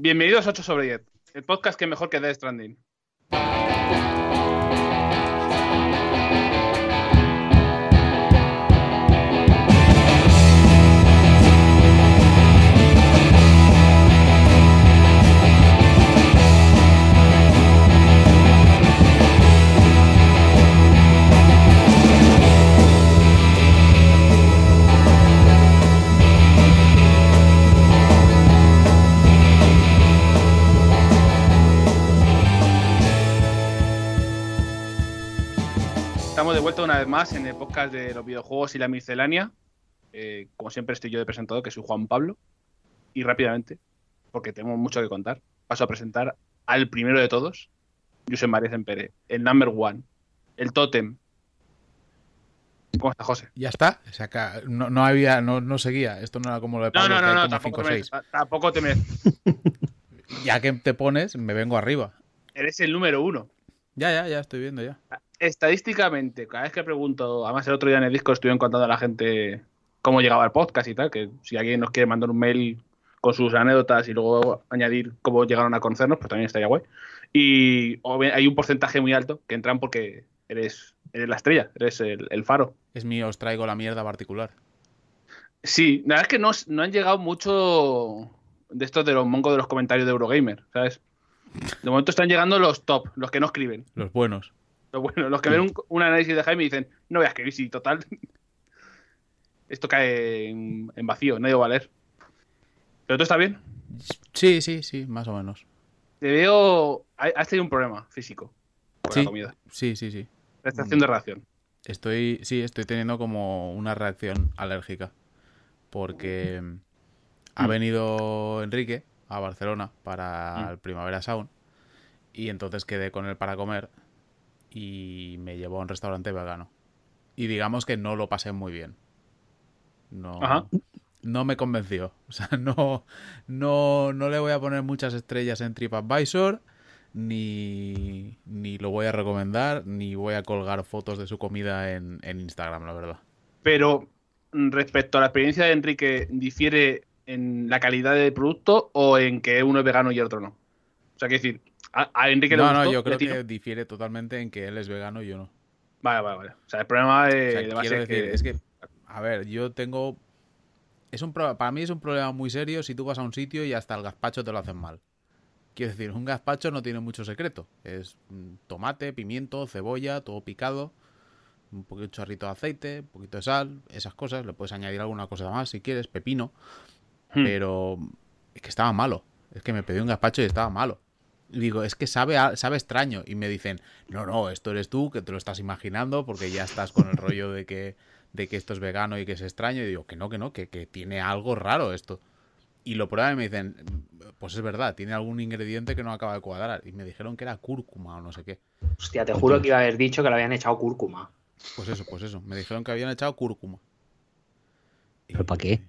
Bienvenidos a 8 sobre 10, el podcast que mejor que Death Stranding. Estamos de vuelta una vez más en el podcast de los videojuegos y la miscelánea. Eh, como siempre estoy yo de presentador, que soy Juan Pablo. Y rápidamente, porque tenemos mucho que contar, paso a presentar al primero de todos, José María Pérez, el number one, el tótem. ¿Cómo está, José? Ya está. O sea, que no, no había, no, no seguía. Esto no era como lo de No, Pablo, no, que no, hay no, como tampoco, cinco o te seis. mereces, tampoco te mereces. Ya que te pones, me vengo arriba. Eres el número uno. Ya, ya, ya estoy viendo ya. Estadísticamente, cada vez que pregunto, además el otro día en el disco estuvieron contando a la gente cómo llegaba el podcast y tal, que si alguien nos quiere mandar un mail con sus anécdotas y luego añadir cómo llegaron a conocernos, pues también estaría guay. Y hay un porcentaje muy alto que entran porque eres, eres la estrella, eres el, el faro. Es mío, os traigo la mierda particular. Sí, la verdad es que no, no han llegado mucho de estos de los mongos de los comentarios de Eurogamer, ¿sabes? De momento están llegando los top, los que no escriben. Los buenos. Los buenos, los que ven un, un análisis de Jaime dicen, no voy a escribir, sí, total. Esto cae en, en vacío, nadie va a leer. ¿Pero tú está bien? Sí, sí, sí, más o menos. Te veo. ha- Has tenido un problema físico con Sí. la comida. Sí, sí, sí. Restricción de reacción. Estoy, sí, estoy teniendo como una reacción alérgica. Porque ha Mm. venido Enrique a Barcelona para Mm. el Primavera Sound. Y entonces quedé con él para comer. Y me llevó a un restaurante vegano. Y digamos que no lo pasé muy bien. No, Ajá. no me convenció. O sea, no, no, no le voy a poner muchas estrellas en TripAdvisor. Ni, ni lo voy a recomendar, ni voy a colgar fotos de su comida en, en Instagram, la verdad. Pero respecto a la experiencia de Enrique, ¿difiere en la calidad del producto o en que uno es vegano y el otro no? O sea, quiero decir, a, a Enrique le No, gustó. no, yo creo que difiere totalmente en que él es vegano y yo no. Vale, vale, vale. O sea, el problema de, O sea, de base quiero es decir, que... es que, a ver, yo tengo. Es un pro- Para mí es un problema muy serio si tú vas a un sitio y hasta el gazpacho te lo hacen mal. Quiero decir, un gazpacho no tiene mucho secreto. Es mm, tomate, pimiento, cebolla, todo picado, un poquito chorrito de aceite, un poquito de sal, esas cosas. Le puedes añadir alguna cosa más si quieres, pepino. Hmm. Pero es que estaba malo. Es que me pedí un gazpacho y estaba malo. Y digo, es que sabe, a- sabe extraño. Y me dicen, no, no, esto eres tú, que te lo estás imaginando, porque ya estás con el rollo de que, de que esto es vegano y que es extraño. Y digo, que no, que no, que, que tiene algo raro esto. Y lo prueban y me dicen, pues es verdad, tiene algún ingrediente que no acaba de cuadrar. Y me dijeron que era cúrcuma o no sé qué. Hostia, te juro que iba a haber dicho que le habían echado cúrcuma. Pues eso, pues eso. Me dijeron que habían echado cúrcuma. ¿Pero para qué?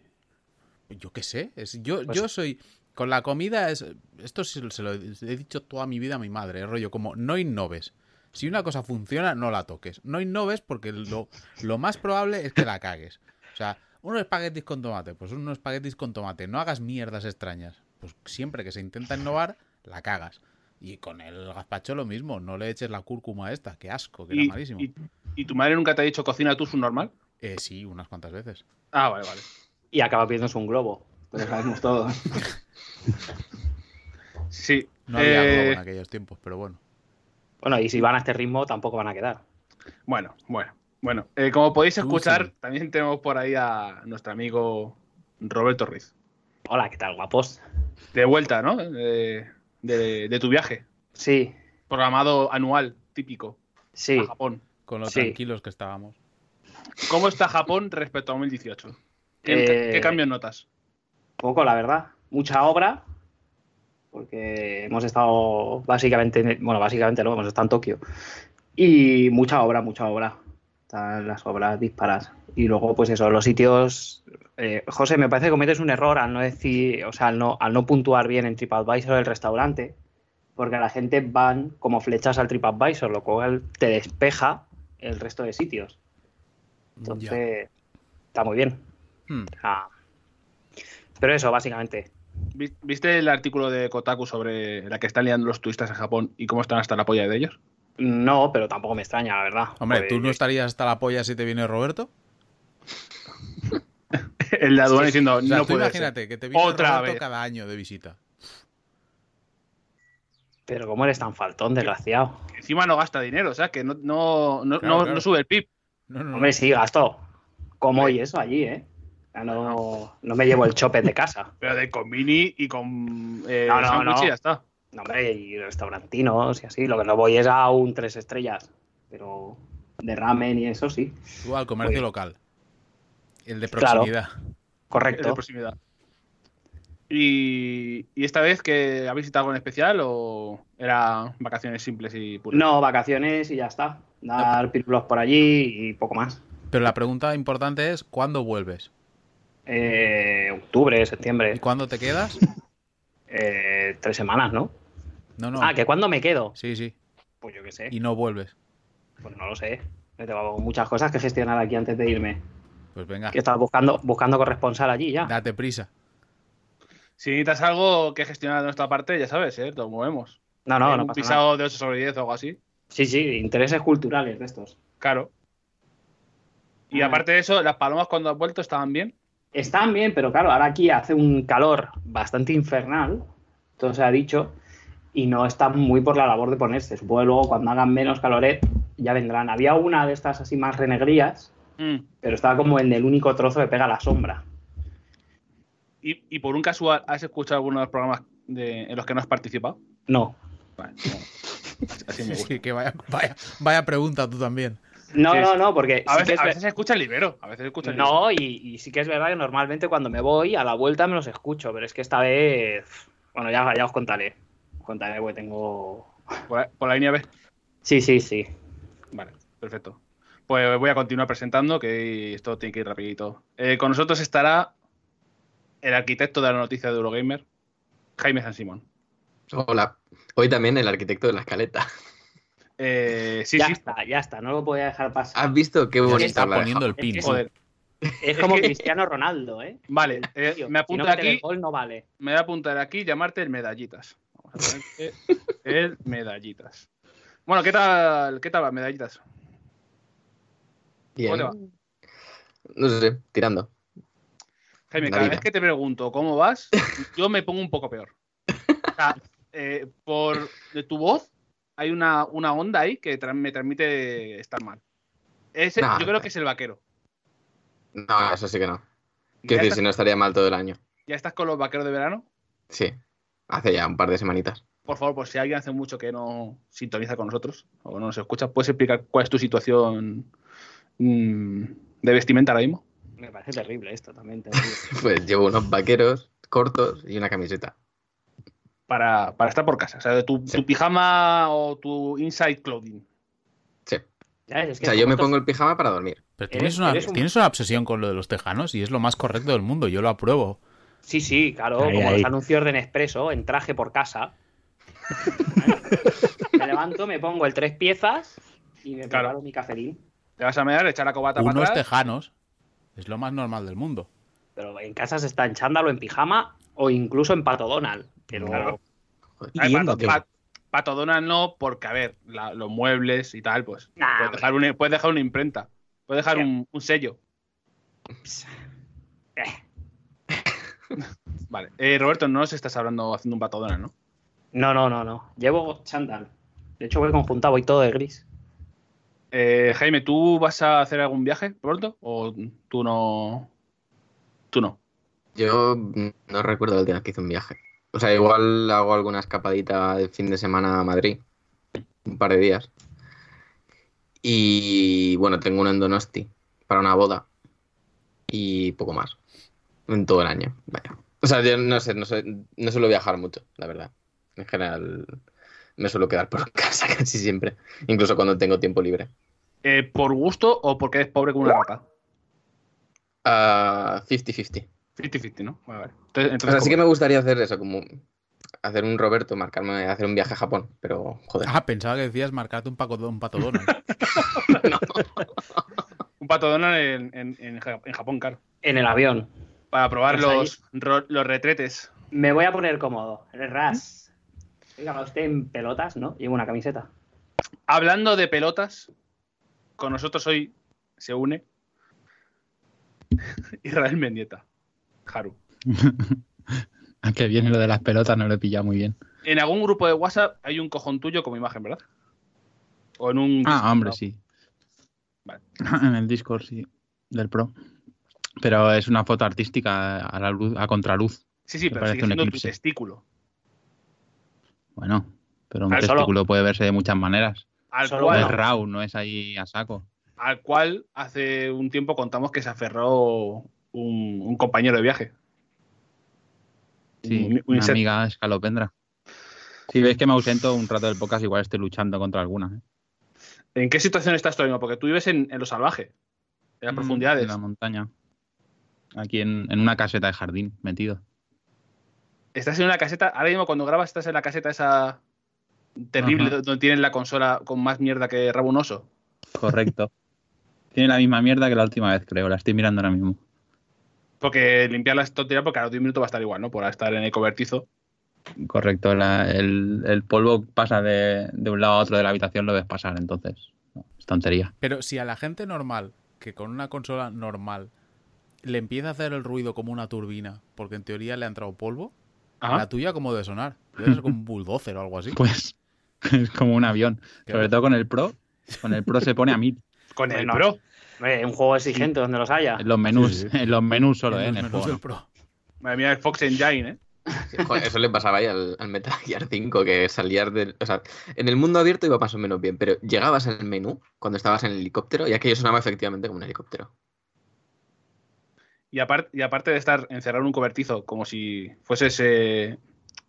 Yo qué sé. Es, yo, Pues- yo soy. Con la comida es. Esto sí se lo he dicho toda mi vida a mi madre. Es rollo como no innoves. Si una cosa funciona, no la toques. No innoves porque lo, lo más probable es que la cagues. O sea, unos espaguetis con tomate. Pues unos espaguetis con tomate. No hagas mierdas extrañas. Pues siempre que se intenta innovar, la cagas. Y con el gazpacho lo mismo. No le eches la cúrcuma esta. Qué asco, que era y, malísimo. y- y tu madre nunca te ha dicho cocina tú su normal? Eh, sí, unas cuantas veces. Ah, vale, vale. Y acaba pidiéndose un globo. Lo sabemos todos. Sí. No había eh, globo en aquellos tiempos, pero bueno. Bueno, y si van a este ritmo, tampoco van a quedar. Bueno, bueno, bueno. Eh, como podéis escuchar, sí. también tenemos por ahí a nuestro amigo Roberto Ruiz. Hola, ¿qué tal, guapos? De vuelta, ¿no? De, de- de tu viaje. Sí, Programado anual, típico, sí. a Japón. Con lo Sí. tranquilos que estábamos. ¿Cómo está Japón respecto a 2018? ¿Qué, Eh, qué cambios notas? Poco, la verdad. Mucha obra. Porque hemos estado básicamente, en- bueno, básicamente no, hemos estado en Tokio. Y mucha obra, mucha obra. Están las obras disparas. Y luego, pues eso, los sitios. eh, José, me parece que cometes un error al no decir, o sea, al no, al no puntuar bien en TripAdvisor el restaurante, porque a la gente van como flechas al TripAdvisor, lo cual te despeja el resto de sitios. Entonces, está muy bien. Hmm. Ah. Pero eso, básicamente. ¿Vi- ¿Viste el artículo de Kotaku sobre la que están liando los turistas en Japón y cómo están hasta la polla de ellos? No, pero tampoco me extraña, la verdad. Hombre, ¿tú no estarías hasta la polla si te viene Roberto? El de aduana diciendo, O sea, no tú puede imagínate que te viene Otra Roberto vez. cada año de visita. Pero ¿cómo eres tan faltón, desgraciado? ser. Encima no gasta dinero, o sea, que no, no, no, Claro, no- claro. no sube el PIB. No, no, no. Hombre, sí, gasto. Como y eso allí, ¿eh? Ya no, no me llevo el chope de casa. Pero de con mini y con eh, No, no, no. y ya está. No, hombre, y restaurantinos y así. Lo que no voy es a un tres estrellas. Pero de ramen y eso sí. Tú al comercio Oye. local. El de Claro. proximidad. Es de Correcto. proximidad. Y, y esta vez que habéis visitado algo en especial o era vacaciones simples y puras? No, vacaciones y ya está. Dar pílulos por allí y poco más. Pero la pregunta importante es, ¿cuándo vuelves? Eh, octubre, ¿Y septiembre. cuándo te quedas? Eh, tres semanas, ¿no? No, no. Ah, ¿que cuándo me quedo? Sí, sí. Pues yo qué sé. Y no vuelves. Pues no lo sé. Yo Tengo muchas cosas que gestionar aquí antes de irme. Pues venga, Que estaba buscando, buscando corresponsal allí ya. date prisa. Si necesitas algo que gestionar de nuestra parte, ya sabes, ¿eh? Lo movemos. No, no, no un pasa nada. pisado de 8 sobre 10 o algo así. Sí, sí, intereses culturales de estos. Claro. Y Ah. aparte de eso, las palomas cuando has vuelto estaban bien. Están bien, pero claro, ahora aquí hace un calor bastante infernal, todo se ha dicho, y no están muy por la labor de ponerse. Supongo que luego cuando hagan menos caloret ya vendrán. Había una de estas así más renegrías, Mm. pero estaba como en el único trozo que pega la sombra. Y, y por un casual, ¿has escuchado alguno de los programas de- en los que no has participado? No. Vale, no. Así me gusta. Sí, que vaya, vaya, vaya pregunta tú también. No, Sí, no, no, porque A sí veces, que es a ver- veces se escucha el libero. A veces se escucha el libero. No, y, y sí que es verdad que normalmente cuando me voy a la vuelta me los escucho, pero es que esta vez, bueno, ya, ya os contaré. Os contaré porque tengo... Por, la- por la línea B. Sí, sí, sí. Vale, perfecto. Pues voy a continuar presentando, que esto tiene que ir rapidito. Eh, con nosotros estará el arquitecto de la noticia de Eurogamer, Jaime San Simón. Hola. Hoy también el arquitecto de la escaleta. Eh, sí, ya sí. está, ya está, no lo podía dejar pasar. ¿Has visto qué bonita está poniendo el Es pin. Joder. Es como Cristiano Ronaldo, ¿eh? Vale, eh, Tío, me si no apunto el aquí, gol no vale. me voy a apuntar aquí llamarte el medallitas. Vamos a ponerte el medallitas. Bueno, ¿qué tal, qué tal las medallitas? Bien. ¿Cómo te va? No sé, tirando. Jaime, cada vez que te pregunto cómo vas, yo me pongo un poco peor. O sea, eh, por de tu voz hay una, una onda ahí que tra- me transmite estar mal. Ese- yo creo que es el vaquero. No, eso sí que no. ¿Ya Quiero decir, si no estaría mal todo el año. ya estás con los vaqueros de verano? Sí. Hace ya un par de semanitas. Por favor, por si alguien hace mucho que no sintoniza con nosotros o no nos escucha, ¿puedes explicar cuál es tu situación mm, de vestimenta ahora mismo? Me parece terrible esto también. terrible. Pues llevo unos vaqueros cortos y una camiseta. Para, para estar por casa. O sea, tu, Sí. tu pijama o tu inside clothing. Sí. O sea, yo me pongo el pijama para dormir. Pero Eres- tienes una, eres un- tienes una obsesión con lo de los tejanos y es lo más correcto del mundo. Yo lo apruebo. Sí, sí, claro, Ahí, como ahí. los anuncios de Nespresso, en traje por casa. me levanto, me pongo el tres piezas y me Claro. preparo mi cafelín. Te vas a mear, echar la cobata Unos para atrás. tejanos es lo más normal del mundo. Pero en casa se está en chándalo, en pijama o incluso en pato Donald. Pero Claro. Y pato, Donald no, porque a ver, la- los muebles y tal, pues. Nah, puedes, dejar una, puedes dejar una imprenta. Puedes dejar un, un sello. eh, Vale. Eh, Roberto, no nos estás hablando haciendo un pato Donald, ¿no? no, no, no, no. Llevo chándal. De hecho, voy conjuntado, voy todo de gris. Eh, Jaime, ¿tú vas a hacer algún viaje pronto? ¿O tú no? Tú no. Yo no recuerdo la última vez que hice un viaje. O sea, igual hago alguna escapadita de fin de semana a Madrid. Un par de días. Y bueno, tengo uno en Donosti para una boda. Y poco más. En todo el año. Vaya. O sea, yo no sé, no sé, no suelo viajar mucho, la verdad. En general, me suelo quedar por casa casi siempre. Incluso cuando tengo tiempo libre. Eh, ¿Por gusto o porque eres pobre como una rata? Ah, 50-50. 50-50, ¿no? Entonces, O entonces sea, sí que me gustaría hacer eso, como hacer un Roberto, marcarme, hacer un viaje a Japón, pero joder. Ah, pensaba que decías marcarte un, paco, un pato Donald. un pato Donald en, en- en Ja- en Japón, claro. En el avión. Para probar Pues los, ro- los retretes. Me voy a poner cómodo. El ras. Oiga, usted en pelotas, ¿no? Llevo una camiseta. Hablando de pelotas, con nosotros hoy se une Israel Mendieta. Haru. Aunque viene lo de las pelotas, no lo he pillado muy bien. En algún grupo de WhatsApp hay un cojón tuyo como imagen, ¿verdad? O en un. Ah, hombre, no. sí. Vale. En el Discord, sí. Del Pro. Pero es una foto artística a la luz, a contraluz. Sí, sí, pero parece sigue un siendo tu eclipse. testículo. Bueno, pero un solo- testículo puede verse de muchas maneras. Al Solo No cual, es. RAW, no es ahí a saco. al cual hace un tiempo contamos que se aferró un, un compañero de viaje. Sí, Un- un una amiga escalopendra. Si veis que me ausento un rato del podcast, igual estoy luchando contra alguna. ¿eh? ¿En qué situación estás tú mismo? Porque tú vives en, en lo salvaje, en las Mm, profundidades. En la montaña. Aquí en, en una caseta de jardín, metido. Estás en una caseta, ahora mismo cuando grabas estás en la caseta esa terrible Ajá. donde tienes la consola con más mierda que rabo un oso. Correcto. Tiene la misma mierda que la última vez, creo. La estoy mirando ahora mismo. Porque limpiarla es tontería porque a los 10 minutos va a estar igual, ¿no? Por estar en el cobertizo. Correcto. la- el, el polvo pasa de, de un lado a otro de la habitación, lo ves pasar, entonces. no, es tontería. Pero si a la gente normal, que con una consola normal, le empieza a hacer el ruido como una turbina, porque en teoría le ha entrado polvo, la tuya como de sonar. Debe ser como un bulldozer o algo así. Pues es como un avión. Sobre todo con el Pro. Con el Pro se pone a mil. Con el. Pro. Hombre, un juego exigente donde los haya. En los menús. Sí, sí. En los menús solo, En ¿eh? En el juego. Pro. Madre mía, el Fox Engine, ¿eh? Joder, eso le pasaba ahí al, al Metal Gear 5, que salías del. O sea, en el mundo abierto iba más o menos bien, pero llegabas al menú cuando estabas en el helicóptero y aquello sonaba efectivamente como un helicóptero. Y, aparte y aparte de estar encerrado en un cobertizo como si fueses eh,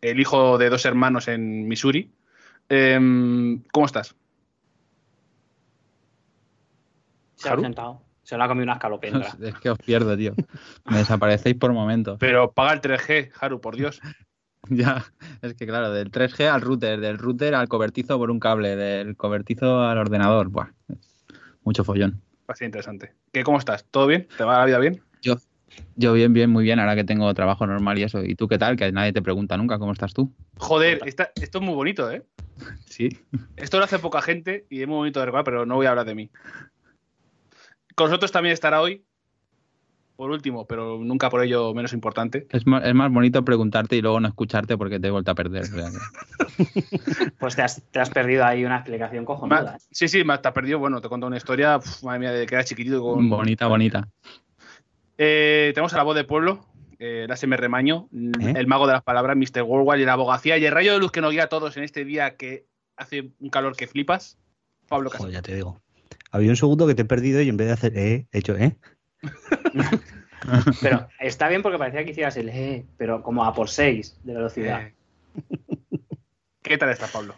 el hijo de dos hermanos en Missouri, em, ¿cómo estás? Se ha sentado. Se lo ha comido una escalopendra. Es que os pierdo, tío. Me desaparecéis por momentos. Pero paga el 3G, Haru, por Dios. Ya, es que claro, del 3G al router, del router al cobertizo por un cable, del cobertizo al ordenador. Buah, mucho follón. Ser interesante. ¿Qué, ¿Cómo estás? ¿Todo bien? ¿Te va la vida bien? Yo bien, bien, muy bien, ahora que tengo trabajo normal y eso. ¿Y tú qué tal? Que nadie te pregunta nunca cómo estás tú. Joder, esta- esto es muy bonito, ¿eh? Sí. Esto lo hace poca gente y es muy bonito de recordar, pero no voy a hablar de mí. Con nosotros también estará hoy, por último, pero nunca por ello menos importante. Es más, es más bonito preguntarte y luego no escucharte porque te he vuelto a perder. Pues te has, te has perdido ahí una explicación cojonuda. ¿eh? sí, sí, ma- te has perdido. Bueno, te he contado una historia, uf, madre mía, de que era chiquitito. Con... Bonita, bonita. Eh, tenemos a la voz de pueblo, eh, ASMR Remaño, ¿Eh? el mago de las palabras, Mr. Worldwide y la abogacía y el rayo de luz que nos guía a todos en este día que hace un calor que flipas. Pablo Casado. Ya te digo. Había un segundo que te he perdido y en vez de hacer eh, he hecho eh. Pero está bien porque parecía que hicieras el eh, pero como a por 6 de velocidad. Eh, ¿Qué tal estás, Pablo?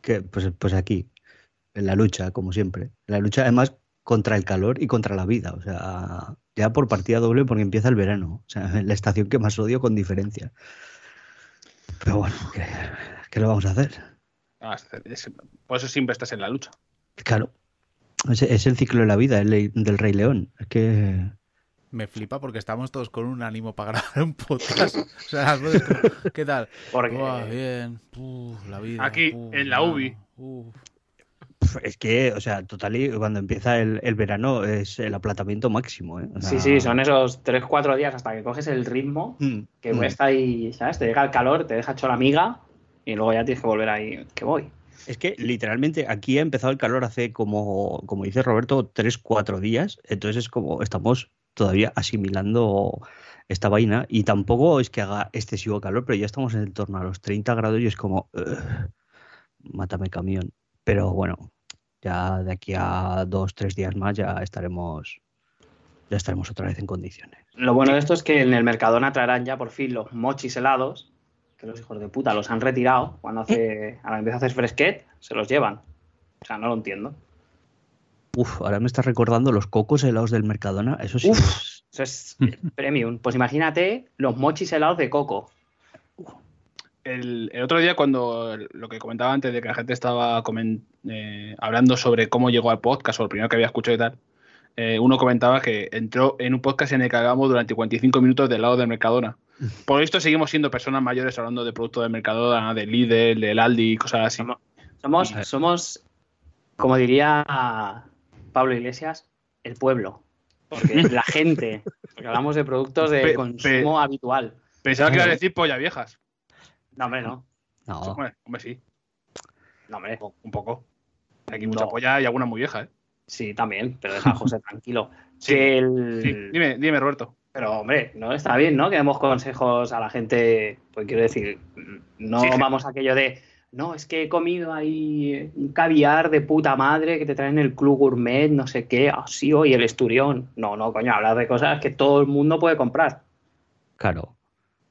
Que, pues, pues aquí, en la lucha, como siempre. En la lucha, además, contra el calor y contra la vida. O sea, ya por partida doble porque empieza el verano. O sea, la estación que más odio con diferencia. Pero bueno, ¿qué, qué lo vamos a hacer? Ah, por eso siempre estás en la lucha. Claro. Es, es el ciclo de la vida el del Rey León. Es que. Me flipa porque estamos todos con un ánimo para grabar un podcast. O sea, ¿qué tal? Porque bien. Uf, la vida. Aquí, uf, en la UBI. uf. Es que, o sea, total, y cuando empieza el, el verano es el aplatamiento máximo. ¿eh? O sí, sea, sí, son esos 3-4 días hasta que coges el ritmo, Mm, que mm. está ahí, ¿sabes? Te llega el calor, te deja hecho la amiga y luego ya tienes que volver ahí, que voy. Es que literalmente aquí ha empezado el calor hace como, como dice Roberto, 3-4 días. Entonces es como estamos todavía asimilando esta vaina y tampoco es que haga excesivo calor, pero ya estamos en torno a los 30 grados y es como, "Ugh, mátame camión. Pero bueno, ya de aquí a 2-3 días más ya estaremos, ya estaremos otra vez en condiciones. Lo bueno de esto es que en el Mercadona traerán ya por fin los mochis helados, que los hijos de puta los han retirado cuando hace, ahora empieza a hacer fresquet, se los llevan. O sea, no lo entiendo. Uf, ahora me estás recordando los cocos helados del Mercadona, eso sí. Uf. es- Eso es premium. Pues imagínate los mochis helados de coco. El, el otro día, cuando lo que comentaba antes de que la gente estaba eh, hablando sobre cómo llegó al podcast o el primero que había escuchado y tal, eh, uno comentaba que entró en un podcast en el que hablábamos durante 45 minutos del lado del Mercadona. Por esto seguimos siendo personas mayores hablando de productos de Mercadona, de Lidl, del Aldi y cosas así. Somos, somos, somos, como diría Pablo Iglesias, el pueblo. Porque la gente. Porque hablamos de productos de Pe- consumo habitual. Pensaba que iba a decir polla viejas. No, hombre, no. No, Hombre, hombre, sí, No, hombre. un poco. Hay aquí mucha No. polla y alguna muy vieja, ¿eh? Sí, también, pero deja a José tranquilo. Sí, Que el- Sí, dime, dime, Roberto. Pero, hombre, no está bien, ¿no? Que demos consejos a la gente. Pues quiero decir, no Sí, vamos a aquello de. No, es que he comido ahí un caviar de puta madre que te traen el club gourmet, no sé qué, así hoy el esturión. No, no, coño, hablar de cosas que todo el mundo puede comprar. claro,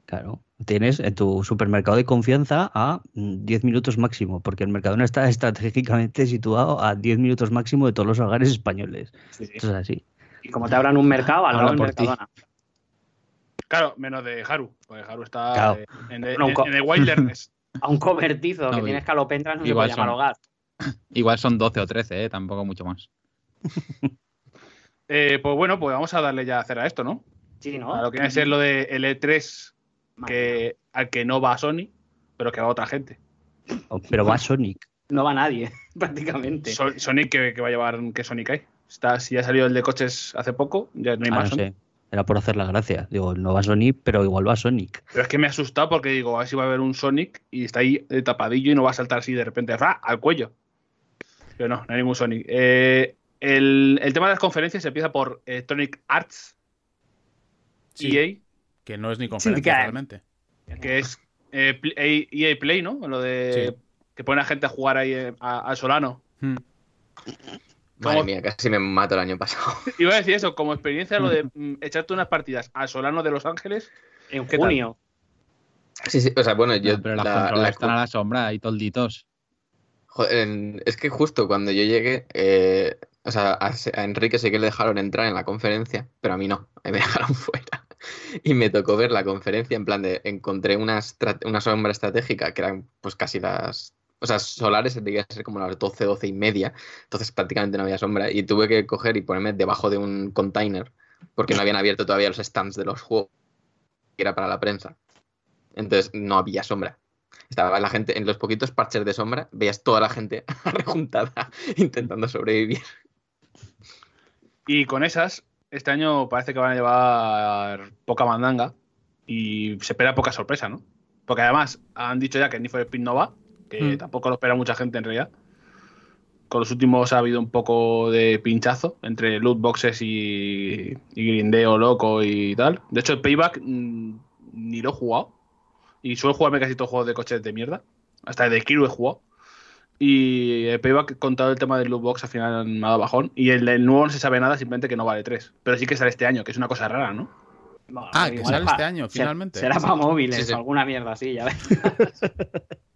claro. Tienes en tu supermercado de confianza a mm, 10 minutos máximo, porque el Mercadona está estratégicamente situado a 10 minutos máximo de todos los hogares españoles. Esto es así. Y como te abran un mercado, al lado del ti. Claro, menos de Haru. Porque Haru está Claro. eh, en, el- en Wilderness. A un cobertizo que No, tienes calopentras no se puede llamar hogar. Igual son 12 o 13, ¿eh? tampoco mucho más. Eh, pues bueno, pues vamos a darle ya a hacer a esto, ¿no? Sí, ¿no? A lo que viene a ser lo de el E3 Madre que, al que no va Sony, pero que va otra gente. Oh, Pero va Sonic. No va nadie, prácticamente. So- Sonic que, que va a llevar qué Sonic hay. Está, si ya salió el de coches hace poco, ya no hay Ah, más no Sonic. sé. Era por hacer la gracia. Digo, no va Sonic, pero igual va Sonic. Pero es que me ha asustado porque digo, a ver si va a haber un Sonic y está ahí de tapadillo y no va a saltar así de repente ¡ra! al cuello. Pero no, no hay ningún Sonic. Eh, el, el tema de las conferencias empieza por Electronic Arts, Sí, EA, que no es ni conferencia realmente. que es eh, Pl- EA Play, ¿no? Lo de Sí. que pone a gente a jugar ahí eh, a- al Solano. Hmm. Madre mía, casi me mato el año pasado. Iba a decir eso, como experiencia, lo de mm, echarte unas partidas al Solano de Los Ángeles. En junio. Sí, sí, o sea, bueno, yo. No, pero las la- están a la sombra y tolditos. Joder, es que justo cuando yo llegué, eh, o sea, a, a Enrique sí que le dejaron entrar en la conferencia, pero a mí no, a mí me dejaron fuera. Y me tocó ver la conferencia en plan de, encontré una, una sombra estratégica que eran pues casi las, o sea, solares debían ser como las 12, 12 y media, entonces prácticamente no había sombra y tuve que coger y ponerme debajo de un container porque no habían abierto todavía los stands de los juegos, que era para la prensa. Entonces no había sombra. Estaba la gente en los poquitos parches de sombra, veías toda la gente rejuntada intentando sobrevivir. Y con esas, este año parece que van a llevar poca mandanga y se espera poca sorpresa, ¿no? Porque además han dicho ya que Need for Speed no va, que Mm. tampoco lo espera mucha gente en realidad. Con los últimos ha habido un poco de pinchazo entre loot boxes y, y grindeo loco y tal. De hecho, el Payback mm, ni lo he jugado. Y suelo jugarme casi todos los juegos de coches de mierda. Hasta el de Kiru he jugado. Y el Payback, contado el tema del loot box, al final me ha dado bajón. Y el, el nuevo no se sabe nada, simplemente que no vale 3. Pero sí que sale este año, que es una cosa rara, ¿no? Ah, que sale este año, finalmente. Será para móviles Sí, sí. o alguna mierda así, ya ves.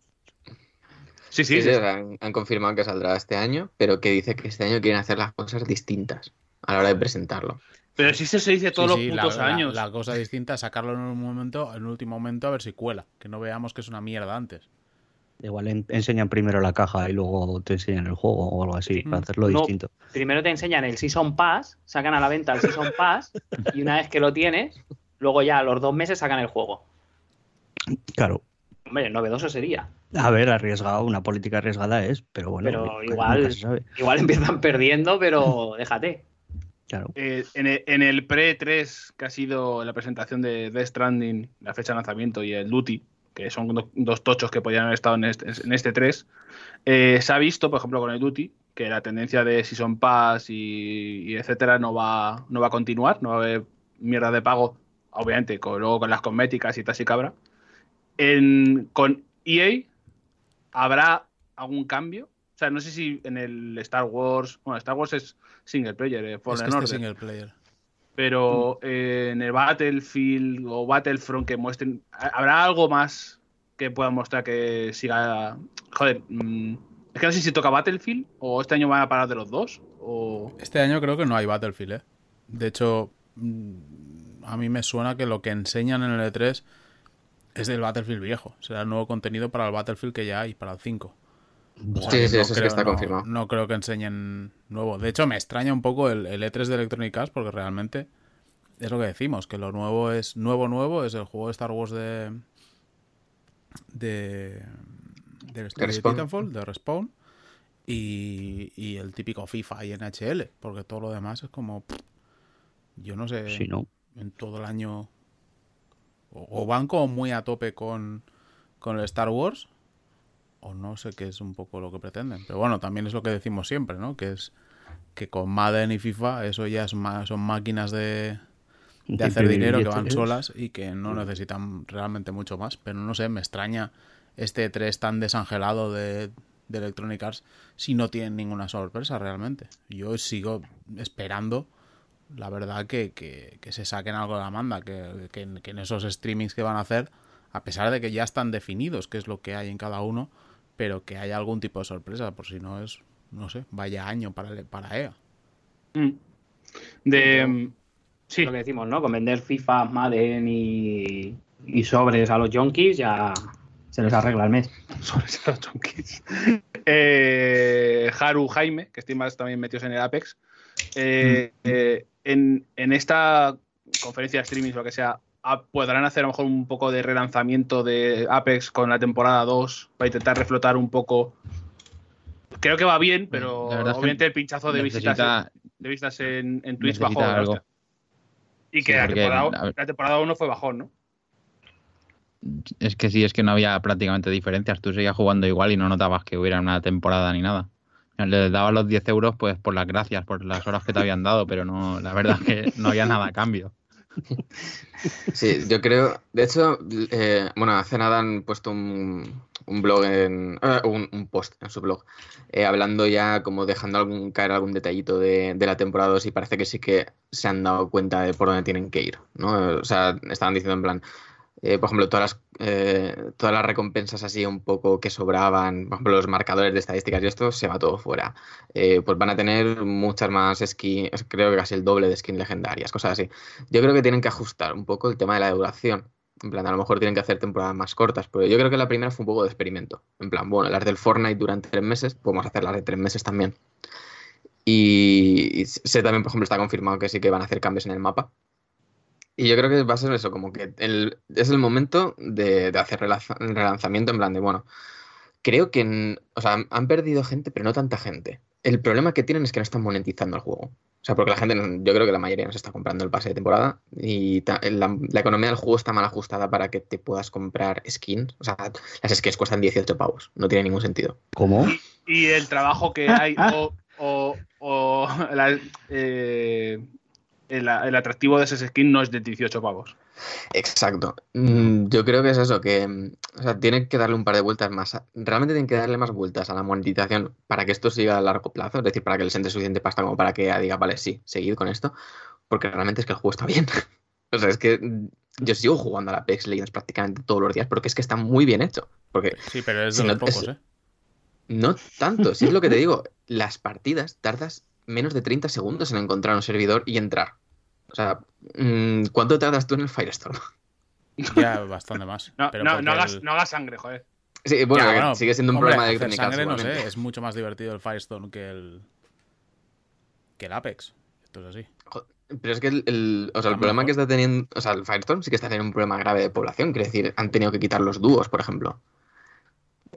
Sí, sí, Sí, han, han confirmado que saldrá este año, pero que dice que este año quieren hacer las cosas distintas a la hora de presentarlo. Pero sí se se dice todos Sí, sí, los putos la, años. La, cosa distinta es sacarlo en un momento, en un último momento, a ver si cuela. Que no veamos que es una mierda antes. Igual en- enseñan primero la caja y luego te enseñan el juego o algo así, Sí. para hacerlo No. distinto. Primero te enseñan el Season Pass, sacan a la venta el Season Pass y una vez que lo tienes, luego ya a los dos meses sacan el juego. Claro. Hombre, novedoso sería. A ver, arriesgado, una política arriesgada es, pero bueno. Pero igual-. Igual empiezan perdiendo, pero déjate. Claro. Eh, en, el, en el pre-3, que ha sido la presentación de Death Stranding, la fecha de lanzamiento y el Duty, que son do- dos tochos que podían haber estado en este, en este 3, eh, se ha visto, por ejemplo, con el Duty, que la tendencia de Season Pass y, y etcétera no va, no va a continuar, no va a haber mierda de pago, obviamente, con, luego con las cosméticas y tal y cabra. En, con EA habrá algún cambio. O sea, no sé si en el Star Wars. Bueno, Star Wars es single player, eh, es Fallen que este Order. single player. Pero eh, en el Battlefield o Battlefront que muestren. ¿ha- ¿Habrá algo más que pueda mostrar que siga. Joder, mm, es que no sé si toca Battlefield o este año van a parar de los dos. O. Este año creo que no hay Battlefield, ¿eh? De hecho, mm, a mí me suena que lo que enseñan en el E3 es del Battlefield viejo. Será el nuevo contenido para el Battlefield que ya hay, para el 5. O sea, Sí, sí, eso sí que está no- confirmado. No creo que enseñen nuevo. De hecho, me extraña un poco el, el E3 de Electronic Arts porque realmente es lo que decimos, que lo nuevo es nuevo nuevo, es el juego de Star Wars de de del estudio de Respawn. Titanfall, de Respawn y, y el típico FIFA y NHL, porque todo lo demás es como pff, yo no sé Sí, ¿no? en todo el año o, o van como muy a tope con, con el Star Wars o no sé qué es un poco lo que pretenden. Pero bueno, también es lo que decimos siempre, ¿no? Que es que con Madden y FIFA eso ya es son máquinas de, de De hacer dinero que van solas y que no necesitan realmente mucho más. Pero no sé, me extraña este 3 tan desangelado de, de Electronic Arts si no tienen ninguna sorpresa realmente. Yo sigo esperando, la verdad, que, que- que se saquen algo de la manda, que, que en- que en esos streamings que van a hacer, a pesar de que ya están definidos qué es lo que hay en cada uno, pero que haya algún tipo de sorpresa, por si no es, no sé, vaya año para, para EA. Mm. De. mm, Sí, Lo que decimos, ¿no? Con vender FIFA, Madden y, y sobres a los junkies ya se les arregla el mes. sobre esos junkies. Eh, Haru Jaime, que estoy más también metidos en el Apex. Eh, eh, en, en esta conferencia de streaming, lo que sea, ah, podrán hacer a lo mejor un poco de relanzamiento de Apex con la temporada 2 para intentar reflotar un poco. Creo que va bien, pero es que obviamente el pinchazo de visitas, Necesita, de en, en Twitch bajó. algo. Y que Sí, la, temporada, la temporada 1 fue bajón, ¿no? Es que sí, es que no había prácticamente diferencias. Tú seguías jugando igual y no notabas que hubiera una temporada ni nada. Le dabas los 10 euros pues por las gracias, por las horas que te habían dado, pero no, la verdad es que no había nada a cambio. Sí, yo creo. De hecho, eh, bueno, hace nada han puesto un, un blog en. eh, un, un post en su blog. eh, hablando ya, como dejando algún, caer algún detallito de, de la temporada 2 y parece que sí que se han dado cuenta de por dónde tienen que ir. ¿no? O sea, estaban diciendo en plan. Eh, por ejemplo, todas las, eh, todas las recompensas así un poco que sobraban, por ejemplo, los marcadores de estadísticas y esto, se va todo fuera. Eh, pues van a tener muchas más skins, creo que casi el doble de skins legendarias, cosas así. Yo creo que tienen que ajustar un poco el tema de la duración. En plan, a lo mejor tienen que hacer temporadas más cortas, pero yo creo que la primera fue un poco de experimento. En plan, bueno, las del Fortnite duran tres meses, podemos hacer las de tres meses también. Y sé también, por ejemplo, está confirmado que sí que van a hacer cambios en el mapa. Y yo creo que va a ser eso, como que el- es el momento de, de hacer relanza- relanzamiento en plan de, bueno, creo que, en- o sea, han- perdido gente, pero no tanta gente. El problema que tienen es que no están monetizando el juego. O sea, porque la gente, yo creo que la mayoría no se está comprando el pase de temporada y ta- la, la economía del juego está mal ajustada para que te puedas comprar skins. O sea, las skins cuestan 18 pavos, no tiene ningún sentido. ¿Cómo? y el trabajo que hay o, o- o la- eh, el, el atractivo de ese skin no es de 18 pavos. Exacto. Mm, Yo creo que es eso, que mm, o sea, tienen que darle un par de vueltas más. a- realmente tienen que darle más vueltas a la monetización para que esto siga a largo plazo, es decir, para que les entre suficiente pasta como para que diga, vale, sí, seguid con esto, porque realmente es que el juego está bien. o sea, es que mm, yo sigo jugando a la Apex Legends prácticamente todos los días porque es que está muy bien hecho. Porque Sí, pero es Si de los no- es- pocos, ¿eh? no tanto, si es lo que te digo, las partidas tardas menos de 30 segundos en encontrar un servidor y entrar. O sea, mm, ¿cuánto tardas tú en el Firestorm? Ya bastante más. No, pero no, no hagas, el- no hagas sangre, joder. Sí, bueno, Ya, que bueno, sigue siendo un hombre, problema de Arts sangre, no sé, es mucho más divertido el Firestone que el que el Apex. Esto es así. Pero es que el, el- o sea, el problema mejor. que está teniendo, o sea, el Firestorm sí que está teniendo un problema grave de población, quiere decir, han tenido que quitar los dúos, por ejemplo.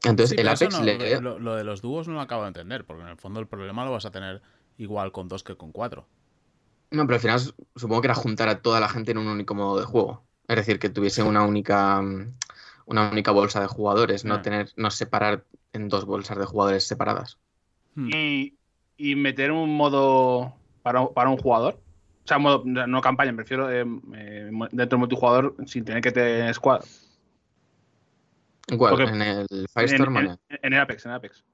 Entonces, Sí, el Apex no, le... lo de los dúos no lo acabo de entender, porque en el fondo el problema lo vas a tener igual con dos que con cuatro. No, pero al final supongo que era juntar a toda la gente en un único modo de juego. Es decir, que tuviese una única mm, una única bolsa de jugadores, no Ah. tener, no separar en dos bolsas de jugadores separadas. Hmm. Y, y meter un modo para, para un jugador. O sea, modo, no campaña, me refiero eh, eh, dentro del multijugador sin tener que tener squad. ¿Cuál? Porque- ¿En el Firestorm? en- en el Apex, en el Apex.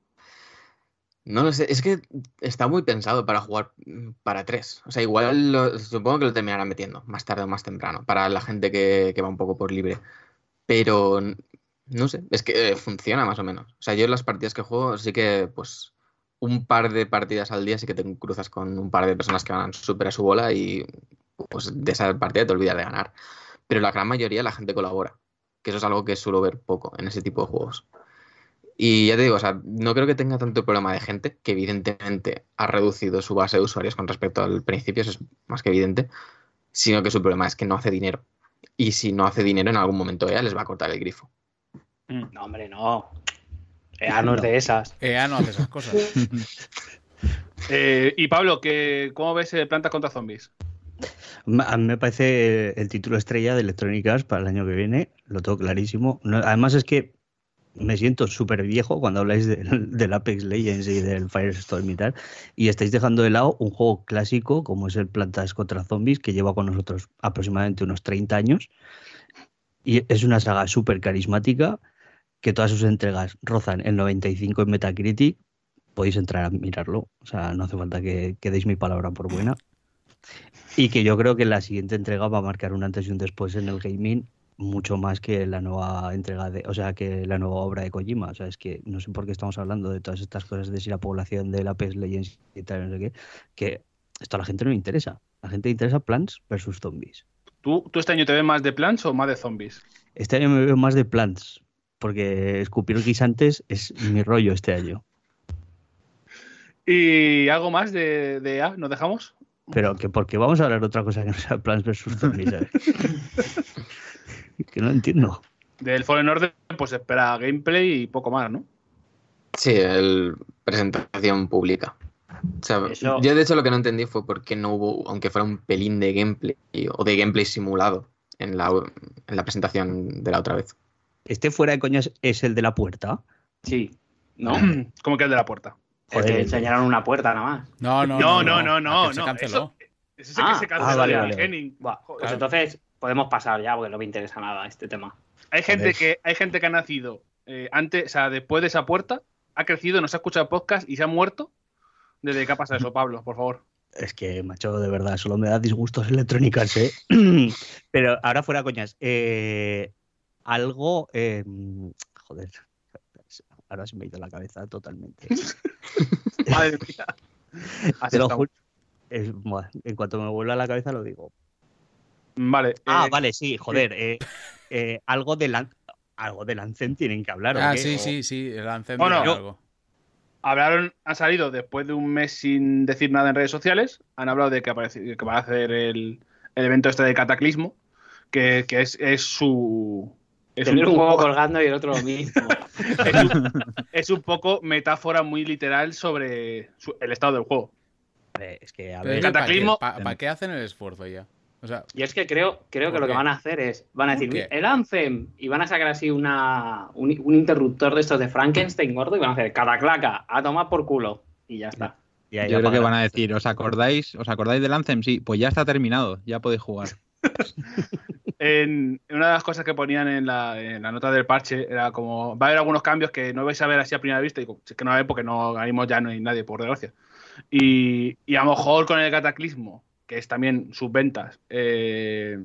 No lo sé, es que está muy pensado para jugar mm, para tres. O sea, igual supongo que lo terminarán metiendo más tarde o más temprano, para la gente que, va un poco por libre. Pero no sé, es que eh, funciona más o menos. O sea, yo en las partidas que juego sí que, pues, un par de partidas al día sí que te cruzas con un par de personas que van súper a su bola y pues de esa partida te olvidas de ganar. Pero la gran mayoría la gente colabora, que eso es algo que suelo ver poco en ese tipo de juegos. Y ya te digo, o sea, no creo que tenga tanto problema de gente, que evidentemente ha reducido su base de usuarios con respecto al principio, eso es más que evidente. sino que su problema es que no hace dinero. Y si no hace dinero, en algún momento EA les va a cortar el grifo. No, hombre, no. EA no es de esas. EA no hace esas cosas. Eh, y Pablo, ¿qué, ¿cómo ves eh, Plantas contra Zombies? A mí me parece el título estrella de Electronic Arts para el año que viene, lo tengo clarísimo. No- además es que me siento súper viejo cuando habláis del, Apex Legends y del Firestorm y tal, y estáis dejando de lado un juego clásico como es el Plantas contra Zombies, que lleva con nosotros aproximadamente unos 30 años, y es una saga súper carismática, que todas sus entregas rozan el 95 en Metacritic, podéis entrar a mirarlo, o sea, no hace falta que, que deis mi palabra por buena. Y que yo creo que la siguiente entrega va a marcar un antes y un después en el gaming, mucho más que la nueva entrega de, o sea, que la nueva obra de Kojima. O sea, es que no sé por qué estamos hablando de todas estas cosas de si la población de la PS Legends y tal, no sé qué, que esto a la gente no le interesa. A la gente le interesa Plants versus Zombies. ¿Tú, ¿Tú este año te ves más de Plants o más de Zombies? Este año me veo más de Plants, porque escupir guisantes es mi rollo este año. ¿Y algo más de, de? ¿Nos dejamos? Pero que porque vamos a hablar de otra cosa que no sea Plants versus Zombies, ¿sabes? que no entiendo. Del Fallen Order, pues espera gameplay y poco más, ¿no? Sí, el presentación pública. O sea, Eso- yo de hecho lo que no entendí fue por qué no hubo, aunque fuera un pelín de gameplay o de gameplay simulado en la, en la presentación de la otra vez. Este fuera de coñas es el de la puerta. Sí. ¿No? Como que el de la puerta. Es Joder. que enseñaron una puerta nada más. No, no, No, no, no, no. se no, canceló. Eso, ese Ah, que se canceló ah, vale, de vale, vale. Pues entonces podemos pasar ya porque no me interesa nada este tema. Hay gente Joder. que hay gente que ha nacido eh, antes, o sea, después de esa puerta, ha crecido, nos ha escuchado podcast y se ha muerto desde que ha pasado eso, Pablo, por favor. Es que, macho, de verdad, solo me da disgustos electrónicas, ¿eh? Pero ahora fuera coñas. eh, algo. eh, joder. Ahora se me ha ido la cabeza totalmente. Madre mía. Lo. Es- en cuanto me vuelva a la cabeza lo digo. Vale. Ah, eh, vale, sí, joder. eh, eh, algo de Lan- algo de Lancen tienen que hablar. ¿o Ah, sí, sí, sí, el Anthem Bueno, algo. Hablaron, han salido después de un mes sin decir nada en redes sociales. Han hablado de que, aparece- que van a hacer el, el evento este de Cataclismo, que, que es, es su. Es Tener un poco- juego colgando y el otro lo mismo. es un, es un poco metáfora muy literal sobre su- el estado del juego. Es que, a ver, Cataclismo- ¿Para qué, pa- pa' qué hacen el esfuerzo ya? O sea, Y es que creo, creo que ¿Por lo que van a hacer es, van a ¿Por decir, qué? el Anthem, y van a sacar así una, un, un interruptor de estos de Frankenstein gordo y van a hacer cataclaca, a tomar por culo. Y ya está. ya Yo creo que van a decir, ¿os acordáis? ¿Os acordáis del Anthem? Sí, pues ya está terminado, ya podéis jugar. En, una de las cosas que ponían en la, en la nota del parche era como, va a haber algunos cambios que no vais a ver así a primera vista, y digo, "Si es que no va a haber porque no ahora mismo ya no hay nadie, por desgracia. Y, y a lo mejor con el cataclismo, que es también sus ventas, eh,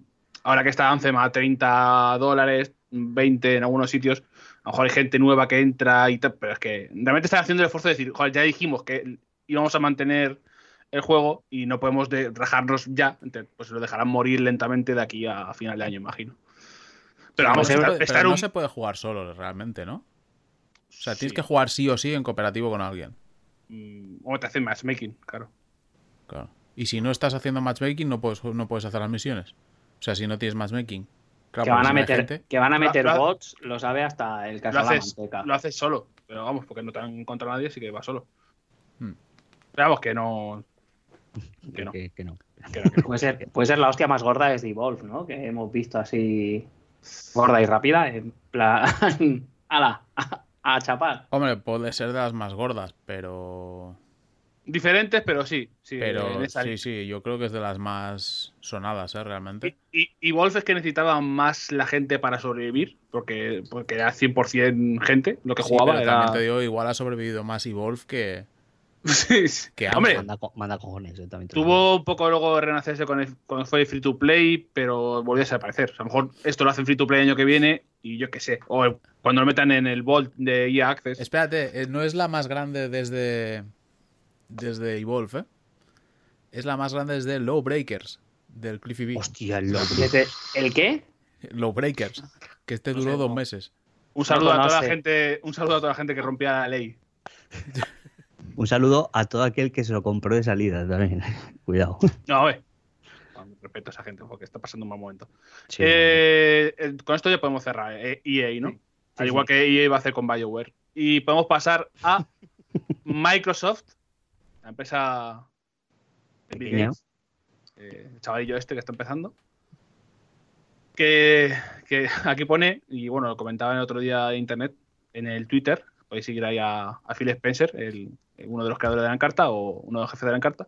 ahora que está Anthem a 30 dólares, 20 en algunos sitios, a lo mejor hay gente nueva que entra y tal, pero es que realmente están haciendo el esfuerzo de decir, joder, ya dijimos que íbamos a mantener el juego y no podemos de- rajarnos ya, entonces, pues lo dejarán morir lentamente de aquí a, final de año, imagino. Pero vamos, no, se estar, no se puede jugar solo realmente, ¿no? O sea, tienes que jugar sí o sí en cooperativo con alguien. Mm, ¿Cómo te hacen matchmaking? Claro. Claro. Y si no estás haciendo matchmaking, no puedes, no puedes hacer las misiones. O sea, si no tienes matchmaking. Claro, que, van a meter, gente- que van a Lo- meter lo- bots, lo sabe hasta el Lo caso de la haces, manteca. lo haces solo, pero vamos, porque no te han encontrado nadie, así que va solo. Hmm. Pero vamos, que no. Que no. Que- que no. que no, que no. Puede ser, puede ser la hostia más gorda desde Evolve, ¿no? Que hemos visto así gorda y rápida, en plan, ala, a, a chapar. Hombre, puede ser de las más gordas, pero. Diferentes, pero sí. sí Pero sí, sí, yo creo que es de las más sonadas, ¿eh? Realmente. Y, y, y Wolf es que necesitaba más la gente para sobrevivir, porque, porque era 100% gente lo que Sí, jugaba. pero era... también te digo, igual ha sobrevivido más Evolve que. Sí, sí. Que Hombre. Manda, co- manda cojones, eh, también tuvo un poco luego de renacerse con el- cuando fue free to play, pero volvió a desaparecer. O sea, a lo mejor esto lo hacen free to play el año que viene y yo qué sé. O cuando lo metan en el Vault de EA Access. Espérate, eh, no es la más grande desde. Desde Evolve, ¿eh? Es la más grande desde Low Breakers, del Cliffy B. Hostia, el. Desde- ¿El qué? Low Breakers, que este No duró sé, dos meses. Un saludo a toda la gente, un saludo a toda la gente que rompía la ley. Un saludo a todo aquel que se lo compró de salida también. Cuidado. No, a ver. respeto a esa gente porque está pasando un mal momento. Sí. Eh, con esto ya podemos cerrar. eh, EA, ¿no? Sí. Al igual sí. que EA iba a hacer con BioWare. Y podemos pasar a Microsoft, la empresa de Pequeña. Eh, el chavalillo este que está empezando. Que, que aquí pone, y bueno, lo comentaba el otro día en internet, en el Twitter, podéis seguir ahí a, a Phil Spencer, el- uno de los creadores de la Encarta o uno de los jefes de la Encarta,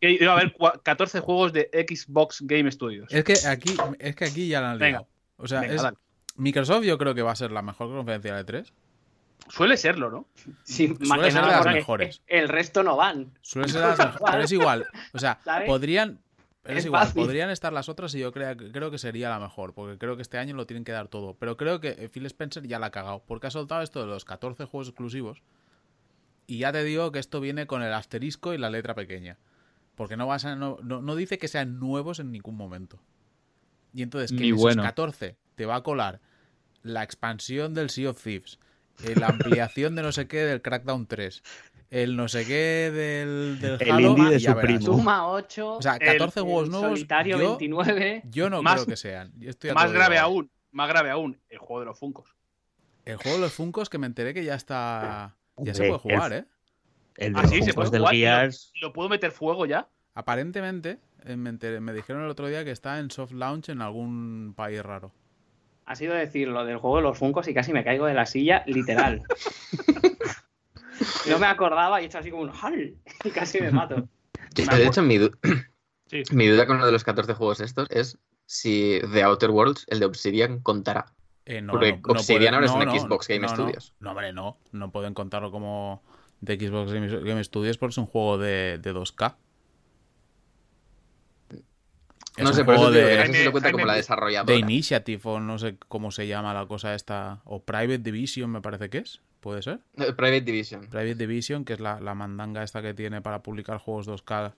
que iba a haber cua- 14 juegos de Xbox Game Studios. Es que aquí, es que aquí ya la han Venga. liado. O sea, Venga, es- dale. Microsoft yo creo que va a ser la mejor conferencia de 3. Suele serlo, ¿no? Sí, más Suele que ser de las mejores. El resto no van. Suele ser las mejores, pero es igual. O sea, ¿Sabes? podrían. pero es Es igual, fácil. podrían estar las otras y yo creo, creo que sería la mejor, porque creo que este año lo tienen que dar todo. Pero creo que eh, Phil Spencer ya la ha cagado, porque ha soltado esto de los 14 juegos exclusivos. Y ya te digo que esto viene con el asterisco y la letra pequeña. Porque no, vas a, no, no- no dice que sean nuevos en ningún momento. Y entonces, que en esos bueno. 14 te va a colar la expansión del Sea of Thieves, la ampliación de no sé qué del Crackdown 3, el no sé qué del, del El Halo, indie de su primo. Suma 8. O sea, 14 juegos nuevos. Solitario Yo, 29. yo no Más- creo que sean. Yo estoy a Más grave aún, más grave aún, el juego de los Funcos. El juego de los Funcos que me enteré que ya está. Ya se puede jugar, el- ¿eh? El de Ah, los sí, se puede del jugar. Gears. ¿Lo puedo meter fuego ya? Aparentemente, eh, me, enteré- me dijeron el otro día que está en soft launch en algún país raro. Ha sido decir lo del juego de los Funcos y casi me caigo de la silla, literal. no me acordaba y he hecho así como un ¡hal! Y casi me mato. Yo, Me de hecho, mi, du- Sí. mi duda con uno de los 14 juegos estos es si The Outer Worlds, el de Obsidian, contará. Eh, no, Porque no- no Obsidian ahora es un no, Xbox Game. Studios. No, hombre, no. No pueden contarlo como de Xbox Game, Game Studios porque es un juego de, de 2K. Es no sé, por eso juego te digo que de- no sé si lo cuenta como la de desarrolladora. Initiative o no sé cómo se llama la cosa esta. O Private Division me parece que es. ¿Puede ser? Eh, Private Division. Private Division, que es la, la mandanga esta que tiene para publicar juegos 2K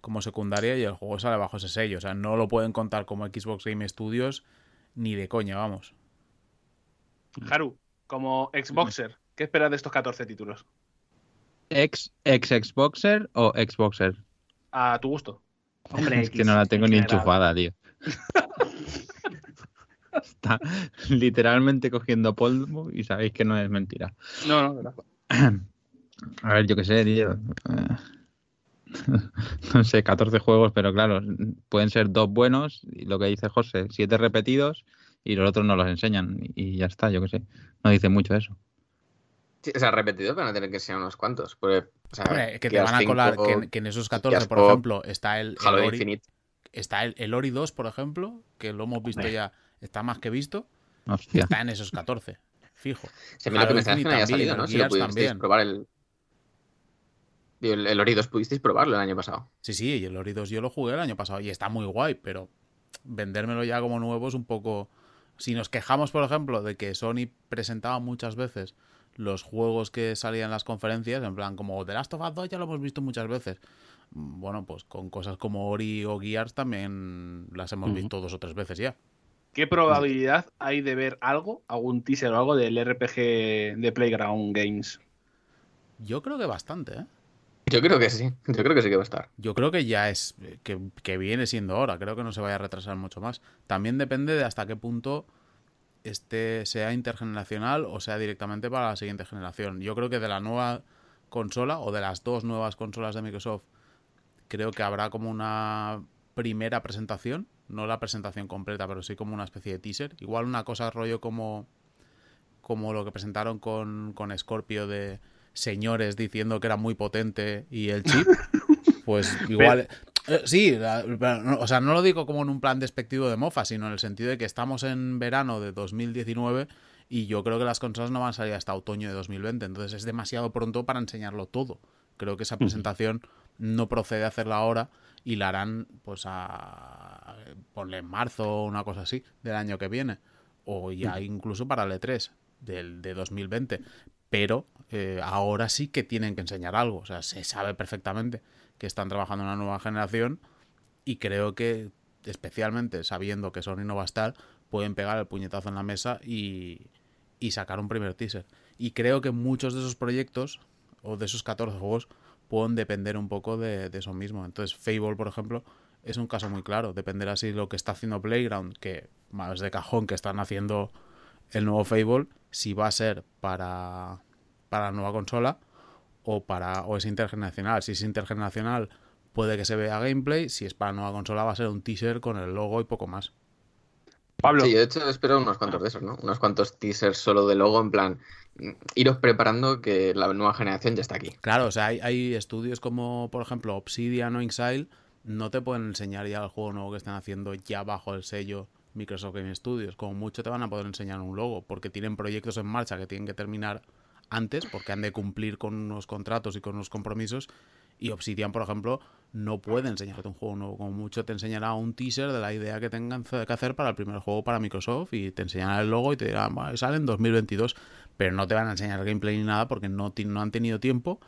como secundaria y el juego sale bajo ese sello. O sea, no lo pueden contar como Xbox Game Studios ni de coña, vamos. Haru, como Xboxer, ¿qué esperas de estos 14 títulos? ¿Ex, ex Xboxer o Xboxer? A tu gusto. Hombre, Es que no la tengo ni enchufada, tío. Está literalmente cogiendo polvo y sabéis que no es mentira. No, no, verdad. A ver, yo qué sé, tío. Eh, No sé, 14 juegos, pero claro, pueden ser dos buenos, y lo que dice José, siete repetidos y los otros no los enseñan. Y ya está, yo qué sé. No dice mucho eso. Sí, o sea, repetido van a tener que ser unos cuantos. Porque, o sea, Hombre, que te van a colar, 5, que, en- que en esos 14, Gears por Pop, ejemplo, está el, el Ori, Infinite. está el, el Ori 2, por ejemplo, que lo hemos visto Hombre. ya, está más que visto, que Hostia. está en esos 14, fijo. Si a mí lo que Halo me no haya Infinite salido, también, ¿no? el Si lo pudisteis también. probar el... El, el Ori 2 pudisteis probarlo el año pasado. Sí, sí, y el Ori 2 yo lo jugué el año pasado y está muy guay, pero vendérmelo ya como nuevo es un poco... Si nos quejamos, por ejemplo, de que Sony presentaba muchas veces los juegos que salían en las conferencias, en plan como The Last of Us 2 ya lo hemos visto muchas veces. Mm, Bueno, pues con cosas como Ori o Gears también las hemos visto dos o tres veces ya. ¿Qué probabilidad hay de ver algo, algún teaser o algo del RPG de Playground Games? Yo creo que bastante, ¿eh? Yo creo que sí. Yo creo que sí que va a estar. Yo creo que ya es que, que viene siendo hora. Creo que no se vaya a retrasar mucho más. También depende de hasta qué punto este sea intergeneracional o sea directamente para la siguiente generación. Yo creo que de la nueva consola o de las dos nuevas consolas de Microsoft, creo que habrá como una primera presentación, no la presentación completa, pero sí como una especie de teaser. Igual una cosa rollo como como lo que presentaron con, con Scorpio de señores diciendo que era muy potente y el chip, pues igual... eh, Sí, o sea, no lo digo como en un plan despectivo de mofa, sino en el sentido de que estamos en verano de 2019 y yo creo que las consolas no van a salir hasta otoño de 2020, entonces es demasiado pronto para enseñarlo todo. Creo que esa presentación no procede a hacerla ahora y la harán pues a ponle en marzo o una cosa así del año que viene. O ya incluso para el E3 del, de 2020 pero eh, ahora sí que tienen que enseñar algo. O sea se sabe perfectamente que están trabajando en una nueva generación y creo que especialmente sabiendo que Sony no va a estar pueden pegar el puñetazo en la mesa y, y sacar un primer teaser y creo que muchos de esos proyectos o de esos 14 juegos pueden depender un poco de, de eso mismo. Entonces, Fable, por ejemplo, es un caso muy claro. Dependerá si lo que está haciendo Playground, que más de cajón que están haciendo el nuevo Fable, si va a ser para, para la nueva consola o para o es intergeneracional. Si es intergeneracional, puede que se vea gameplay. Si es para la nueva consola, va a ser un teaser con el logo y poco más. Pablo, Sí, yo de hecho espero unos cuantos de esos, ¿no? Unos cuantos teasers solo de logo, en plan, iros preparando que la nueva generación ya está aquí. Claro, o sea, hay, hay estudios como, por ejemplo, Obsidian o Inxile, no te pueden enseñar ya el juego nuevo que están haciendo ya bajo el sello Microsoft Game Studios. Como mucho te van a poder enseñar un logo, porque tienen proyectos en marcha que tienen que terminar antes, porque han de cumplir con unos contratos y con unos compromisos. Y Obsidian, por ejemplo, no puede enseñarte un juego nuevo. Como mucho te enseñará un teaser de la idea que tengan que hacer para el primer juego para Microsoft y te enseñará el logo y te dirán, "Bueno, sale en 2022. Pero no te van a enseñar gameplay ni nada porque no han tenido tiempo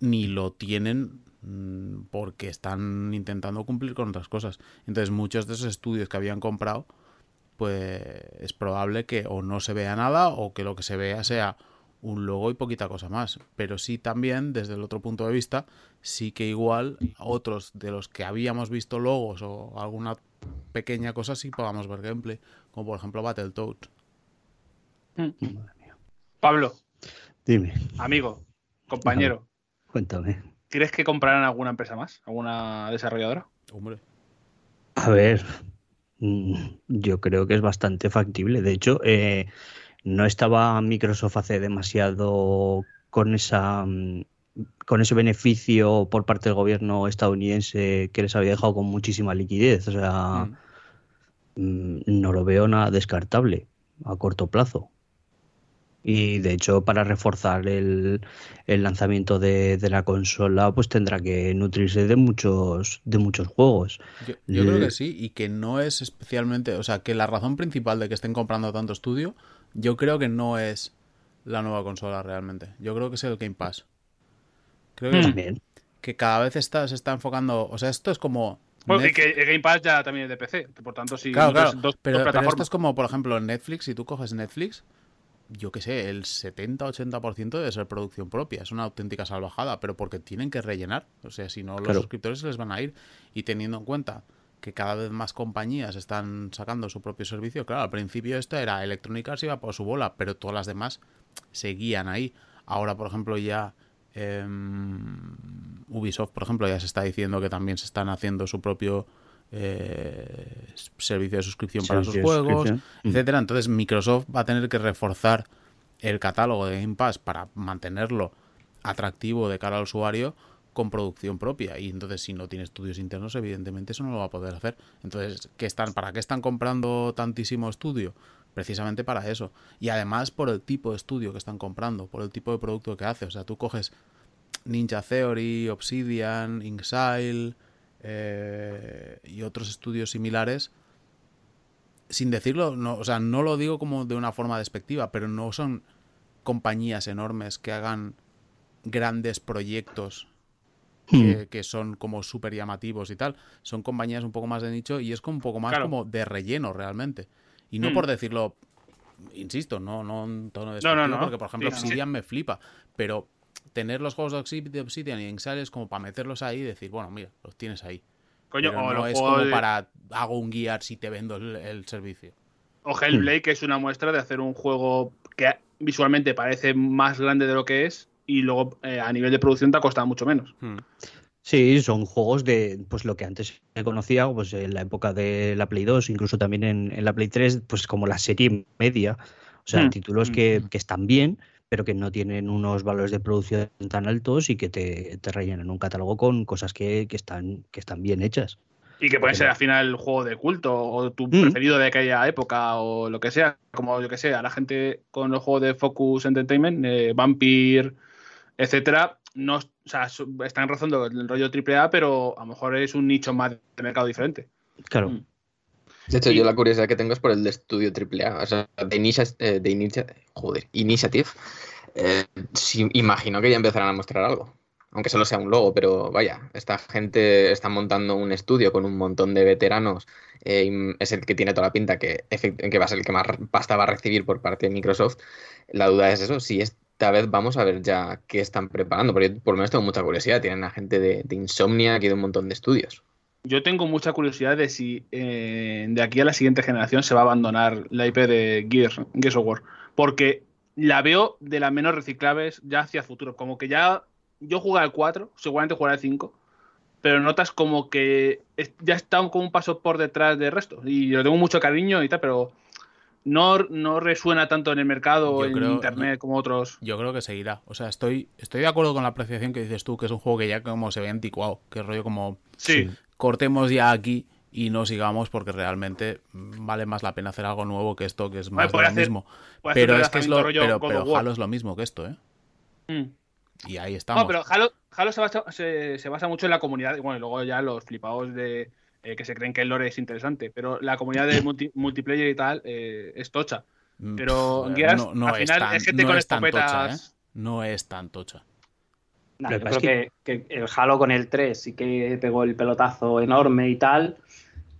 ni lo tienen mm, porque están intentando cumplir con otras cosas. Entonces muchos de esos estudios que habían comprado, pues es probable que o no se vea nada o que lo que se vea sea un logo y poquita cosa más. Pero sí también, desde el otro punto de vista, sí que igual otros de los que habíamos visto logos o alguna pequeña cosa sí podamos ver gameplay, como por ejemplo Battletoads. Pablo, Dime, amigo, compañero, cuéntame. ¿crees que comprarán alguna empresa más? ¿Alguna desarrolladora? Hombre, A ver, mm, yo creo que es bastante factible. De hecho, eh, no estaba Microsoft hace demasiado con esa mm, con ese beneficio por parte del gobierno estadounidense que les había dejado con muchísima liquidez. O sea, Mm. mm, no lo veo nada descartable a corto plazo. Y de hecho, para reforzar el, el lanzamiento de, de la consola, pues tendrá que nutrirse de muchos, de muchos juegos. Yo, yo creo que sí, y que no es especialmente, o sea, que la razón principal de que estén comprando tanto estudio, yo creo que no es la nueva consola realmente. Yo creo que es el Game Pass. Creo que, También. que cada vez está, se está enfocando, o sea, esto es como... Bueno, y que el Game Pass ya también es de PC, por tanto si Claro, claro, dos- pero, dos pero esto plataformas. es como, por ejemplo, Netflix, si tú coges Netflix, yo qué sé, el 70-80% debe ser producción propia, es una auténtica salvajada, pero porque tienen que rellenar, o sea, si no los Claro. suscriptores se les van a ir, y teniendo en cuenta que cada vez más compañías están sacando su propio servicio, claro, al principio esto era Electronic Arts iba por su bola, pero todas las demás seguían ahí. Ahora, por ejemplo, ya em, Ubisoft, por ejemplo, ya se está diciendo que también se están haciendo su propio eh, servicio de suscripción para sus juegos, etcétera. Entonces Microsoft va a tener que reforzar el catálogo de Game Pass para mantenerlo atractivo de cara al usuario con producción propia. Y entonces, si no tiene estudios internos, evidentemente eso no lo va a poder hacer. Entonces, ¿qué están, ¿para qué están comprando tantísimo estudio? Precisamente para eso. Y además por el tipo de estudio que están comprando, por el tipo de producto que hace. O sea, tú coges Ninja Theory, Obsidian, Inxile eh, y otros estudios similares. Sin decirlo, no, o sea, no lo digo como de una forma despectiva, pero no son compañías enormes que hagan grandes proyectos que, que son como súper llamativos y tal. Son compañías un poco más de nicho y es como un poco más Claro. como de relleno realmente. Y no Mm. por decirlo, insisto, no, no en tono de No, no, no. porque por ejemplo Sí, sí. Obsidian me flipa, pero tener los juegos de Obsi- de Obsidian y Inxile es como para meterlos ahí y decir, bueno, mira, los tienes ahí. Coño, Pero o no es como de- para hago un guiar si te vendo el, el servicio. O Hellblade, que es una muestra de hacer un juego que visualmente parece más grande de lo que es y luego eh, a nivel de producción te ha costado mucho menos. Hmm. Sí, son juegos de pues lo que antes se conocía, pues en la época de la Play 2, incluso también en, en la Play 3, pues como la serie media. O sea, Hmm. títulos que, que están bien, pero que no tienen unos valores de producción tan altos y que te, te rellenan un catálogo con cosas que, que están, que están bien hechas. Y que puede ser al final el juego de culto o tu Mm. preferido de aquella época o lo que sea. Como yo que sé, a la gente con los juegos de Focus Entertainment, eh, Vampire, etcétera, no, o sea, están rozando el rollo AAA, pero a lo mejor es un nicho más de mercado diferente. Claro. Mm. De hecho, Y- yo la curiosidad que tengo es por el de estudio AAA, o sea, de, Initia- eh, de Initia- joder, Initiative. Eh, sí, imagino que ya empezarán a mostrar algo, aunque solo sea un logo, pero vaya, esta gente está montando un estudio con un montón de veteranos, eh, y es el que tiene toda la pinta que, que va a ser el que más pasta va a recibir por parte de Microsoft. La duda es eso, si esta vez vamos a ver ya qué están preparando, porque por lo menos tengo mucha curiosidad, tienen a gente de, de Insomnia y de un montón de estudios. yo tengo mucha curiosidad de si eh, de aquí a la siguiente generación se va a abandonar la IP de Gears, Gears of War. Porque la veo de las menos reciclables ya hacia futuro. Como que ya yo jugué al 4, seguramente jugaré al 5, pero notas como que ya está como un paso por detrás del resto. Y yo tengo mucho cariño y tal, pero no, no resuena tanto en el mercado o Yo en creo- internet como otros. Yo creo que seguirá. O sea, estoy, estoy de acuerdo con la apreciación que dices tú, que es un juego que ya como se ve anticuado, que rollo como Sí, cortemos ya aquí y no sigamos porque realmente vale más la pena hacer algo nuevo que esto, que es más de puede lo mismo. Pero es que es lo, pero. Halo es lo mismo que esto, ¿eh? Mm. Y ahí estamos. No, pero Halo, Halo se, basa, se, se basa mucho en la comunidad. y Bueno, y luego ya los flipados de eh, que se creen que el lore es interesante. Pero la comunidad de multi- multiplayer y tal eh, es tocha. Mm, pero pff, Gears, no, no al es final, tan, es gente no con es tocha, escopetas. ¿eh? No es tan tocha. Nah, Lo yo que pasa creo es que... que el Halo con el 3 sí que pegó el pelotazo enorme y tal,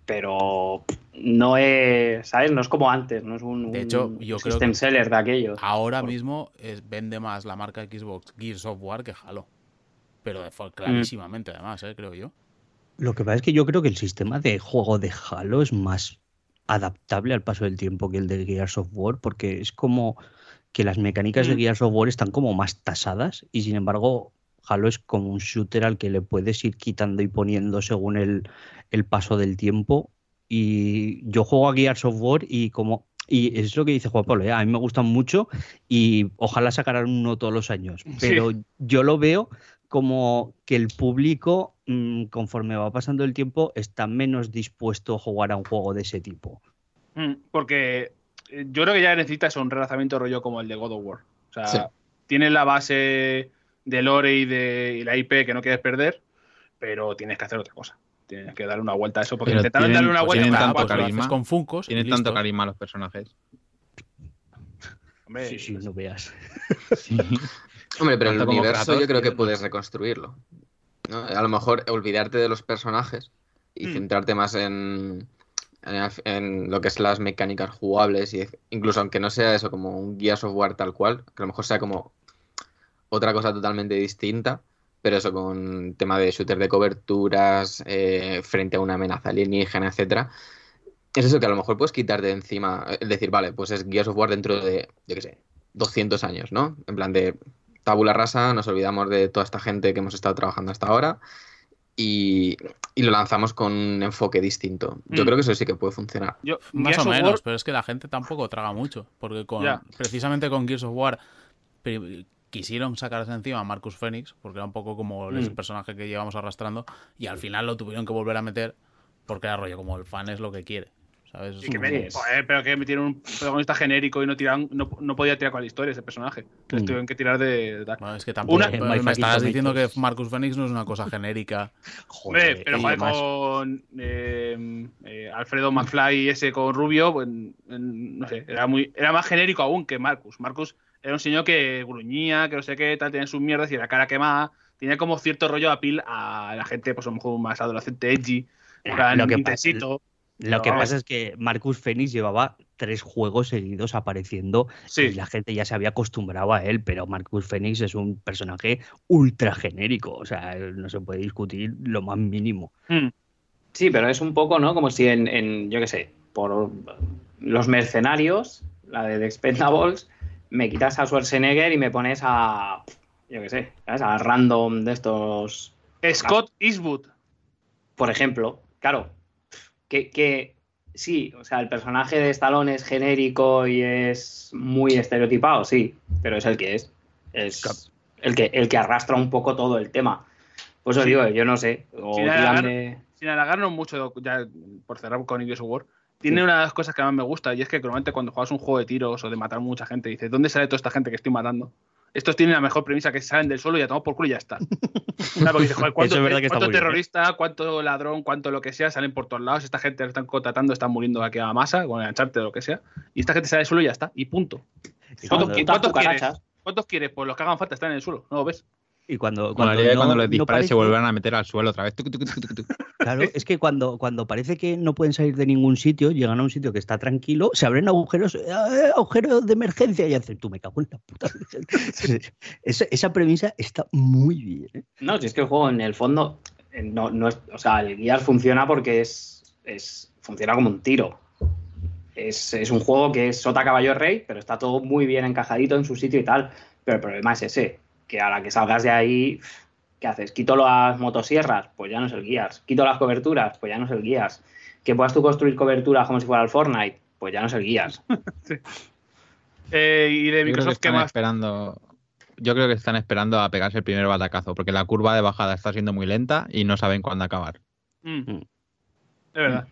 pero no es, ¿sabes? No es como antes, no es un, De hecho, un yo creo system que- seller de aquellos. Ahora Por- mismo es, vende más la marca Xbox Gears of War que Halo. Pero de Mm. clarísimamente, además, ¿eh? creo yo. Lo que pasa es que yo creo que el sistema de juego de Halo es más adaptable al paso del tiempo que el de Gears of War, porque es como que las mecánicas de Mm. Gears of War están como más tasadas y sin embargo Halo es como un shooter al que le puedes ir quitando y poniendo según el, el paso del tiempo. Y yo juego a Gears of War y como... Y es lo que dice Juan Pablo, ¿eh? a mí me gustan mucho y ojalá sacaran uno todos los años. Pero yo lo veo como que el público, mm, conforme va pasando el tiempo, está menos dispuesto a jugar a un juego de ese tipo. Mm, Porque eh, yo creo que ya necesitas un relanzamiento rollo como el de God of War. O sea, Sí. tienes la base de lore y de y la IP que no quieres perder, pero tienes que hacer otra cosa. Tienes que darle una vuelta a eso, porque Pero intentaron tienen- darle una vuelta tienen a tanto pues carisma. con Funcos y Tienen tanto carisma los personajes. hombre, Sí, sí, no veas. Sí. Hombre, pero el universo yo creo que puedes reconstruirlo. ¿No? A lo mejor olvidarte de los personajes y Mm. centrarte más en, en, en lo que es las mecánicas jugables y incluso aunque no sea eso como un Gears of War tal cual, que a lo mejor sea como otra cosa totalmente distinta, pero eso con tema de shooter de coberturas, eh, frente a una amenaza alienígena, etcétera. Es eso que a lo mejor puedes quitarte de encima, es decir, vale, pues es Gears of War dentro de, yo qué sé, 200 años, ¿no? En plan de tabula rasa, nos olvidamos de toda esta gente que hemos estado trabajando hasta ahora y, y lo lanzamos con un enfoque distinto. Yo Mm. creo que eso sí que puede funcionar. yo, Más Gears o menos, War- pero es que la gente tampoco traga mucho. Porque con precisamente con Gears of War quisieron sacarse encima a Marcus Phoenix, porque era un poco como el Mm. personaje que llevamos arrastrando, y al final lo tuvieron que volver a meter porque era rollo como el fan es lo que quiere. ¿Sabes? Sí, que me- joder, pero que metieron un protagonista genérico y no tiran, no, no podía tirar con la historia ese personaje. Les Mm. tuvieron que tirar de. de. Bueno, es que tampoco Una- me- me estabas diciendo que. Marcus Phoenix no es una cosa genérica. Hombre, pero y joder, con eh, eh, Alfredo McFly ese con Rubio, pues, en- no sé, era muy era más genérico aún que Marcus. Marcus era un señor que gruñía, que no sé qué, tal, tenía sus mierdas y la cara quemada. Tenía como cierto rollo de apil a la gente, pues a lo mejor más adolescente, edgy, plan, lo que pasa- Lo que No, pasa es que Marcus Phoenix llevaba tres juegos seguidos apareciendo y Sí, la gente ya se había acostumbrado a él, pero Marcus Phoenix es un personaje ultra genérico, o sea, no se puede discutir lo más mínimo. Mm, Sí, pero es un poco, ¿no? Como si en, en, yo qué sé, por los mercenarios, la de The Expendables, me quitas a Schwarzenegger y me pones a, yo qué sé, ¿sabes? A random de estos, Scott Eastwood. por ejemplo. Claro, que, que sí, o sea, el personaje de Stallone es genérico y es muy estereotipado, sí, pero es el que es. Es el que, el que arrastra un poco todo el tema. Por eso Sí. digo, yo no sé. O de- sin alargarnos mucho, ya por cerrar con of War, tiene una de las cosas que más me gusta y es que normalmente cuando juegas un juego de tiros o de matar mucha gente, dices, ¿dónde sale toda esta gente que estoy matando? Estos tienen la mejor premisa que salen del suelo y ya tomamos por culo y ya está. Porque dices, joder, ¿cuánto, Eso es verdad que está cuánto bien, ¿eh? terrorista, cuánto ladrón, cuánto lo que sea, salen por todos lados, esta gente la están contratando, están muriendo aquí a masa, con el ancharte o lo que sea, y esta gente sale del suelo y ya está, y punto. Y ¿Cuánto- cuando, qui- putas cuántos quieres? ¿Cuántos quieres? Pues los que hagan falta están en el suelo, ¿no lo ves? Y cuando, Cuando, cuando, no- cuando les no disparan parece- se vuelven a meter al suelo otra vez. Tuc, tuc, tuc, tuc, tuc. Claro, es que cuando, cuando parece que no pueden salir de ningún sitio, llegan a un sitio que está tranquilo, se abren agujeros, ¡eh, agujeros de emergencia y hacen, tú me cago en la puta. esa, esa premisa está muy bien. ¿eh? No, si es que el juego en el fondo eh, no, no es, o sea, el Gears funciona porque es, es funciona como un tiro. Es, es un juego que es sota caballo rey, pero está todo muy bien encajadito en su sitio y tal. Pero el problema es ese, que a la que salgas de ahí, ¿qué haces? ¿Quito las motosierras? Pues ya no es el Gears. ¿Quito las coberturas? Pues ya no es el Gears. ¿Que puedas tú construir coberturas como si fuera el Fortnite? Pues ya no es el Gears. Eh, y de que Microsoft, ¿qué están más? esperando. Yo creo que están esperando a pegarse el primer batacazo, porque la curva de bajada está siendo muy lenta y no saben cuándo acabar. Mm. Mm. Es verdad.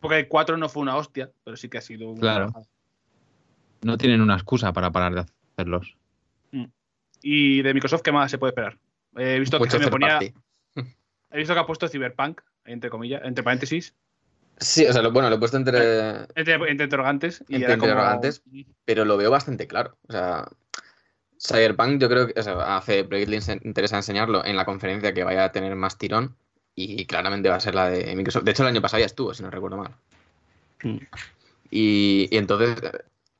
Porque el 4 no fue una hostia, pero sí que ha sido una Claro. bajada. No tienen una excusa para parar de hacerlos. Y de Microsoft, ¿qué más se puede esperar? He visto que se me ponía. party. He visto que ha puesto Cyberpunk, entre comillas, entre paréntesis, Sí, o sea, lo, bueno, lo he puesto entre, entre, entre interrogantes. Y Entre como- interrogantes. pero lo veo bastante claro. O sea, Cyberpunk yo creo que o sea, hace Project le interesa enseñarlo en la conferencia que vaya a tener más tirón y claramente va a ser la de Microsoft. De hecho, el año pasado ya estuvo, si no recuerdo mal. Mm. Y, y entonces,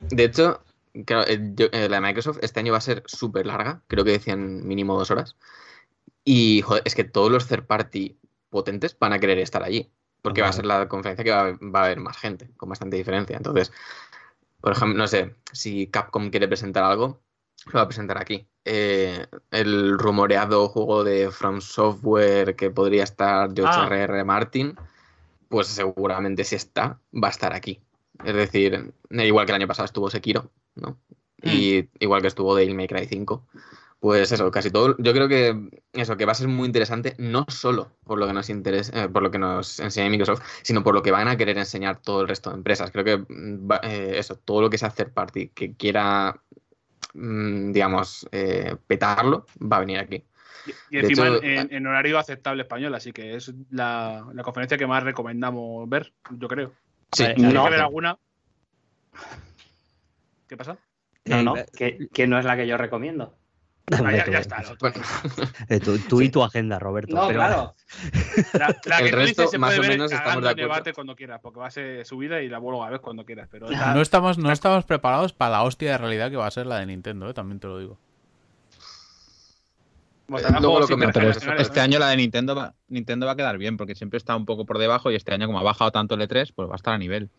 de hecho, claro, eh, yo- eh, la de Microsoft este año va a ser súper larga, creo que decían mínimo dos horas. Y joder, es que todos los third party potentes van a querer estar allí, porque va a ser la conferencia que va, va a haber más gente, con bastante diferencia. Entonces, por ejemplo, no sé, si Capcom quiere presentar algo, lo va a presentar aquí. Eh, el rumoreado juego de From Software que podría estar George Ah. R.R. Martin, pues seguramente si está, va a estar aquí. Es decir, igual que el año pasado estuvo Sekiro, ¿no? Y igual que estuvo Devil May Cry 5. Pues eso, casi todo. Yo creo que eso, que va a ser muy interesante, no solo por lo que nos interesa, eh, por lo que nos enseña Microsoft, sino por lo que van a querer enseñar todo el resto de empresas. Creo que mm, eh, eso, todo lo que sea hacer party, que quiera, mm, digamos, eh, petarlo, va a venir aquí. Y, encima hecho, en, en- en horario aceptable español, así que es la, la conferencia que más recomendamos ver, yo creo. Sí, Vale, no. que ver alguna. ¿Qué pasa? No, no, Eh, que, que no es la que yo recomiendo. Ah, ya, ya está. Bueno, eh, tú, tú y tu agenda, Roberto. No, pero- claro. La, la El que resto, dices se más puede o ver menos, estamos de en acuerdo. debate cuando quieras, porque va a ser subida y la vuelvo a ver cuando quieras. Pero No estamos, no estamos preparados para la hostia de realidad que va a ser la de Nintendo, ¿eh? también te lo digo. Luego internacionales, Este año la de Nintendo va, Nintendo va a quedar bien, porque siempre está un poco por debajo y este año, como ha bajado tanto el E3, pues va a estar a nivel.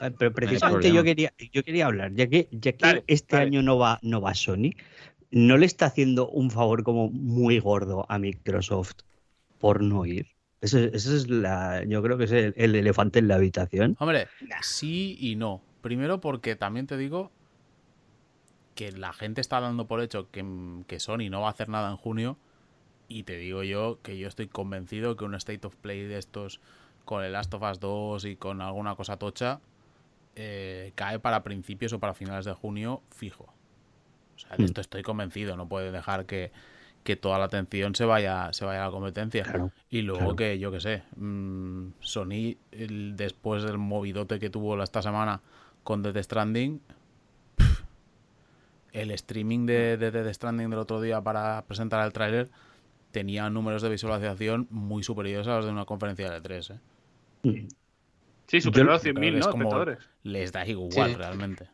Eh, Pero precisamente yo quería, yo quería hablar, ya que, ya que Dale, este dale. año no va, no va Sony, ¿no le está haciendo un favor como muy gordo a Microsoft por no ir? Eso, es- eso es la, yo creo que es el, el elefante en la habitación. Hombre, sí y no. Primero porque también te digo que la gente está dando por hecho que, que Sony no va a hacer nada en junio y te digo yo que yo estoy convencido que un State of Play de estos con el Last of Us 2 y con alguna cosa tocha eh, cae para principios o para finales de junio fijo. O sea, de Mm. esto estoy convencido. No puede dejar que, que toda la atención se vaya, se vaya a la competencia. Claro. Y luego claro. que, yo qué sé, mm, Sony, el- después del movidote que tuvo esta semana con Death Stranding, el streaming de, de Death Stranding del otro día para presentar el tráiler tenía números de visualización muy superiores a los de una conferencia de 3 ¿eh? Mm. Sí, superior a los Yo creo 100.000, que es ¿no? como-. Les da igual Sí. realmente.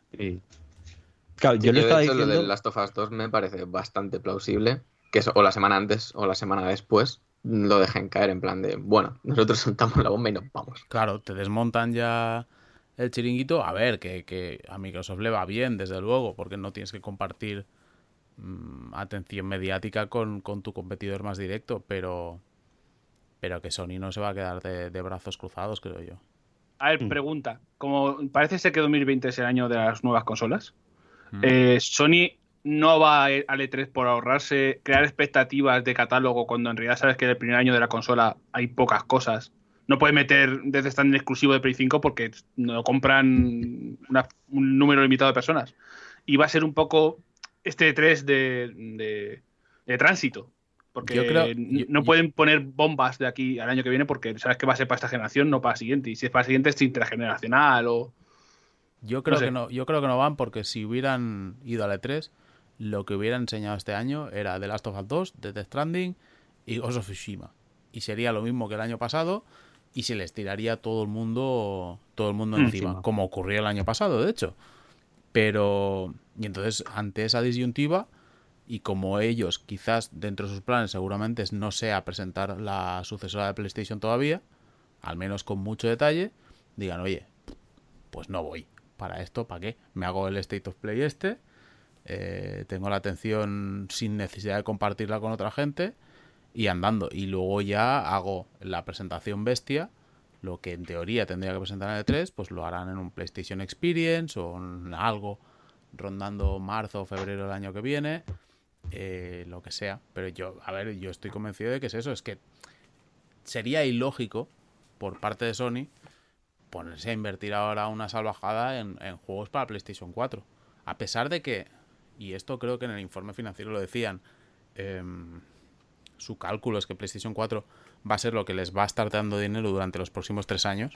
Claro, Sí, yo le de estaba hecho, lo diciendo. del Last of Us 2 me parece bastante plausible que eso, o la semana antes o la semana después lo dejen caer en plan de, bueno, nosotros soltamos la bomba y nos vamos. Claro, te desmontan ya el chiringuito. A ver, que, que a Microsoft le va bien, desde luego, porque no tienes que compartir mm, atención mediática con, con tu competidor más directo, pero, pero que Sony no se va a quedar de, de brazos cruzados, creo yo. A ver, Mm. pregunta. Como parece ser que 2020 es el año de las nuevas consolas, Mm. eh, Sony no va a- al E3 por ahorrarse, crear expectativas de catálogo cuando en realidad sabes que en el primer año de la consola hay pocas cosas. No puede meter desde stand exclusivo de Play 5 porque no compran una- un número limitado de personas. Y va a ser un poco este E3 de, de- de tránsito. Porque Yo creo- yo- no yo- pueden poner bombas de aquí al año que viene porque sabes que va a ser para esta generación, no para la siguiente. Y si es para la siguiente es intergeneracional o... Yo creo sé. que no, yo creo que no van porque si hubieran ido al E3, lo que hubieran enseñado este año era The Last of Us 2, The Death Stranding y Ghost of Tsushima. Y sería lo mismo que el año pasado y se les tiraría todo el mundo todo el mundo encima, Encima. como ocurrió el año pasado, de hecho. Pero y entonces ante esa disyuntiva Y como ellos, quizás dentro de sus planes, seguramente no sea presentar la sucesora de PlayStation todavía, al menos con mucho detalle, digan, oye, pues no voy. Para esto, ¿para qué? Me hago el State of Play este, eh, tengo la atención sin necesidad de compartirla con otra gente y andando. Y luego ya hago la presentación bestia, lo que en teoría tendría que presentar en el 3, pues lo harán en un PlayStation Experience o en algo rondando marzo o febrero del año que viene, eh, lo que sea. Pero yo, a ver, yo estoy convencido de que es eso, es que sería ilógico por parte de Sony ponerse a invertir ahora una salvajada en, en juegos para PlayStation 4. A pesar de que, y esto creo que en el informe financiero lo decían, em, su cálculo es que PlayStation 4 va a ser lo que les va a estar dando dinero durante los próximos tres años.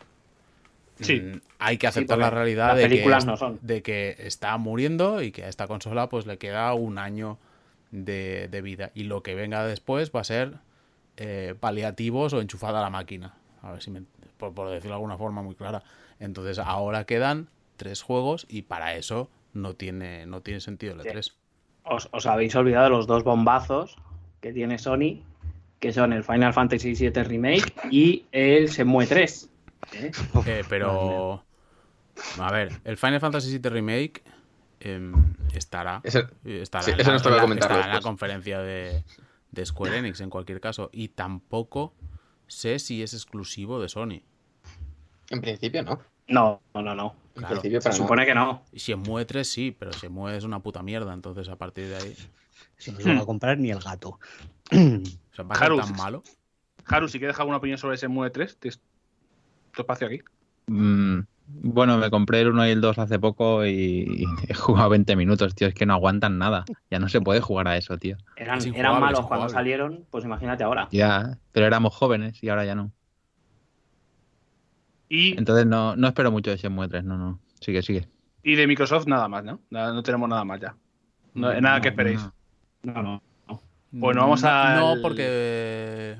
Sí. Mm, hay que aceptar la realidad de que, películas es- no son. de que está muriendo y que a esta consola pues le queda un año de, de vida. Y lo que venga después va a ser eh, paliativos o enchufada a la máquina. A ver si me, por, por decirlo de alguna forma muy clara. Entonces ahora quedan tres juegos y para eso no tiene, no tiene sentido el Sí. E3. Os, os habéis olvidado de los dos bombazos que tiene Sony, que son el Final Fantasy VII Remake y el Shenmue 3. ¿eh? Eh, pero. A ver, el Final Fantasy VII Remake em, estará. Ese- estará sí, en eso la- toca en la- estará en la conferencia de, de Square Enix en cualquier caso. Y tampoco sé si es exclusivo de Sony. En principio no. No, no, no, no. En Claro, principio Se supone que no. Y si Shenmue 3 sí, pero Shenmue es una puta mierda. Entonces a partir de ahí. Si no se lo va a comprar ni el gato. O sea, va a ser Haru, tan malo. Haru, si quieres dejar alguna opinión sobre ese MUE 3, tienes tu espacio aquí. Mm, bueno, me compré el 1 y el 2 hace poco y he jugado 20 minutos, tío. Es que no aguantan nada. Ya no se puede jugar a eso, tío. Eran, Es eran malos es cuando salieron, pues imagínate ahora. Ya, pero éramos jóvenes y ahora ya no. Y, Entonces no, no espero mucho de Shenmue 3, no, no. Sigue, sigue. y de Microsoft nada más, ¿no? No tenemos nada más ya. No, nada que esperéis. No. No, no. Bueno, vamos No- al- No, porque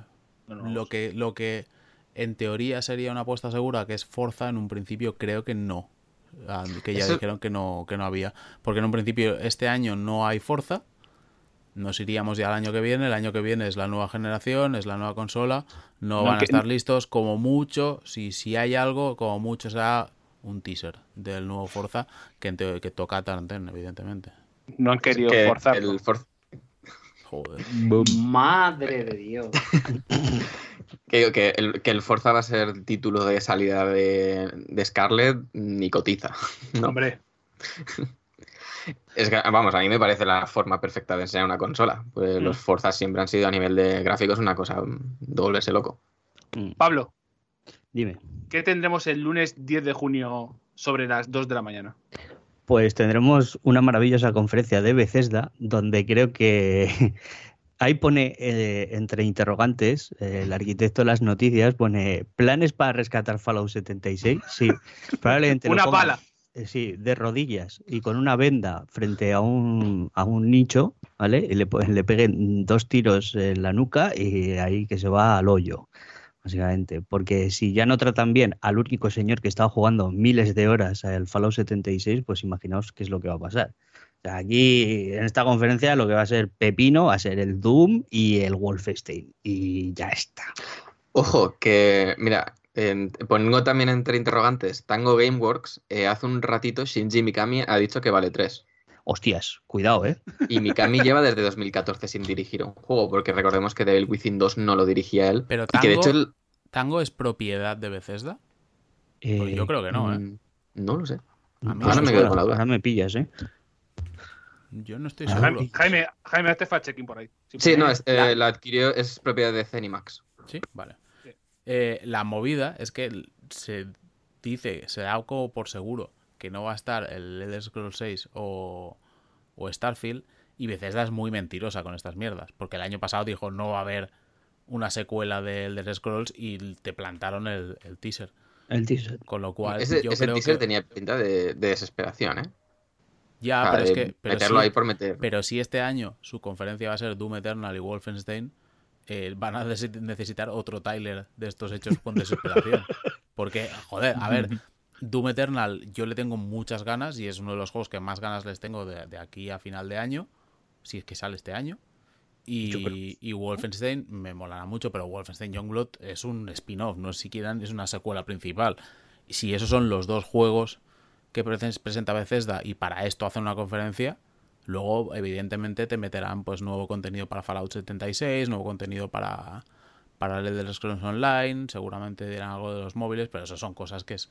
No, no, lo que, lo que en teoría sería una apuesta segura, que es Forza, en un principio creo que no. Ah, Que ya Eso- dijeron que no, que no había. Porque en un principio este año no hay Forza. Nos iríamos ya al año que viene. El año que viene es la nueva generación, es la nueva consola. No, No, van a estar listos. Como mucho, si, si hay algo, como mucho será un teaser del nuevo Forza que, en teo- que toca Tarantino, evidentemente. No han querido Que forzarlo. el For- Joder. Madre de Dios. Que, que el, que el Forza va a ser título de salida de, de Scarlett ni cotiza. ¿no? Hombre, Es que, vamos, a mí me parece la forma perfecta de enseñar una consola. Pues Mm. los Forza siempre han sido a nivel de gráficos una cosa mm, de volverse loco. Mm, Pablo, Dime. ¿qué tendremos el lunes 10 de junio sobre las 2 de la mañana? Pues tendremos una maravillosa conferencia de Bethesda donde creo que ahí pone eh, entre interrogantes eh, el arquitecto de las noticias pone planes para rescatar Fallout 76. Sí, probablemente Una pala. eh, sí, de rodillas y con una venda frente a un, a un nicho, ¿vale? Y le, le peguen dos tiros en la nuca y ahí que se va al hoyo básicamente. Porque si ya no tratan bien al único señor que estaba jugando miles de horas al Fallout 76, pues imaginaos qué es lo que va a pasar. O sea, aquí en esta conferencia lo que va a ser Pepino va a ser el Doom y el Wolfenstein. Y ya está. Ojo, que, mira, pongo también entre interrogantes, Tango Gameworks, eh, hace un ratito Shinji Mikami ha dicho que vale 3. Hostias, cuidado, ¿eh? Y Mikami lleva desde 2014 sin dirigir un juego, porque recordemos que Devil Within 2 no lo dirigía él. Pero Y que de Tango- hecho él... ¿Tango es propiedad de Bethesda? Pues Eh, yo creo que no, ¿eh? mm, No lo sé. A mí Ahora me quedo con la duda. ahora me pillas, ¿eh? Yo no estoy seguro. Jaime, Jaime, Jaime, hazte fact-checking por ahí. Si Sí, no, es, eh, la adquirió, es propiedad de Zenimax. Sí, vale. Sí. Eh, la movida es que se dice, se da como por seguro que no va a estar el Elder Scrolls 6 o, o Starfield y Bethesda es muy mentirosa con estas mierdas, porque el año pasado dijo no va a haber una secuela de Elder Scrolls y te plantaron el, el teaser, El teaser. con lo cual Ese, yo ese creo teaser que tenía pinta de, de desesperación, ¿eh? ya, O sea, pero es que pero meterlo sí- ahí por meter. Pero si este año su conferencia va a ser Doom Eternal y Wolfenstein, eh, van a nece- necesitar otro Tyler de estos hechos con desesperación. Porque, joder, a ver, Doom Eternal yo le tengo muchas ganas y es uno de los juegos que más ganas les tengo de, de aquí a final de año. si es que sale este año. Y, y Wolfenstein me molará mucho, pero Wolfenstein Youngblood es un spin-off, no es siquiera es una secuela principal. Y si esos son los dos juegos que presen- presenta Bethesda y para esto hacen una conferencia, luego evidentemente te meterán pues nuevo contenido para Fallout 76, nuevo contenido para, para el Elder Scrolls Online, seguramente dirán algo de los móviles, pero eso son cosas que es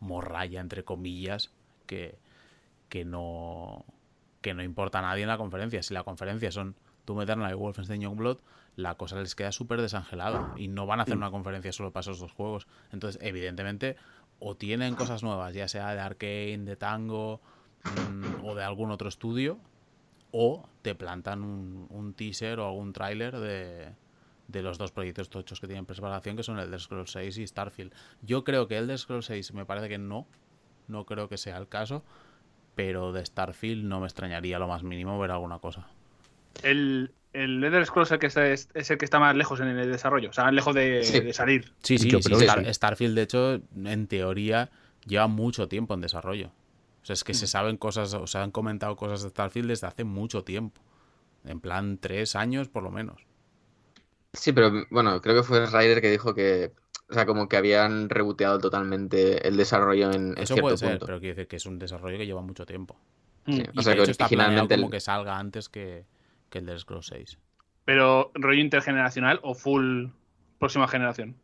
morralla, entre comillas, que, que no que no importa a nadie en la conferencia. Si la conferencia son Doom Eternal y Wolfenstein Youngblood, la cosa les queda súper desangelada y no van a hacer una conferencia solo para esos dos juegos. Entonces, evidentemente, o tienen cosas nuevas, ya sea de Arkane, de Tango mm, o de algún otro estudio, o te plantan un, un teaser o algún tráiler de, de los dos proyectos tochos que tienen preparación, que son Elder Scrolls 6 y Starfield. Yo creo que Elder Scrolls 6 me parece que no, no creo que sea el caso, pero de Starfield no me extrañaría lo más mínimo ver alguna cosa. El, el Elder Scrolls es el, que está, es, el que está más lejos en el desarrollo, o sea, más lejos de, Sí. de salir. Sí, sí, Yo sí, que Star- sí. Starfield, de hecho, en teoría, lleva mucho tiempo en desarrollo. O sea, es que se Mm. saben cosas, o se han comentado cosas de Starfield desde hace mucho tiempo. En plan, tres años por lo menos. Sí, pero bueno, creo que fue Ryder que dijo que, o sea, como que habían reboteado totalmente el desarrollo en, en Eso cierto puede ser, punto. pero quiere decir que es un desarrollo que lleva mucho tiempo. Sí. Y o sea de que hecho está originalmente el- como que salga antes que, que el de Scrolls 6. Pero rollo intergeneracional o full próxima generación.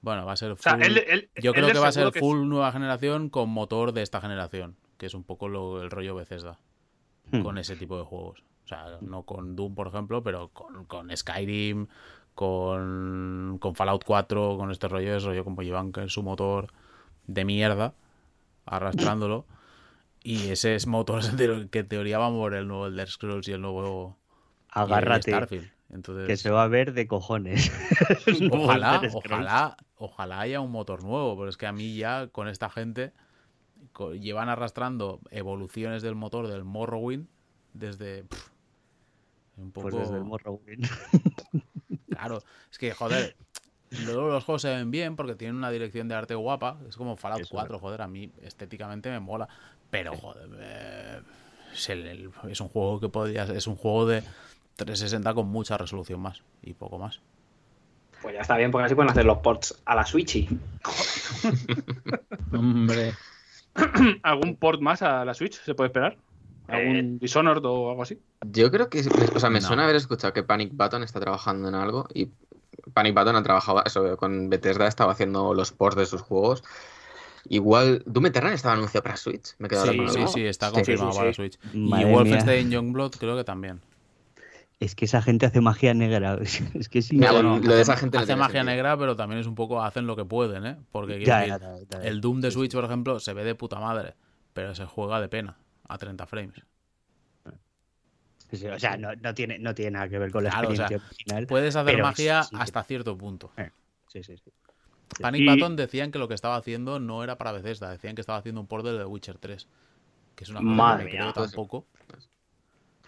Bueno, va a ser O sea, full- el, el- Yo creo que va a ser full nueva generación con motor de esta generación, que es un poco lo, el rollo Bethesda, Hmm. con ese tipo de juegos. O sea, no con Doom, por ejemplo, pero con, con Skyrim, con, con Fallout 4, con este rollo, es rollo como llevan su motor de mierda, arrastrándolo. Y ese es motor que en teoría va a mover el nuevo Elder Scrolls y el nuevo y el Agárrate, Starfield. Entonces, que se va a ver de cojones. Ojalá, ojalá, ojalá haya un motor nuevo, pero es que a mí ya con esta gente llevan arrastrando evoluciones del motor del Morrowind desde pff, un poco Pues desde el Morrowind. claro, es que joder, luego los juegos se ven bien porque tienen una dirección de arte guapa, es como Fallout Eso 4, joder, a mí estéticamente me mola, pero joder, eh, es, el- el- es un juego que podría es un juego de 360 con mucha resolución más y poco más. Pues ya está bien, porque así pueden hacer los ports a la Switch. y- Hombre. ¿Algún port más a la Switch se puede esperar? ¿Algún Eh. Dishonored o algo así? Yo creo que, o sea, me No. suena haber escuchado que Panic Button está trabajando en algo y Panic Button ha trabajado, eso, con Bethesda estaba haciendo los ports de sus juegos. Igual, Doom Eternal estaba anunciado para Switch, me he quedado Sí, sí, algo. sí, está Sí. confirmado sí, para sí. Switch. Madre y. Wolfenstein Youngblood creo que también. Es que esa gente hace magia negra. Es que sí. No, lo de hacen- esa gente no hace magia sentido. negra, pero también es un poco hacen lo que pueden, ¿eh? Porque Ya, decir, ya, ya, ya. el Doom de Sí, Switch, por ejemplo, se ve de puta madre, pero se juega de pena a 30 frames. sí, o sea, no, no tiene, no tiene nada que ver con la Claro, o sea, experiencia original. Puedes hacer magia sí que- hasta cierto punto. Sí, sí, sí. Panic Y- Button decían que lo que estaba haciendo no era para Bethesda, decían que estaba haciendo un port de The Witcher 3. Que es una cosa Madre que mía, creo tampoco.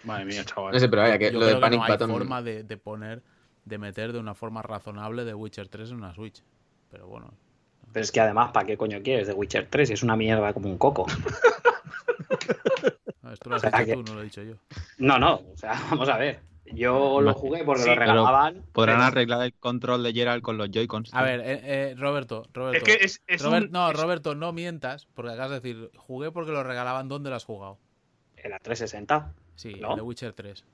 Madre mía, chaval. No sé, pero vaya, que Yo lo de creo que Panic no hay forma de, de poner, de meter de una forma razonable The Witcher 3 en una Switch. Pero bueno, Pero es que además, ¿para qué coño quieres de Witcher 3? Es una mierda como un coco. no, esto lo has O sea, dicho que- tú, no lo he dicho yo. No, no, o sea, vamos a ver. Yo lo jugué porque Sí, lo regalaban. Podrán pero- arreglar el control de Geralt con los Joy-Cons. A ver, eh, eh, Roberto, Roberto. Es que es, es Robert- un- no, Roberto, no mientas, porque acabas de decir, jugué porque lo regalaban. ¿Dónde lo has jugado? En la 360. Sí, ¿No? en The Witcher 3.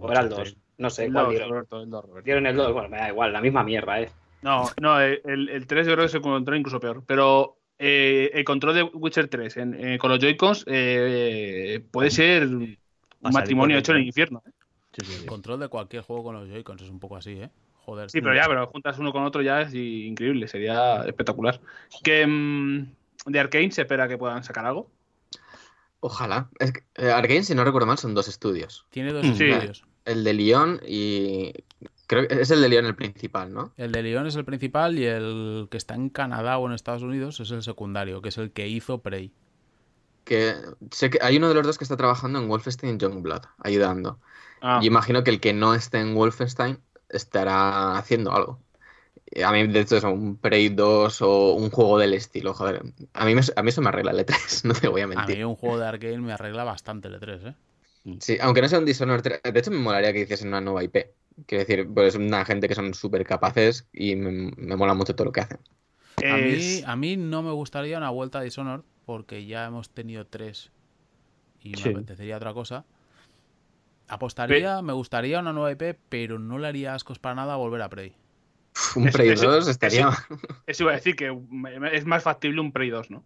O era el 2. No sé el cuál 2, dieron. Roberto, el 2, Roberto. Dieron el 2. Bueno, me da igual, la misma mierda, ¿eh? No, no, el, el 3 yo creo que se encontró incluso peor. Pero eh, el control de Witcher 3 en- eh, con los Joy-Cons eh, puede ser un matrimonio hecho en el infierno. ¿eh? Sí, sí, sí. Control de cualquier juego con los Joy-Cons es un poco así, ¿eh? Joder. Sí, pero ya, pero juntas uno con otro ya es increíble, sería espectacular. Que mm, de Arkane se espera que puedan sacar algo. Ojalá. Es que, eh, Arkane, si no recuerdo mal, son dos estudios. Tiene dos Sí. estudios. El de Lyon y. Creo que es el de Lyon el principal, ¿no? El de Lyon es el principal y el que está en Canadá o en Estados Unidos es el secundario, que es el que hizo Prey. Que sé que hay uno de los dos que está trabajando en Wolfenstein Youngblood, ayudando. Ah, Yo imagino que el que no esté en Wolfenstein estará haciendo algo. A mí, de hecho, es un Prey 2 o un juego del estilo, joder. A mí, me- a mí eso me arregla el E3, no te voy a A mentir. mí un juego de Arkane me arregla bastante el E3, ¿eh? Sí, aunque no sea un Dishonored 3, de hecho me molaría que hiciesen una nueva IP. Quiero decir, pues una gente que son súper capaces y me, me mola mucho todo lo que hacen. A mí, Es- a mí no me gustaría una vuelta a Dishonored porque ya hemos tenido tres y Sí. me apetecería otra cosa. Apostaría, me gustaría una nueva IP, pero no le haría ascos para nada volver a Prey. Un Eso- Prey eso- 2 estaría... Eso iba a decir que es más factible un Prey 2, ¿no?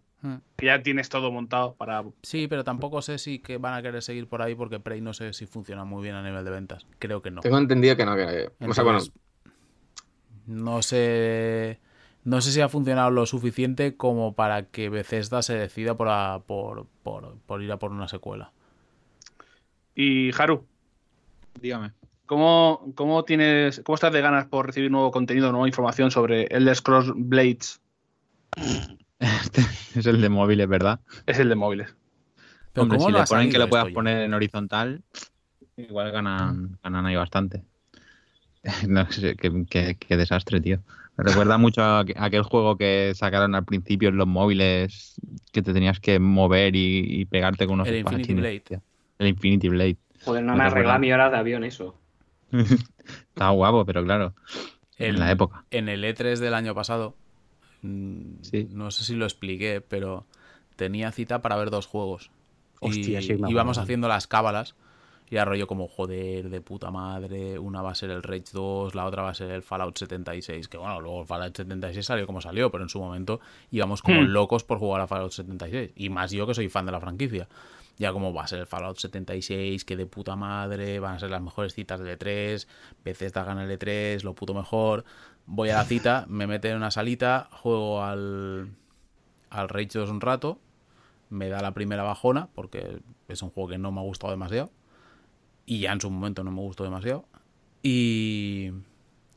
Que ya tienes todo montado para. Sí, pero tampoco sé si que van a querer seguir por ahí porque Prey no sé si funciona muy bien a nivel de ventas. Creo que no. Tengo entendido que no, que... O sea, bueno, Entonces, no sé. No sé si ha funcionado lo suficiente como para que Bethesda se decida por, a- por, por, por ir a por una secuela. Y Haru, Dígame. ¿cómo, cómo tienes, ¿cómo estás de ganas por recibir nuevo contenido, nueva información sobre Elder Scrolls Blades? Este es el de móviles, ¿verdad? Es el de móviles. Pero Hombre, ¿cómo si le ponen que lo puedas poner en horizontal, igual ganan, ganan ahí bastante. No sé, qué, qué- qué desastre, tío. Me recuerda mucho a aqu- aquel juego que sacaron al principio en los móviles que te tenías que mover y, y pegarte con unos El Infinity Blade. tío. El Infinity Blade. Joder, no Me arregla mi hora de avión eso. Estaba guapo, pero claro, El- en la época. En el E3 del año pasado, mm, Sí. no sé si lo expliqué, pero tenía cita para ver dos juegos. Hostia, y sí, íbamos haciendo las cábalas y a rollo como, joder, de puta madre, una va a ser el Rage 2, la otra va a ser el Fallout 76, que bueno, luego el Fallout 76 salió como salió, pero en su momento íbamos como Hmm. locos por jugar a Fallout 76, y más yo que soy fan de la franquicia. Ya como va a ser el Fallout 76, que de puta madre, van a ser las mejores citas del E3, Bethesda gana el E3, lo puto mejor. Voy a la cita, me mete en una salita, juego al, al Rage 2 un rato, me da la primera bajona, porque es un juego que no me ha gustado demasiado, y ya en su momento no me gustó demasiado, y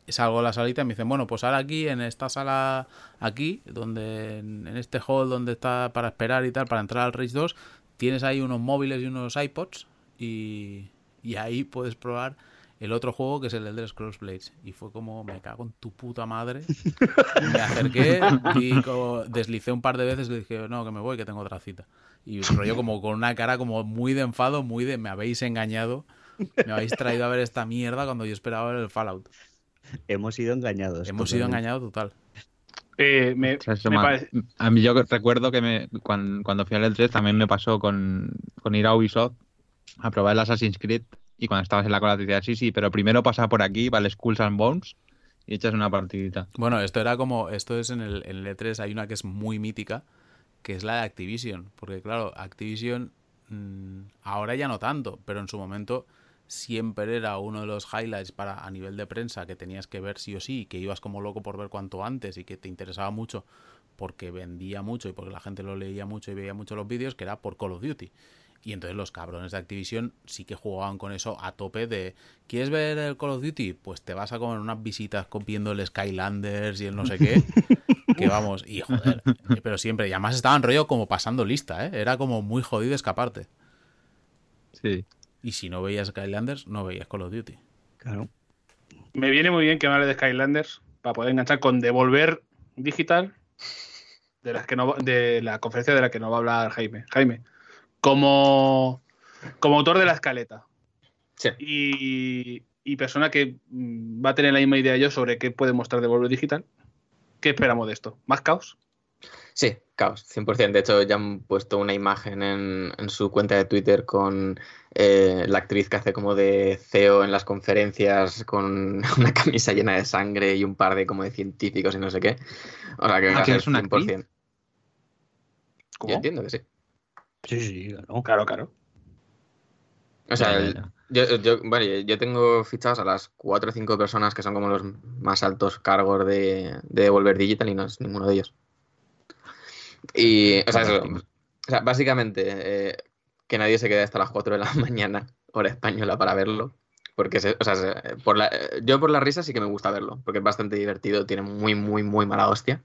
salgo de la salita y me dicen, bueno, pues ahora aquí, en esta sala, aquí, donde en este hall donde está para esperar y tal, para entrar al Rage 2, tienes ahí unos móviles y unos iPods, y, y ahí puedes probar el otro juego que es el Elder Scrolls Blades. Y fue como, me cago en tu puta madre. Me acerqué y como deslicé un par de veces y le dije, no, que me voy, que tengo otra cita. Y rollo como con una cara como muy de enfado, muy de, me habéis engañado, me habéis traído a ver esta mierda cuando yo esperaba ver el Fallout. Hemos sido engañados. Hemos sido engañados total. Eh, me, O sea, eso me me- parece- A mí yo recuerdo que me, cuando, cuando fui al E3 también me pasó con, con ir a Ubisoft a probar el Assassin's Creed y cuando estabas en la cola te decía, sí, sí, pero primero pasa por aquí, vale, Skulls and Bones y echas una partidita. Bueno, esto era como, esto es en el, el E3, hay una que es muy mítica, que es la de Activision, porque claro, Activision mm, ahora ya no tanto, pero en su momento siempre era uno de los highlights para a nivel de prensa que tenías que ver sí o sí, que ibas como loco por ver cuanto antes y que te interesaba mucho porque vendía mucho y porque la gente lo leía mucho y veía mucho los vídeos, que era por Call of Duty. Y entonces los cabrones de Activision sí que jugaban con eso a tope de ¿Quieres ver el Call of Duty? Pues te vas a comer unas visitas copiando el Skylanders y el no sé qué. que vamos, y joder. Pero siempre, y además estaban rollo como pasando lista, ¿eh? Era como muy jodido escaparte. Sí. Y si no veías Skylanders, no veías Call of Duty. Claro. me viene muy bien que me hable de Skylanders para poder enganchar con Devolver Digital, de, las que no, va- de la conferencia de la que no va a hablar Jaime. Jaime, como, como autor de la escaleta Sí. y, y persona que mm, va a tener la misma idea yo sobre qué puede mostrar Devolver Digital, ¿qué esperamos de esto? ¿Más caos? Sí, caos, 100%. De hecho, ya han puesto una imagen en, en su cuenta de Twitter con eh, la actriz que hace como de CEO en las conferencias con una camisa llena de sangre y un par de como de científicos y no sé qué. O sea que Ah, ¿que es una actriz? 100%. ¿Cómo? Yo entiendo que sí. Sí, sí, claro. Claro, claro. O sea, el- yo, yo, vale, yo tengo fichados a las cuatro o cinco personas que son como los más altos cargos de, de Devolver Digital y no es ninguno de ellos. Y, o sea, eso, o sea, básicamente, eh, que nadie se quede hasta las 4 de la mañana, hora española, para verlo. Porque, se- o sea, se- por la- eh, yo por la risa sí que me gusta verlo, porque es bastante divertido, tiene muy, muy, muy mala hostia.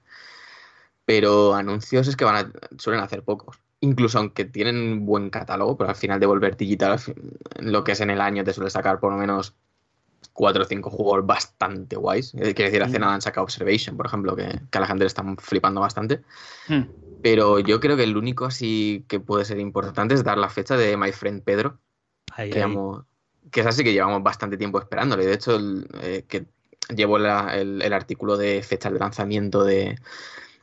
Pero anuncios es que van a, suelen hacer pocos. Incluso aunque tienen buen catálogo, pero al final Devolver Digital, al fin- lo que es en el año, te suele sacar por lo menos cuatro o cinco juegos bastante guays. Eh, Quiero decir, hace Mm. nada han sacado Observation, por ejemplo, que, que a la gente le están flipando bastante. Hmm. Pero yo creo que el único así que puede ser importante es dar la fecha de My Friend Pedro, que, que es así que llevamos bastante tiempo esperándolo. Y de hecho, el, eh, que llevo la- el, el artículo de fechas de lanzamiento de,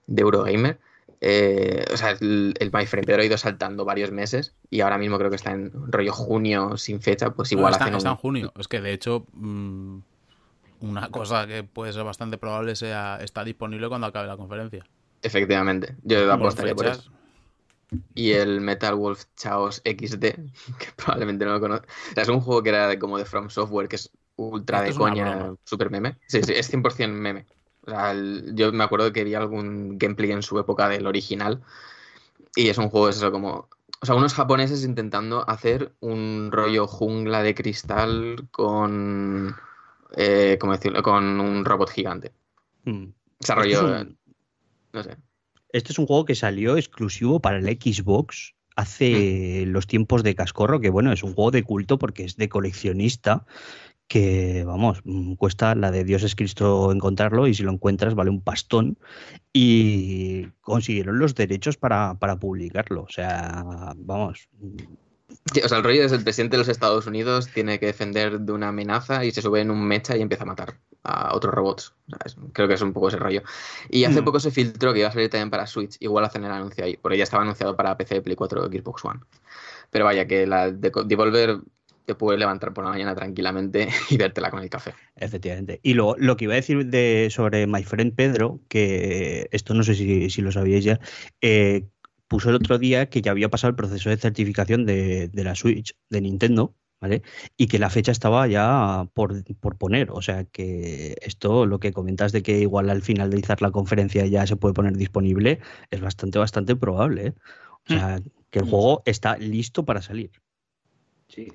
de Eurogamer. Eh, o sea, el, el ha ido saltando varios meses y ahora mismo creo que está en rollo junio sin fecha, pues No, igual está, hacen está en un- junio. Es que de hecho, mm, una cosa que puede ser bastante probable sea está disponible cuando acabe la conferencia. Efectivamente, yo Por apostaría por eso. Y el Metal Wolf Chaos XD, que probablemente no lo conozco. O sea, es un juego que era como de From Software, que es ultra de coña, super meme. Sí, sí, es 100% meme. O sea, el- yo me acuerdo que vi algún gameplay en su época del original. Y es un juego, es eso, como. O sea, unos japoneses intentando hacer un rollo jungla de cristal con. Eh, ¿Cómo decirlo? Con un robot gigante. Mm. O sea, rollo. Esto es un- No sé. Este es un juego que salió exclusivo para el Xbox hace los tiempos de Cascorro, que bueno, es un juego de culto porque es de coleccionista, que vamos, mm, cuesta la de Dios es Cristo encontrarlo y si lo encuentras vale un pastón y consiguieron los derechos para, para publicarlo. O sea, vamos, Sí, O sea, el rollo es el presidente de los Estados Unidos tiene que defender de una amenaza y se sube en un mecha y empieza a matar a otros robots. O sea, es- creo que es un poco ese rollo. Y hace Mm. poco se filtró que iba a salir también para Switch. Igual hacen el anuncio ahí, porque ya estaba anunciado para PC, Play 4 Xbox One. Pero vaya, que la de Devolver te puedes levantar por la mañana tranquilamente y vértela con el café. Efectivamente. Y lo, lo que iba a decir de, sobre My Friend Pedro, que esto no sé si, si lo sabíais ya, eh, puso el otro día que ya había pasado el proceso de certificación de, de la Switch de Nintendo, ¿vale? Y que la fecha estaba ya por, por poner. O sea que esto, lo que comentas de que igual al finalizar la conferencia ya se puede poner disponible, es bastante, bastante probable. ¿eh? O sea, que el juego está listo para salir. Sí.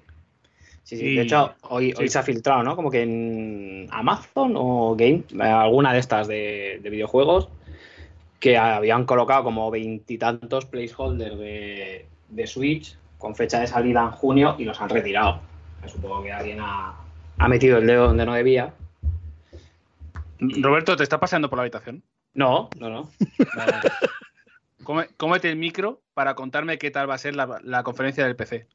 Sí, sí. Y- De hecho, hoy, hoy se ha filtrado, ¿no? Como que en Amazon o Game, alguna de estas de, de videojuegos, que habían colocado como veintitantos placeholders de, de Switch con fecha de salida en junio y los han retirado. Supongo que alguien ha, ha metido el dedo donde no debía. Roberto, ¿te está pasando por la habitación? No, no, no. Cómete el micro para contarme qué tal va a ser la, la conferencia del PC.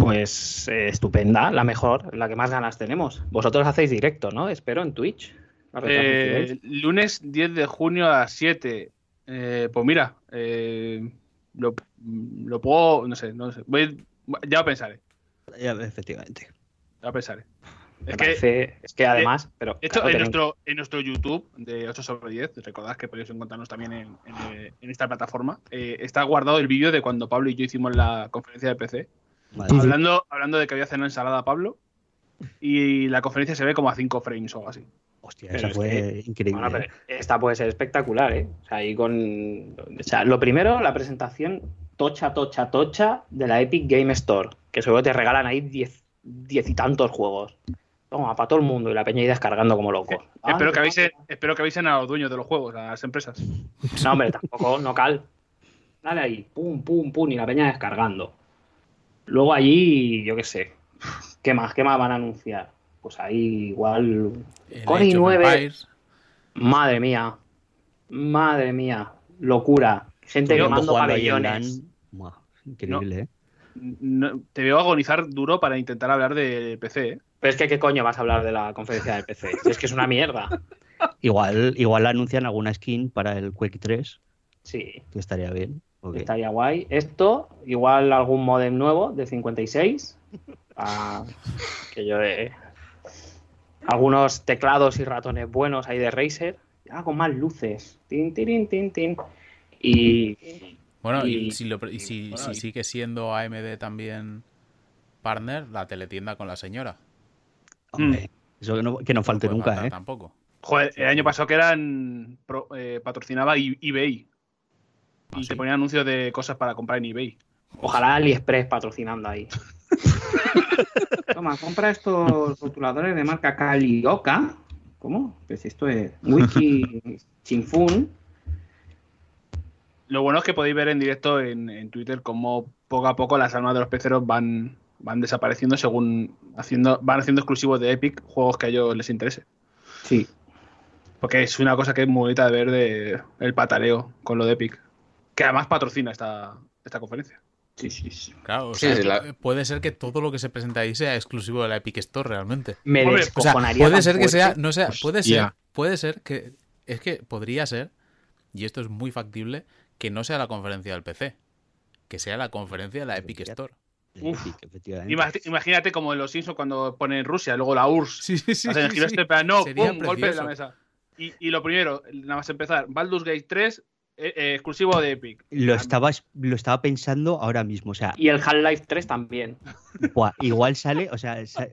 Pues eh, estupenda, la mejor, la que más ganas tenemos. Vosotros hacéis directo, ¿no? Espero en Twitch. Eh, lunes 10 de junio a las 7. Eh, pues mira, eh, lo, lo puedo, no sé, no sé. Voy- ya lo pensaré, Ya, efectivamente. ya lo pensaré. Me Es que, es que además, pero de hecho, claro, en, nuestro, en nuestro YouTube de 8 sobre 10, recordad que podéis encontrarnos también en, en, en esta plataforma, eh, está guardado el vídeo de cuando Pablo y yo hicimos la conferencia de PC. Vale. Hablando, hablando de que había cenado ensalada Pablo. Y la conferencia se ve como a 5 frames o algo así. Hostia, Pero esa es fue increíble. Bueno, pero ¿eh? esta puede ser espectacular, ¿eh? O sea, ahí con. O sea, lo primero, la presentación tocha, tocha, tocha de la Epic Game Store, que seguro te regalan ahí diez, diez y tantos juegos. Toma, para todo el mundo y la peña ahí descargando como locos. espero, Ah, que avisen, espero que avisen a los dueños de los juegos, a las empresas. No, hombre, tampoco, no cal. Dale ahí, pum, pum, pum, y la peña descargando. Luego allí, yo qué sé. ¿Qué más? ¿Qué más van a anunciar? Pues ahí igual. I9. Empires. Madre mía. Madre mía. Locura. Gente quemando pabellones. Buah, increíble, ¿eh? No- te veo agonizar duro para intentar hablar de PC. ¿eh? Pero es que, ¿qué coño vas a hablar de la conferencia del PC? Si es que es una mierda. Igual, igual anuncian alguna skin para el Quake 3, Sí, que estaría bien. Ok. estaría guay. Esto, igual algún modem nuevo de 56. ah, que yo de. Algunos teclados y ratones buenos ahí de Razer. Ya con más luces. Tin, tirin, tin, tin. Y. Bueno, y, Y- si, lo pre- y si, bueno, si y- sigue siendo AMD también partner, la teletienda con la señora. Hombre, eso que no, que no falte nunca, ¿eh? Tampoco. Joder, el año pasado que eran pro- eh, patrocinaba eBay. Ah, Y sí. te ponían anuncios de cosas para comprar en eBay. Ojalá AliExpress patrocinando ahí. Toma, compra estos rotuladores de marca Calioca. ¿Cómo? Pues esto es Wiki Chinfun. Lo bueno es que podéis ver en directo en, en Twitter cómo poco a poco las almas de los peceros van, van desapareciendo según haciendo, van haciendo exclusivos de Epic juegos que a ellos les interese. Sí. Porque es una cosa que es muy bonita de ver de el pataleo con lo de Epic. Que además patrocina esta, esta conferencia. Sí, sí, sí. Claro, o Sí, sea, sí, que la- puede ser que todo lo que se presenta ahí sea exclusivo de la Epic Store realmente. Me O sea, puede ser que fuerte. sea, no sea, puede ser, puede ser que es que podría ser y esto es muy factible que no sea la conferencia del PC, que sea la conferencia de la Epic. Store. Uf. Imagínate como en los Simpsons cuando ponen Rusia, luego la URSS. Sí, sí, sí. hacen el sí, giro sí. este, pero no, pum, golpe en la mesa. Y, y lo primero, nada más empezar, Baldur's Gate 3, eh, eh, exclusivo de Epic. Lo estaba, lo estaba pensando ahora mismo. O sea, Y el Half-Life 3 también. buah, igual sale, o sea, sa-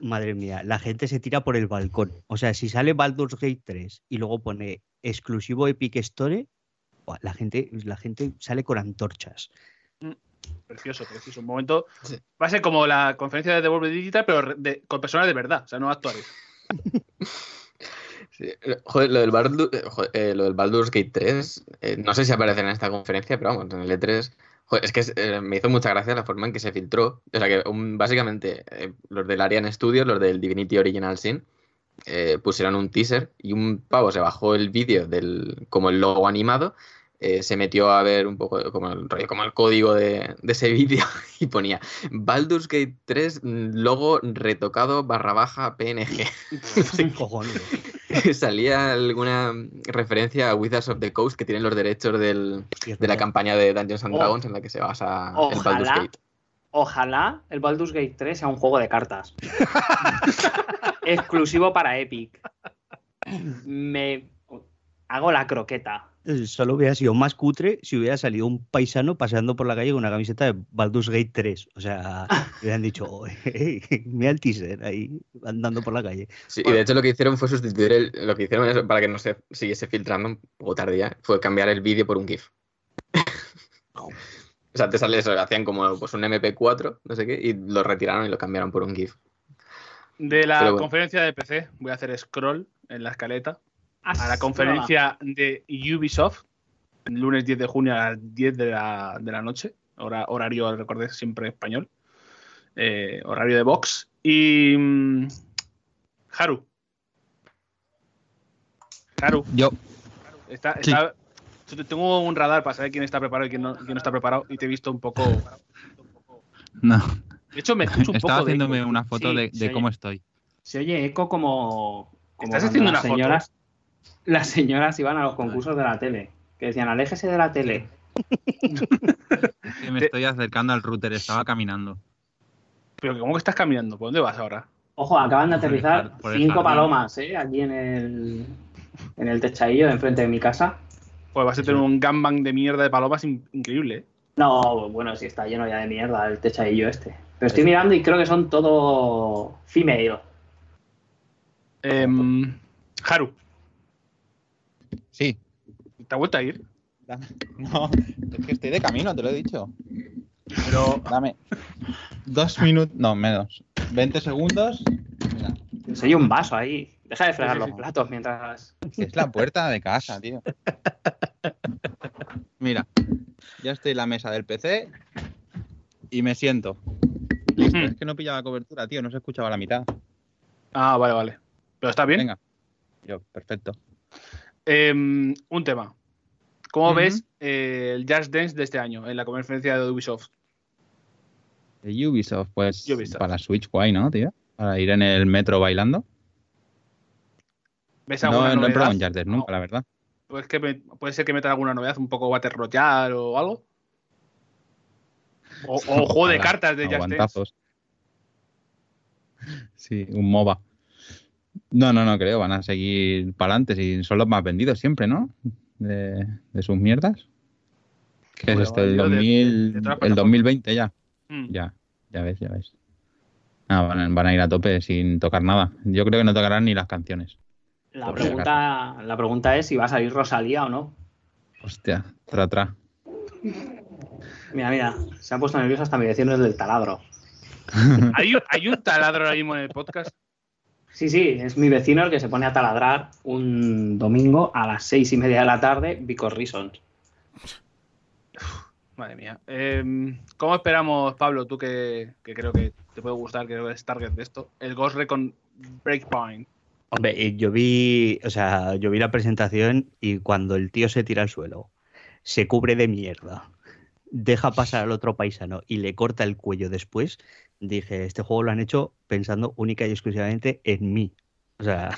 madre mía, la gente se tira por el balcón. O sea, si sale Baldur's Gate 3 y luego pone exclusivo Epic Store, buah, la gente, la gente sale con antorchas. Precioso, precioso. Un momento. Sí. Va a ser como la conferencia de Devolver Digital, pero de- con personas de verdad, o sea, no actores. Eh, Joder, lo del, Baldur- eh, eh, lo del Baldur's Gate 3, eh, no sé si aparece en esta conferencia, pero vamos, en el E3. joder, es que me hizo mucha gracia la forma en que se filtró. O sea, que básicamente los del Arian Studios, los del Divinity Original Sin, pusieron un teaser y un pavo se bajó el vídeo del como el logo animado, se metió a ver un poco como el, como el código de, ese vídeo y ponía Baldur's Gate 3 mm, logo retocado barra baja PNG. Cojones. Salía alguna referencia a Wizards of the Coast que tienen los derechos del- de la campaña de Dungeons and Oh. Dragons en la que se basa el Baldur's Ojalá, Gate. ojalá el Baldur's Gate 3 sea un juego de cartas. Exclusivo para Epic. Me hago la croqueta. Eh, Solo hubiera sido más cutre si hubiera salido un paisano paseando por la calle con una camiseta de Baldur's Gate 3. O sea, hubieran dicho, "Oh, mira el teaser ahí andando por la calle. Sí, y de hecho lo que hicieron fue sustituir el- lo que hicieron es- para que no se siguiese filtrando un poco tardía, fue cambiar el vídeo por un GIF. o sea, te sale eso, hacían como pues, un MP4, no sé qué, y lo retiraron y lo cambiaron por un GIF. De la bueno. conferencia de PC, voy a hacer scroll en la escaleta a la conferencia de Ubisoft, el lunes 10 de junio a las 10 de la, de la noche, hora, horario, recordé, siempre español, eh, horario de box. Y. mm, Haru. Haru, Yo, está, Sí. tengo un radar para saber quién está preparado y quién no, quién no está preparado, y te he visto un poco. no, De hecho, me escucho un estaba poco haciéndome una foto Sí, de, cómo estoy. Se oye eco como. como ¿Estás haciendo una foto? señoras, Las señoras iban a los concursos de la tele. Que decían, aléjese de la tele. Es que me estoy acercando al router, estaba caminando. Pero ¿cómo que estás caminando? ¿Por dónde vas ahora? Ojo, acaban de Por el aterrizar jar- por el cinco jardín. palomas, ¿eh? Aquí en el, en el techadillo de enfrente de mi casa. Pues vas a tener un gangbang de mierda de palomas in- increíble. ¿eh? No, bueno, sí está lleno ya de mierda el techadillo este. Pero estoy mirando y creo que son todo female. Em, Haru, Sí. ¿te has vuelto a ir? No, es que estoy de camino, te lo he dicho. Pero Dame dos minutos, no, menos. 20 segundos. Mira, Se oye un vaso ahí. Deja de fregar Sí, sí, los platos mientras. es la puerta de casa, tío. Mira, ya estoy en la mesa del PC y me siento. Listo, es que no pillaba cobertura, tío, no se escuchaba la mitad. Ah, vale, vale. ¿Pero está bien? Venga. Yo, perfecto. Em, un tema. ¿Cómo ves eh, el Just Dance de este año en la conferencia de Ubisoft? De Ubisoft, pues Ubisoft. para Switch guay, ¿no, tío? Para ir en el metro bailando. ¿Ves No, alguna no he probado un Just Dance nunca, la verdad. Pues que me- puede ser que meta alguna novedad, un poco Battle Royale o algo. O, o juego de cartas de Just Dance. Sí, un MOBA. No, no, no creo. Van a seguir para adelante. Si son los más vendidos siempre, ¿no? De, de sus mierdas. ¿Qué Bueno, es esto? El, vendido de- 2000, de todas las el plataformas. 2020 ya. Mm. Ya, ya ves, ya ves. Ah, van, a, van a ir a tope sin tocar nada. Yo creo que no tocarán ni las canciones. La pregunta, la pregunta es si va a salir Rosalía o no. Hostia, tra, tra. Mira, mira, se han puesto nerviosos hasta mi vecino del taladro. ¿Hay, un- hay un taladro ahora mismo en el podcast. Sí, sí, es mi vecino el que se pone a taladrar un domingo a las seis y media de la tarde, because reasons. Madre mía. Em, ¿Cómo esperamos, Pablo, tú que, que creo que te puede gustar, que es target de esto? El Ghost Recon Breakpoint. Hombre, eh, yo vi, o sea, yo vi la presentación y cuando el tío se tira al suelo, se cubre de mierda, deja pasar al otro paisano y le corta el cuello después, dije, este juego lo han hecho pensando única y exclusivamente en mí. O sea,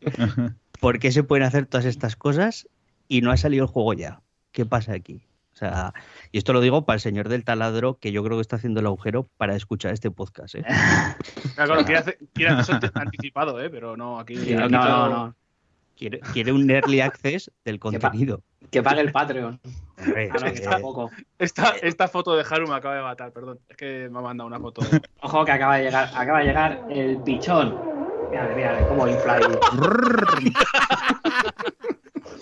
¿por qué se pueden hacer todas estas cosas y no ha salido el juego ya? ¿Qué pasa aquí? O sea, y esto lo digo para el señor del taladro, que yo creo que está haciendo el agujero para escuchar este podcast. ¿eh? Claro, claro, quiere hacer, quiere hacer eso anticipado, ¿eh? pero no, aquí. Sí, aquí no, todo- no, no. Quiere, quiere un early access del contenido. Que pague el Patreon. Hombre, Ah, que tampoco. Esta, esta foto de Haru me acaba de matar, perdón. Es que me ha mandado una foto. de- Ojo que acaba de llegar, acaba de llegar el pichón. Mira, mira, cómo infla.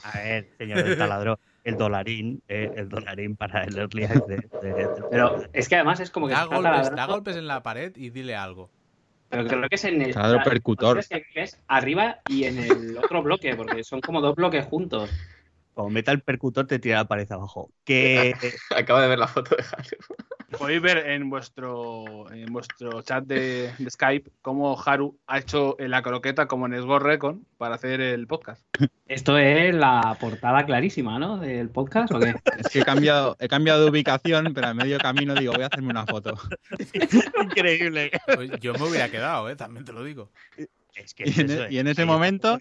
A ver, señor del taladro, el dolarín, eh, el dolarín para el early access. de- de- Pero es que además es como que Da golpes, da golpes en la pared y dile algo. Pero creo que es en el. Percutor. Es que es arriba y en el otro bloque, porque son como dos bloques juntos. Como meta el percutor, te tira la pared abajo. Que Acabo de ver la foto de Haru. Podéis ver en vuestro, en vuestro chat de, de Skype cómo Haru ha hecho la croqueta como en Recon para hacer el podcast. Esto es la portada clarísima, ¿no? Del podcast, ¿o qué? Es que he cambiado, he cambiado de ubicación, pero a medio camino digo, voy a hacerme una foto. increíble. Pues yo me hubiera quedado, ¿eh? También te lo digo. Es que Y en- eso, y en eh. ese momento-.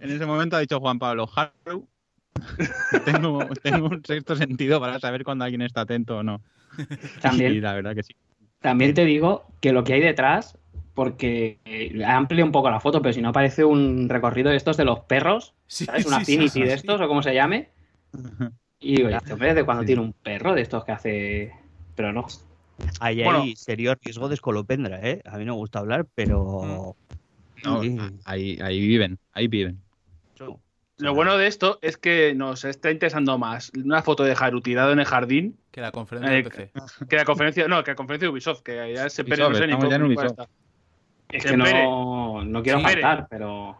En ese momento ha dicho Juan Pablo, Haru, tengo, tengo un sexto sentido para saber cuando alguien está atento o no. Y También, la verdad que sí. también te digo que lo que hay detrás, porque eh, amplio un poco la foto, pero si no parece un recorrido de estos de los perros, Sí, ¿sabes? Un sí, sí, affinity sí, de sí. estos o como se llame. Y digo, este hombre de cuando Sí. tiene un perro de estos que hace. Pero no. Ahí Bueno. hay serio riesgo de escolopendra, ¿eh? A mí no me gusta hablar, pero. No, Sí. ahí, ahí viven, ahí viven. Lo bueno de esto es que nos está interesando más una foto de Haru tirado en el jardín Que la conferencia de Eh, PC. que la conferencia, no, que la conferencia de Ubisoft, que ya se Ubisoft, no sé ni ya en Ubisoft. Es Se que pere. no, no quiero Se pere. faltar, pero.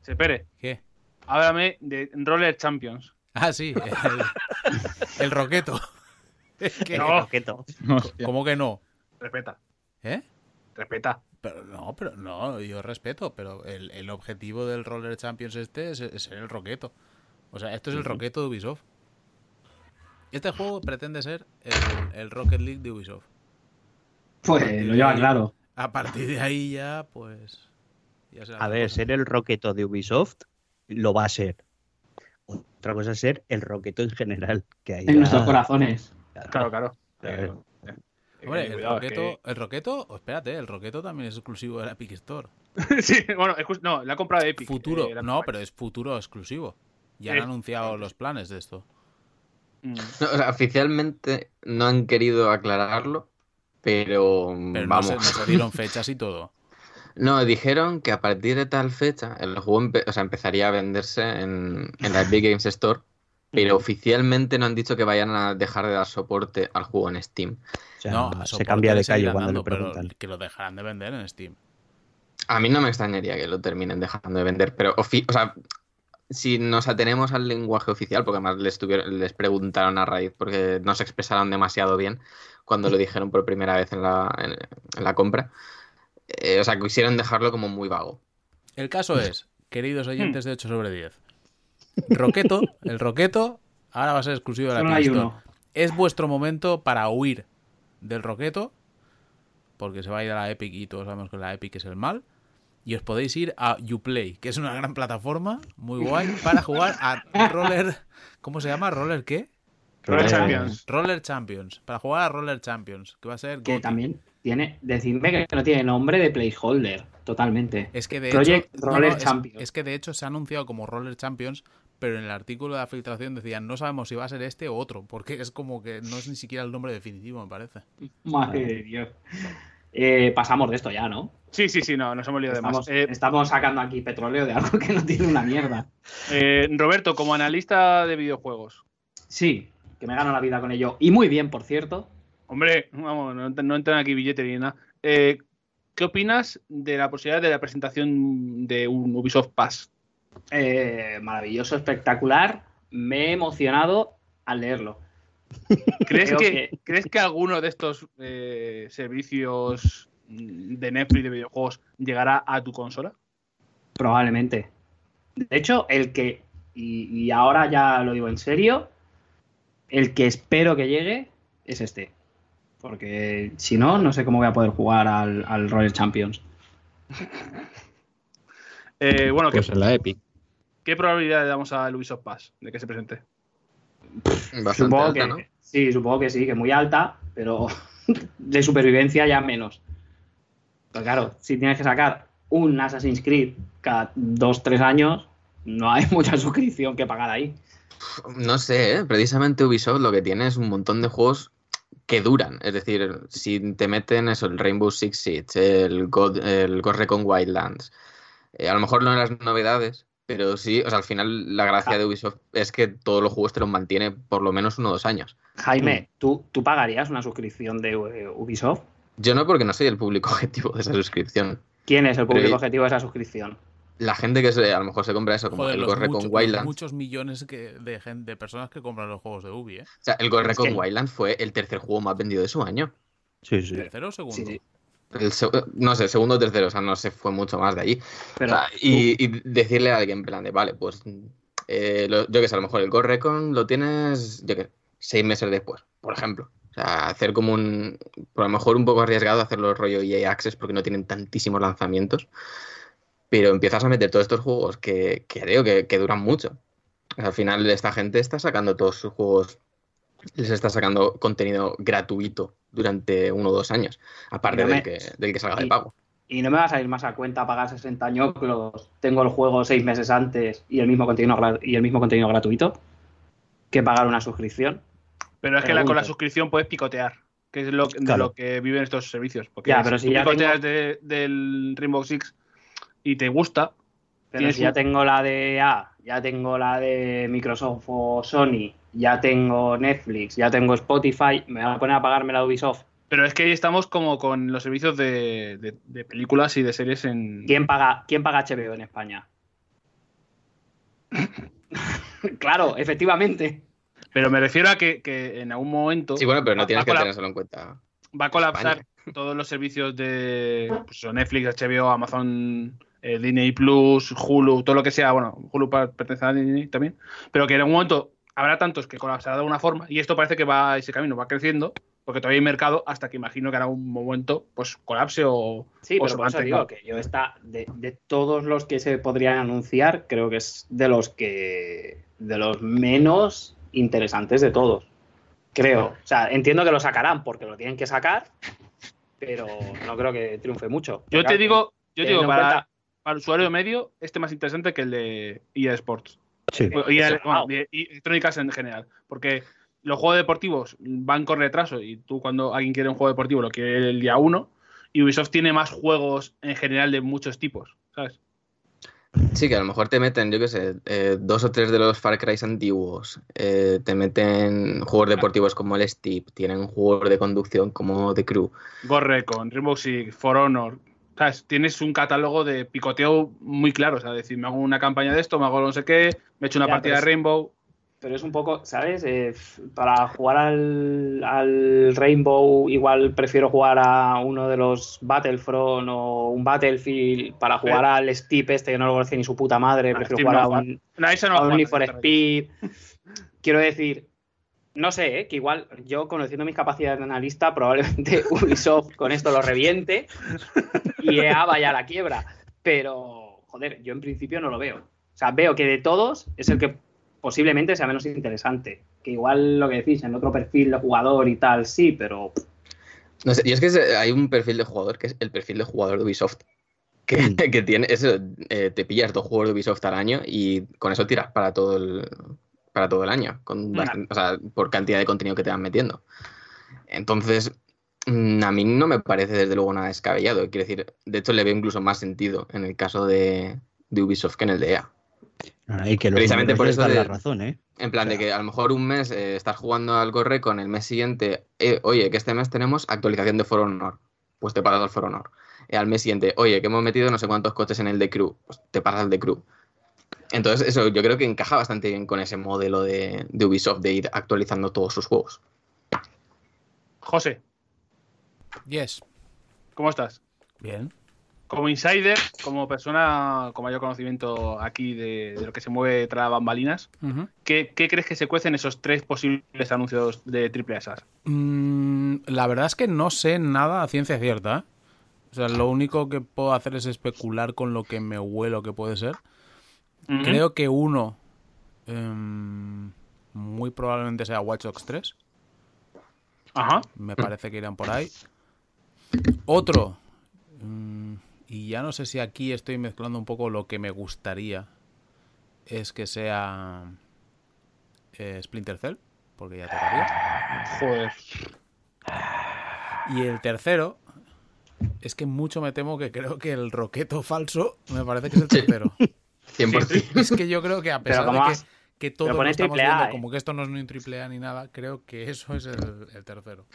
Se pere, ¿Qué? háblame de Roller Champions. Ah, sí, el, el roqueto. Es que- No. Roqueto. ¿Cómo que no? Respeta, ¿Eh? respeta. Pero no, pero no, yo respeto, pero el, el objetivo del Roller Champions este es, es ser el roqueto. O sea, esto es el roqueto de Ubisoft. Este juego pretende ser el, el Rocket League de Ubisoft. Pues lo lleva claro. A partir de ahí ya, pues. ya será A ver, cosa. ser el roqueto de Ubisoft lo va a ser. Otra cosa es ser el roqueto en general. Que hay En nuestros corazones. Claro, claro. Claro. Hombre, Eh, el cuidado, es roqueto, el roqueto, espérate, el roqueto también es exclusivo de la Epic Store. sí, bueno, no, la ha comprado Epic. Futuro, eh, no, pero es futuro exclusivo. Ya han anunciado los planes de esto. Mm. No, o sea, oficialmente no han querido aclararlo, pero, Pero no vamos. se, no se dieron fechas y todo. No, dijeron que a partir de tal fecha el juego empe- o sea, empezaría a venderse en, en la Epic Games Store, pero oficialmente no han dicho que vayan a dejar de dar soporte al juego en Steam. O sea, no, se cambia de calle cuando dando, le pero preguntan. que lo dejarán de vender en Steam. A mí no me extrañaría que lo terminen dejando de vender, pero o sea, si nos atenemos al lenguaje oficial, porque además les, tuvieron- les preguntaron a raíz porque no se expresaron demasiado bien cuando lo dijeron por primera vez en la, en, en la compra, eh, o sea, quisieron dejarlo como muy vago. El caso es, queridos oyentes de 8 sobre 10, Roqueto, el Roqueto, ahora va a ser exclusivo de la Store. uno. Es vuestro momento para huir del Roqueto, porque se va a ir a la Epic y todos sabemos que la Epic es el mal. Y os podéis ir a Uplay, que es una gran plataforma, muy guay, para jugar a Roller. ¿Cómo se llama? ¿Roller qué? Roller Champions. Roller Champions. Para jugar a Roller Champions, que va a ser. Que también tiene. Decidme que no tiene nombre de placeholder. Totalmente. Es que de Project hecho, Roller no, es- Champions. Es, que de hecho se ha anunciado como Roller Champions, pero en el artículo de la filtración decían no sabemos si va a ser este o otro, porque es como que no es ni siquiera el nombre definitivo, me parece. Madre de Dios. Eh, pasamos de esto ya, ¿no? Sí, sí, sí, no, nos hemos liado de más. Estamos, Eh, estamos sacando aquí petróleo de algo que no tiene una mierda. eh, Roberto, como analista de videojuegos, Sí, que me gano la vida con ello. Y muy bien, por cierto. hombre, vamos, no, no entran aquí billete ni nada. Eh, ¿Qué opinas de la posibilidad de la presentación de un Ubisoft Pass? Eh, maravilloso, espectacular. Me he emocionado al leerlo. ¿Crees que, que- ¿crees que alguno de estos eh, servicios de Netflix de videojuegos llegará a tu consola? Probablemente. De hecho, el que, y, y ahora ya lo digo en serio, el que espero que llegue es este. Porque si no, no sé cómo voy a poder jugar al, al Royal Champions. Eh, bueno, ¿qué, Pues en la Epic. ¿qué probabilidad le damos al Ubisoft Pass de que se presente? Bastante Supongo alta, que ¿no? sí, supongo que sí, que muy alta, pero de supervivencia ya menos. Pero claro, si tienes que sacar un Assassin's Creed cada dos, tres años, no hay mucha suscripción que pagar ahí. No sé, ¿eh? precisamente Ubisoft lo que tiene es un montón de juegos que duran. Es decir, si te meten eso, el Rainbow Six Siege, el God, el Ghost Recon Wildlands, eh, a lo mejor no en las novedades, pero sí, o sea, al final la gracia de Ubisoft es que todos los juegos te los mantiene por lo menos uno o dos años. Jaime, ¿tú, ¿tú pagarías una suscripción de eh, Ubisoft? Yo no porque no soy el público objetivo de esa suscripción. ¿Quién es el público Pero- objetivo de esa suscripción? La gente que se- a lo mejor se compra eso, como Joder, el muchos, los Wildlands. muchos millones que, de, gente, de personas que compran los juegos de Ubi, ¿eh? O sea, el Ghost Es Recon que- Wildlands fue el tercer juego más vendido de su año. Sí, sí. ¿Tercero o segundo? Sí, sí. El se- no sé, segundo o tercero, o sea, no se fue mucho más de allí. Pero O sea, y, y decirle a alguien, en plan de, vale, pues eh, lo- yo que sé, a lo mejor el Ghost Recon lo tienes, yo que seis meses después, por ejemplo. O sea, hacer como un, por lo mejor un poco arriesgado hacerlo rollo EA Access porque no tienen tantísimos lanzamientos, pero empiezas a meter todos estos juegos que, que creo que, que duran mucho. O sea, al final esta gente está sacando todos sus juegos, les está sacando contenido gratuito durante uno o dos años, aparte Y no me- del, que, del que salga de pago. Y no me va a salir más a cuenta pagar 60 ñoclos, tengo el juego seis meses antes y el mismo contenido, y el mismo contenido gratuito, que pagar una suscripción. Pero es que la- con la suscripción puedes picotear, que es lo, de Claro. lo que viven estos servicios. Porque Ya, pero si ya picoteas de- del Rainbow Six y te gusta, Pero si ya un- tengo la de A, ya tengo la de Microsoft o Sony, ya tengo Netflix, ya tengo Spotify, me van a poner a pagarme la Ubisoft. pero es que ahí estamos como con los servicios de, de- de películas y de series en... ¿Quién paga, ¿Quién paga HBO en España? claro, efectivamente. Pero me refiero a que, que en algún momento Sí, bueno, pero no tienes que colap- tenerlo en cuenta. va a colapsar España. todos los servicios de pues, Netflix, HBO, Amazon, eh, Disney Plus, Hulu, todo lo que sea. Bueno, Hulu pertenece a Disney también. Pero que en algún momento habrá tantos que colapsará de alguna forma y esto parece que va ese camino, va creciendo porque todavía hay mercado hasta que imagino que en algún momento pues colapse o, Sí, o pero por eso digo que yo está de, de todos los que se podrían anunciar, creo que es de los que de los menos interesantes de todos. Creo. O sea, entiendo que lo sacarán porque lo tienen que sacar, pero no creo que triunfe mucho. Yo te digo, yo te digo para, cuenta- para el usuario medio, este más interesante que el de EA Sports. Sí. Bueno, y electrónicas en general. Porque los juegos deportivos van con retraso y tú cuando alguien quiere un juego deportivo lo quiere el día uno. Y Ubisoft tiene más juegos en general de muchos tipos, ¿sabes? Sí, que a lo mejor te meten, yo qué sé, eh, dos o tres de los Far Cry antiguos. eh, te meten juegos deportivos como el Steep, tienen juegos de conducción como The Crew. Ghost Recon, Rainbow Six, For Honor. ¿Sabes? Tienes un catálogo de picoteo muy claro. O sea, decir, me hago una campaña de esto, me hago no sé qué, me echo una Ya, partida de Rainbow. Pero es un poco, ¿sabes? Eh, para jugar al, al Rainbow, igual prefiero jugar a uno de los Battlefront o un Battlefield. Para jugar al Steep este, que no lo conoce ni su puta madre, Ah, prefiero jugar a un, No, a un Need for. Speed. Quiero decir, no sé, ¿eh? que igual yo, conociendo mis capacidades de analista, probablemente Ubisoft con esto lo reviente y EA vaya a la quiebra. Pero, joder, yo en principio no lo veo. O sea, veo que de todos es el que posiblemente sea menos interesante. Que igual lo que decís, en otro perfil de jugador y tal, sí, pero No sé, y es que hay un perfil de jugador que es el perfil de jugador de Ubisoft. Que, que tiene eso, eh, te pillas dos juegos de Ubisoft al año y con eso tiras para todo el, para todo el año, con bastan- o sea, por cantidad de contenido que te van metiendo. Entonces, mm, a mí no me parece desde luego nada descabellado. Quiero decir, de hecho le veo incluso más sentido en el caso de, de Ubisoft que en el de EA. Ah, Y que los Precisamente por eso de- la razón, ¿eh? En plan O sea- de que a lo mejor un mes eh, estás jugando al Corre con el mes siguiente, eh, oye, que este mes tenemos actualización de For Honor, pues te pasas al For Honor. Eh, al mes siguiente, oye, que hemos metido no sé cuántos coches en el de Crew, pues te pasas al de Crew. Entonces, eso yo creo que encaja bastante bien con ese modelo de, de Ubisoft de ir actualizando todos sus juegos. José, Yes. ¿cómo estás? Bien. como insider, como persona con mayor conocimiento aquí de, de lo que se mueve tras bambalinas, Ujú. ¿qué, qué crees que se cuecen esos tres posibles anuncios de triple ASAS? Mm, la verdad es que no sé nada a ciencia cierta. ¿eh? O sea, lo único que puedo hacer es especular con lo que me huelo que puede ser. Creo que uno em, muy probablemente sea Watch Dogs 3. Ajá. Me parece que irán por ahí. Otro. mm, y ya no sé si aquí estoy mezclando un poco lo que me gustaría. Es que sea eh, Splinter Cell. Porque ya tocaría. Joder. Y el tercero. Es que mucho me temo que creo que el roqueto falso me parece que es el tercero. 100%. Es que yo creo que a pesar de que, has- que todos lo estamos triple A, viendo ¿eh? como que esto no es ni un triple A ni nada, creo que eso es el, el tercero.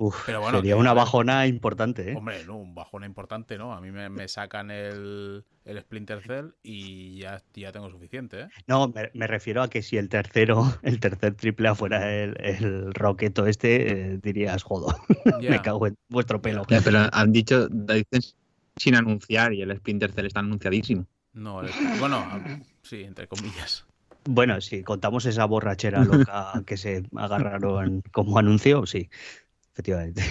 Uf, Pero bueno, sería que- una bajona importante, ¿eh? Hombre, no, un bajón importante, ¿no? A mí me, me sacan el, el Splinter Cell y ya, ya tengo suficiente, ¿eh? No, me, me refiero a que si el tercero, el tercer triple A fuera el, el roqueto este, eh, dirías, jodo, me cago en vuestro pelo. Pero han dicho, dicen sin anunciar y el Splinter Cell está anunciadísimo. No, el- bueno, sí, entre comillas. Bueno, si contamos esa borrachera loca que se agarraron como anuncio, sí, efectivamente.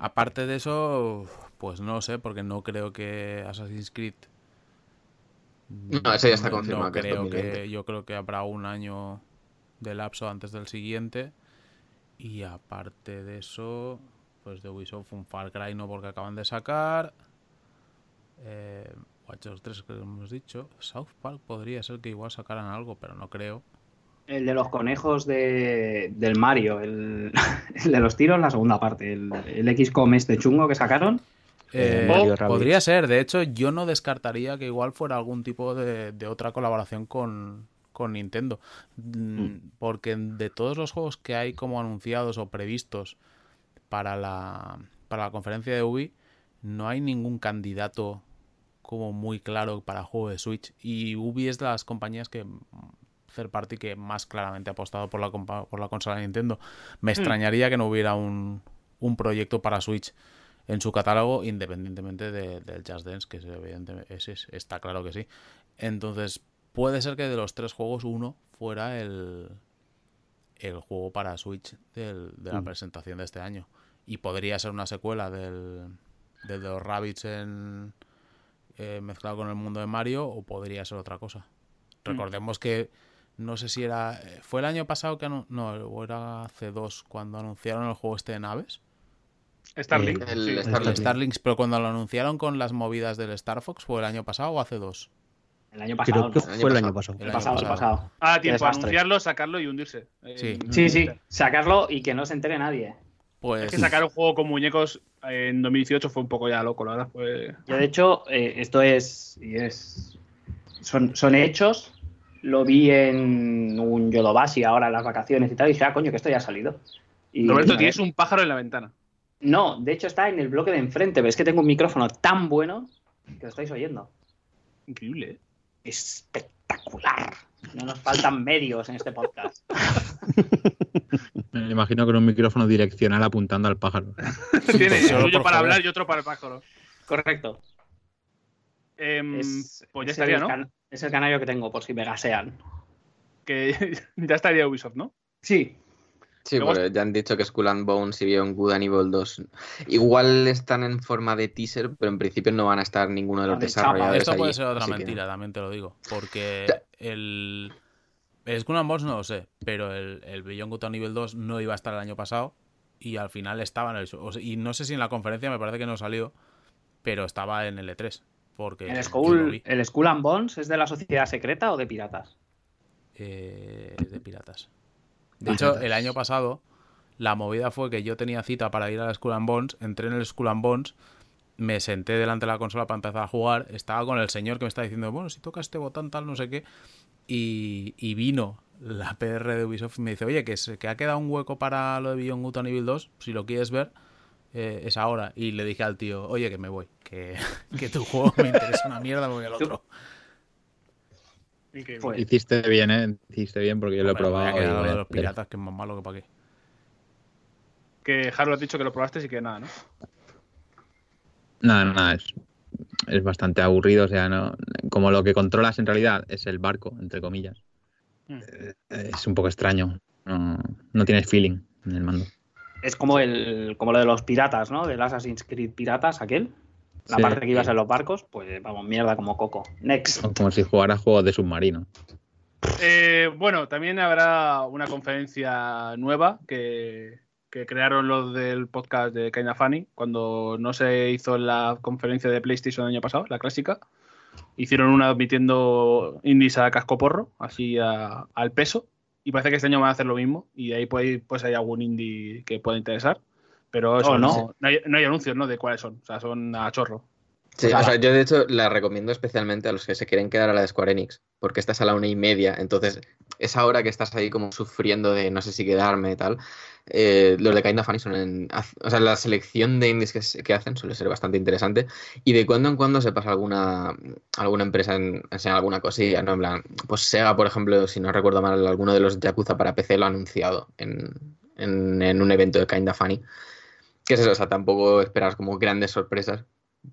Aparte de eso, pues no sé, porque no creo que Assassin's Creed. No, eso ya está no- confirmado no que es creo 2020. que, yo creo que habrá un año de lapso antes del siguiente. Y aparte de eso, pues de Ubisoft un Far Cry no porque acaban de sacar. Eh, Watch Dogs 3 que hemos dicho. South Park podría ser que igual sacaran algo, pero no creo. El de los conejos de, del Mario, el, el de los tiros, la segunda parte. El, el XCOM este chungo que sacaron. Eh, Rabbids. podría ser, de hecho, yo no descartaría que igual fuera algún tipo de, de otra colaboración con, con Nintendo. Mm, Porque de todos los juegos que hay como anunciados o previstos para la, para la conferencia de Ubi, no hay ningún candidato como muy claro para juego de Switch. Y Ubi es de las compañías que third party que más claramente ha apostado por la, por la consola de Nintendo. Me extrañaría que no hubiera un, un proyecto para Switch en su catálogo, independientemente de- del Just Dance, que es evidentemente ese es- está claro que sí. Entonces, puede ser que de los tres juegos, uno fuera el, el juego para Switch del- de la Mm. presentación de este año. Y podría ser una secuela del, del de los Rabbits en, eh, mezclado con el mundo de Mario, o podría ser otra cosa. Recordemos que no sé si era. eh, ¿Fue el año pasado que No, o era hace dos cuando anunciaron el juego este de naves? Starlink. El sí. El Starlink. Starlinks, pero cuando lo anunciaron con las movidas del Star Fox, ¿fue el año pasado o hace dos? El año pasado. Creo que ¿no? El año fue el año pasado. El año pasado, el pasado. pasado. Ah, tiempo anunciarlo, sacarlo y hundirse. Eh, Sí. Sí, sí. Sacarlo y que no se entere nadie. Pues. Es que sacar un juego con muñecos en 2018 fue un poco ya loco, la verdad. Fue... Yo, de hecho, eh, esto es, y es son, son hechos. Lo vi en un Yodobashi ahora en las vacaciones y tal, y dije, ah, coño, que esto ya ha salido. Y, Roberto, tienes un pájaro en la ventana. No, de hecho está en el bloque de enfrente, pero es que tengo un micrófono tan bueno que lo estáis oyendo. Increíble, ¿eh? Espectacular. No nos faltan medios en este podcast. Me imagino con un micrófono direccional apuntando al pájaro. Tiene por para hablar y otro para el pájaro. Correcto. Em, Es, pues ya es estaría, el ¿no? es el canario que tengo, por si me gasean. Que ya estaría Ubisoft, ¿no? Sí, Sí, Luego- porque ya han dicho que Skull and Bones y Beyond Good and Evil 2 igual están en forma de teaser, pero en principio no van a estar ninguno de los de desarrolladores Esto puede allí, ser otra que- mentira, también te lo digo. Porque el. El Skull and Bones no lo sé, pero el, el Beyond Good and Evil 2 no iba a estar el año pasado y al final estaba en el. o sea, y no sé si en la conferencia me parece que no salió, pero estaba en el E3. Porque el Skull, el Skull and Bones es de la sociedad secreta o de piratas. eh, de piratas. De hecho, el año pasado, la movida fue que yo tenía cita para ir a la Skull and Bones, entré en el Skull and Bones, me senté delante de la consola para empezar a jugar, estaba con el señor que me está diciendo, bueno, si toca este botón tal, no sé qué, y, y vino la PR de Ubisoft y me dice, oye, que, se, que ha quedado un hueco para lo de Beyond Good Evil 2, si lo quieres ver, eh, es ahora. Y le dije al tío, oye, que me voy, que, que tu juego me interesa una mierda, me voy al otro. Increíble. Pues- Hiciste bien, ¿eh? Hiciste bien porque yo lo he Hombre, me a probado. los piratas, que es más malo que para qué. Que Haru has dicho que lo probaste y que nada, ¿no? Nada, nada, es, es bastante aburrido. O sea, no, como lo que controlas en realidad es el barco, entre comillas. Mm. eh, Es un poco extraño. No, no tienes feeling en el mando. Es como el como lo de los piratas, ¿no? Del Assassin's Creed Piratas, aquel. La Sí. parte que ibas en los barcos, pues vamos, mierda como coco. Next. Como si jugaras juegos de submarino. Eh, bueno, también habrá una conferencia nueva que, que crearon los del podcast de Kinda Funny cuando no se hizo la conferencia de PlayStation el año pasado, la clásica. Hicieron una admitiendo indies a casco porro, así a- al peso. Y parece que este año van a hacer lo mismo. Y ahí pues, pues hay algún indie que pueda interesar. Pero eso Oh, no, no. no, hay, no hay anuncios ¿no? de cuáles son. O sea, son a chorro. Sí, O sea, o sea, yo de hecho la recomiendo especialmente a los que se quieren quedar a la de Square Enix, porque esta es a la una y media, entonces esa hora que estás ahí como sufriendo de no sé si quedarme y tal, eh, los de Kinda Funny son en, o sea, la selección de indies que, hacen suele ser bastante interesante y de cuando en cuando se pasa alguna, alguna empresa en enseñar alguna cosilla, ¿no? En plan, pues Sega, por ejemplo, si no recuerdo mal, alguno de los Yakuza para PC lo ha anunciado en, en, en un evento de Kinda Funny. Que es eso, o sea, tampoco esperas como grandes sorpresas,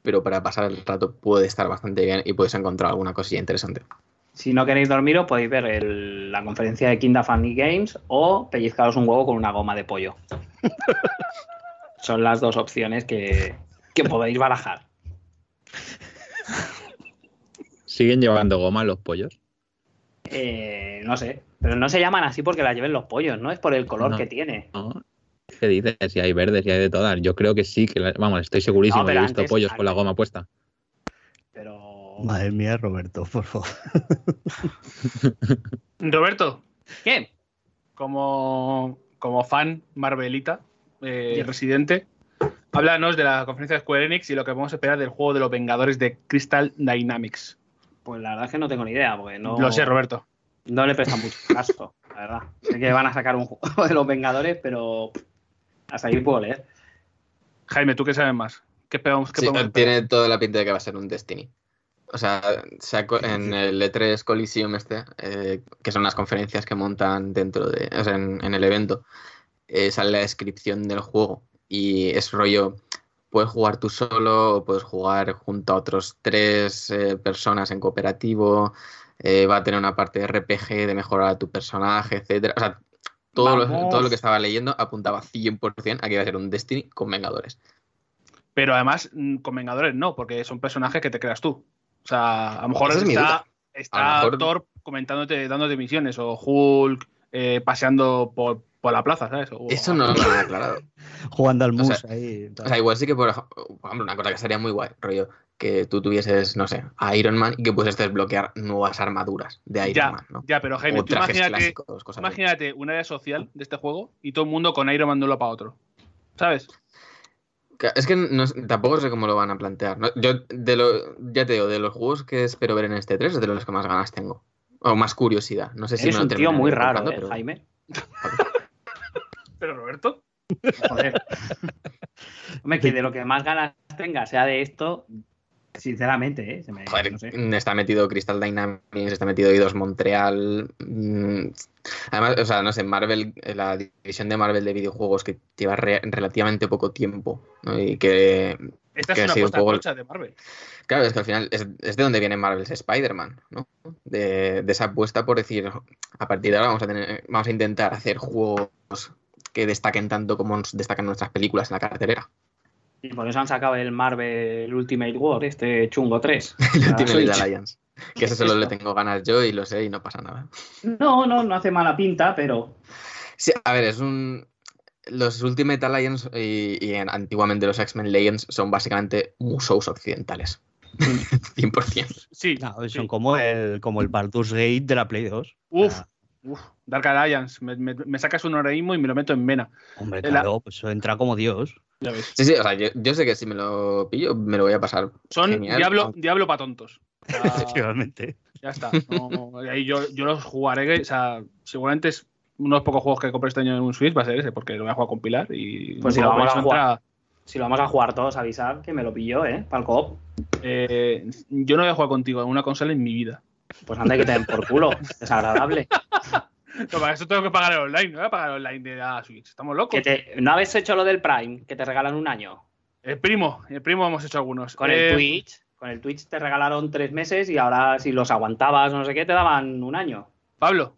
pero para pasar el rato puede estar bastante bien y puedes encontrar alguna cosilla interesante. Si no queréis dormiros, podéis ver el- la conferencia de Kinda Funny Games o pellizcaros un huevo con una goma de pollo. Son las dos opciones que, que podéis barajar. ¿Siguen llevando goma los pollos? Eh, no sé, pero no se llaman así porque las lleven los pollos, ¿no? Es por el color No. que tiene. ¿No? ¿Qué dices? Si hay verdes y hay de todas. Yo creo que sí, que la- vamos, estoy segurísimo No, he pero visto antes- pollos con la goma puesta. Pero. Madre mía, Roberto, por favor. Roberto, ¿Qué? como, como fan Marvelita, eh, residente, háblanos de la conferencia de Square Enix y lo que a esperar del juego de los Vengadores de Crystal Dynamics. Pues la verdad es que no tengo ni idea, porque no. Lo sé, Roberto. No le presta mucho caso, la verdad. Sé que van a sacar un juego de los Vengadores, pero hasta ahí puedo leer. Jaime, ¿tú qué sabes más? ¿Qué, esperamos, qué Sí, tiene toda la pinta de que va a ser un Destiny. O sea, saco- en el E3 Coliseum este, eh, que son las conferencias que montan dentro de, o sea, en, en el evento, eh, sale la descripción del juego y es rollo, puedes jugar tú solo o puedes jugar junto a otros tres eh, personas en cooperativo, eh, va a tener una parte de RPG, de mejorar a tu personaje, etcétera. O sea, todo lo, todo lo que estaba leyendo apuntaba 100% a que iba a ser un Destiny con Vengadores. Pero además, mm, con Vengadores no, porque son personajes que te creas tú. O sea, a lo mejor Esa está, está A lo mejor- Thor comentándote, dándote misiones, o Hulk eh, paseando por, por la plaza, ¿sabes? O- Eso no lo han aclarado. Jugando al O mus sea, ahí. O sea, igual sí que, por por ejemplo, una cosa que sería muy guay, rollo, que tú tuvieses, no sé, a Iron Man y que pudieses desbloquear nuevas armaduras de Iron Ya, Man, ¿no? ya, pero Jaime, tú imagínate, clásicos, cosas imagínate un área social de este juego y todo el mundo con Iron Man de un lado para otro. ¿Sabes? Es que no tampoco sé cómo lo van a plantear. ¿no? Yo, de lo, ya te digo, de los juegos que espero ver en este 3 es de los que más ganas tengo. O más curiosidad. No sé si lo un tío muy raro, ¿eh, pero- Jaime? Pero Roberto, Joder. Hombre, que de lo que más ganas tenga sea de esto, sinceramente, ¿eh? Se me- Joder, no sé. está metido Crystal Dynamics, está metido Eidos Montreal. mm, Además, o sea, no sé, Marvel, eh, la división de Marvel de videojuegos que lleva re- relativamente poco tiempo, ¿no? Y que, esta Que es ha una sido un apuesta poco- de Marvel. claro, es que al final es, es de donde viene Marvel's Spider-Man, ¿no? De, de esa apuesta por decir, a partir de ahora vamos a, tener, vamos a intentar hacer juegos que destaquen tanto como nos destacan nuestras películas en la cartelera. Y por eso han sacado el Marvel Ultimate War, este chungo 3. El Ultimate Switch. Alliance. Que eso es solo le tengo ganas yo y lo sé y no pasa nada. No, no, no hace mala pinta, pero Sí, a ver, es un. Los Ultimate Alliance y, y en- antiguamente los X-Men Legends son básicamente musos occidentales. 100%. Sí. No, sí. son como el, como el Baldur's Gate de la Play 2. Uf, Ah, uf, Dark Alliance. Me, me- me sacas un heroísmo y me lo meto en vena. hombre, La- claro, pues eso entra como Dios. Ya ves. Sí, sí, o sea, yo, yo sé que si me lo pillo, me lo voy a pasar. Son Genial, diablo, diablo para tontos. O sea, Efectivamente. ya está. No, ahí yo, yo los jugaré. O sea, seguramente es unos pocos juegos que compré este año en un Switch va a ser ese, porque lo voy a jugar con Pilar. Y Pues si lo vamos a jugar. entra- si lo vamos a jugar todos, avisar que me lo pilló, ¿eh? Para el co eh, yo no voy a jugar contigo en una consola en mi vida. Pues anda que te den por culo. Desagradable. No, para eso tengo que pagar el online. No voy a pagar el online de la Switch. ¿Estamos locos? Que te- ¿No habéis hecho lo del Prime? Que te regalan un año. El primo, el primo hemos hecho algunos. Con Eh, el Twitch, con el Twitch te regalaron tres meses y ahora si los aguantabas o no sé qué, te daban un año. Pablo,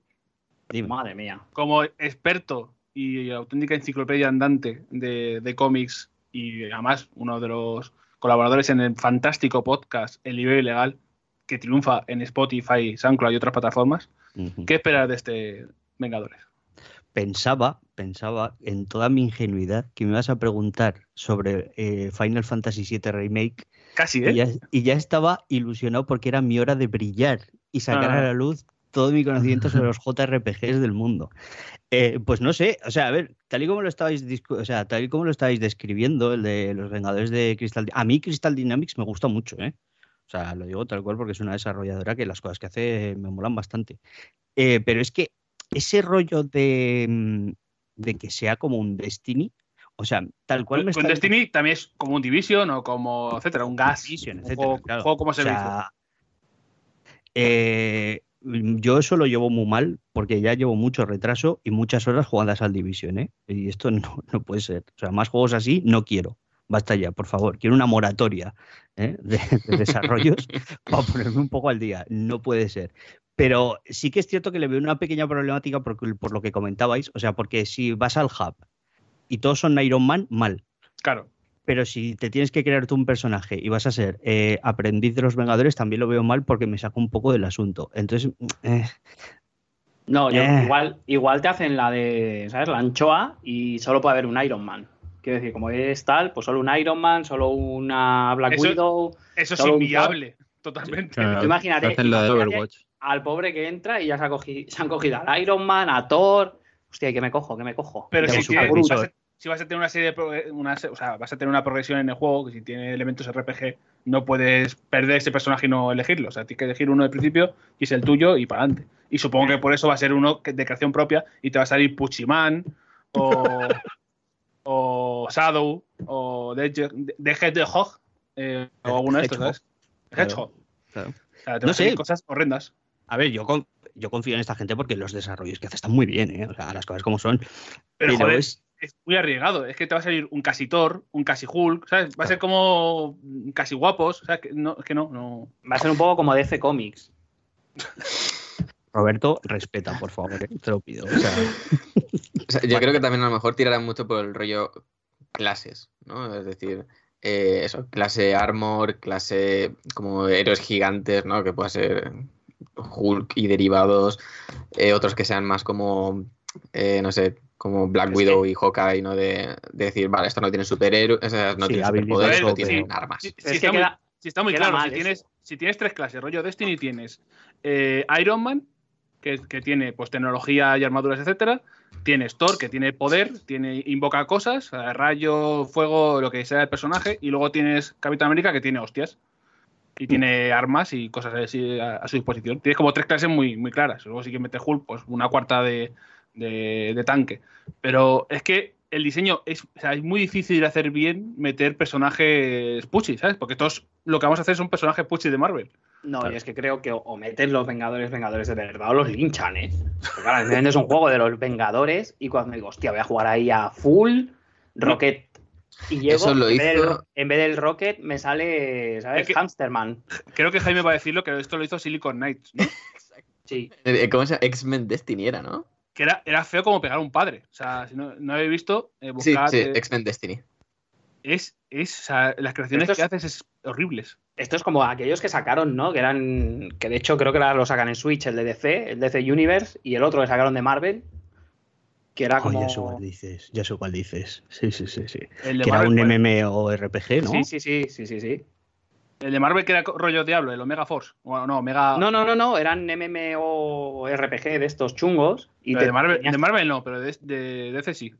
Dime. Madre mía. como experto y auténtica enciclopedia andante de, de cómics y además uno de los colaboradores en el fantástico podcast El Libro Ilegal que triunfa en Spotify, SoundCloud y otras plataformas, ¿qué esperas de este Vengadores? Pensaba, pensaba en toda mi ingenuidad que me ibas a preguntar sobre eh, Final Fantasy VII Remake Casi, y ¿eh? ya, y ya estaba ilusionado porque era mi hora de brillar y sacar Ah. a la luz todo mi conocimiento sobre los JRPGs del mundo. Eh, pues no sé, o sea, a ver, tal y como lo estabais, o sea, tal y como lo estabais describiendo, el de los Vengadores de Crystal, a mí Crystal Dynamics me gusta mucho, ¿eh? O sea, lo digo tal cual porque es una desarrolladora que las cosas que hace me molan bastante. Eh, pero es que ese rollo de, mm, de que sea como un Destiny, o sea, tal cual me está Destiny también es como un Division o como, etcétera, un gas. Division, un etcétera, juego, claro. juego como O servicio. sea, eh, yo eso lo llevo muy mal porque ya llevo mucho retraso y muchas horas jugando a Sal Division, ¿eh? Y esto no, no puede ser. O sea, más juegos así no quiero. Basta ya, por favor. Quiero una moratoria ¿eh? de, de desarrollos para ponerme un poco al día. No puede ser. Pero sí que es cierto que le veo una pequeña problemática por, por lo que comentabais. O sea, porque si vas al hub y todos son Iron Man, mal. Claro. Pero si te tienes que crear tú un personaje y vas a ser eh, aprendiz de los Vengadores, también lo veo mal porque me saco un poco del asunto. Entonces, eh, No, yo- Eh. igual, igual te hacen la de, ¿sabes? La anchoa y solo puede haber un Iron Man. Quiero decir, como es tal, pues solo un Iron Man, solo una Black Eso- Widow. Eso es Solo un inviable. Totalmente. Claro, imagínate, imagínate Overwatch. Al pobre que entra y ya se, ha cogi- se han cogido al Iron Man, a Thor. Hostia, que me cojo, que me cojo. Pero si, tienes- vas a, si vas a tener una serie de pro- una o sea, vas a tener una progresión en el juego, que si tiene elementos RPG, no puedes perder ese personaje y no elegirlo. O sea, tienes que elegir uno de principio y es el tuyo y para adelante. Y supongo que por eso va a ser uno de creación propia y te va a salir Puchiman o, o Shadow o The The Hedgehog eh, o alguno de estos, Hedgehog. ¿sabes? Claro, Hedgehog. claro. O sea, te No van a salir sé. cosas horrendas. a ver, yo, con- yo confío en esta gente porque los desarrollos que hace están muy bien, ¿eh? O sea, las cosas como son. Pero, Pero joder, es- es muy arriesgado. Es que te va a salir un casi Thor, un casi Hulk, ¿sabes? Va a ser como casi guapos. O sea, que no, es que no, no. Va a ser un poco como DC Comics. Roberto, respeta, por favor, ¿eh? te lo pido. O sea, O sea, yo creo que también a lo mejor tirarán mucho por el rollo clases, ¿no? Es decir, eh, eso, clase armor, clase como héroes gigantes, ¿no? Que pueda ser Hulk y derivados, eh, otros que sean más como, eh, no sé, como Black Widow y Hawkeye, ¿no? De, de decir, vale, esto no tiene superhéroes, o sea, no Sí, tiene superpoderes, no sí. armas. Es está, que muy, queda- sí está muy queda claro. Si tienes, si tienes tres clases, rollo Destiny, tienes eh, Iron Man, que, que tiene pues tecnología y armaduras, etcétera. Tienes Thor, que tiene poder, tiene invoca cosas, eh, rayo, fuego, lo que sea el personaje. Y luego tienes Capitán América, que tiene hostias. Y tiene armas y cosas así a, su disposición. Tienes como tres clases muy, muy claras. Luego si quieres meter Hulk, pues una cuarta de- de tanque. Pero es que el diseño es, o sea, es muy difícil de hacer bien meter personajes puchi, ¿sabes? Porque todos lo que vamos a hacer son personajes puchi de Marvel. No, y es que creo que o, meten los Vengadores, Vengadores de verdad, o los linchan, ¿eh? Porque claro, me vendes un juego de los Vengadores y cuando digo, hostia, voy a jugar ahí a full Rocket. Y llego, Eso lo en, vez del, en vez del Rocket me sale, ¿sabes? Es que- Hamsterman. Creo que Jaime va a decirlo que esto lo hizo Silicon Knights, ¿no? Sí. Eh, ¿Cómo se llama? X-Men Destiny era, ¿no? Que era, era feo como pegar a un padre. O sea, si no, no habéis visto, eh, Sí, buscad, sí, eh, X-Men Destiny. es, es, o sea, las creaciones es- que haces es horribles. Esto es como aquellos que sacaron, ¿no? Que eran. Que de hecho creo que ahora lo sacan en Switch, el de DC, el DC Universe, y el otro que sacaron de Marvel. Que era oh, como. ya sé cuál dices, ya sé cuál dices. Sí, sí, sí, sí. Que era Marvel, un ¿cuál? MMORPG, ¿no? Sí, sí, sí, sí, sí, sí. El de Marvel que era rollo Diablo, el Omega Force. Bueno, no, Omega. No, no, no, no, eran MMORPG de estos chungos. Y te de, Marvel, tenías- de Marvel no, pero de, de DC sí.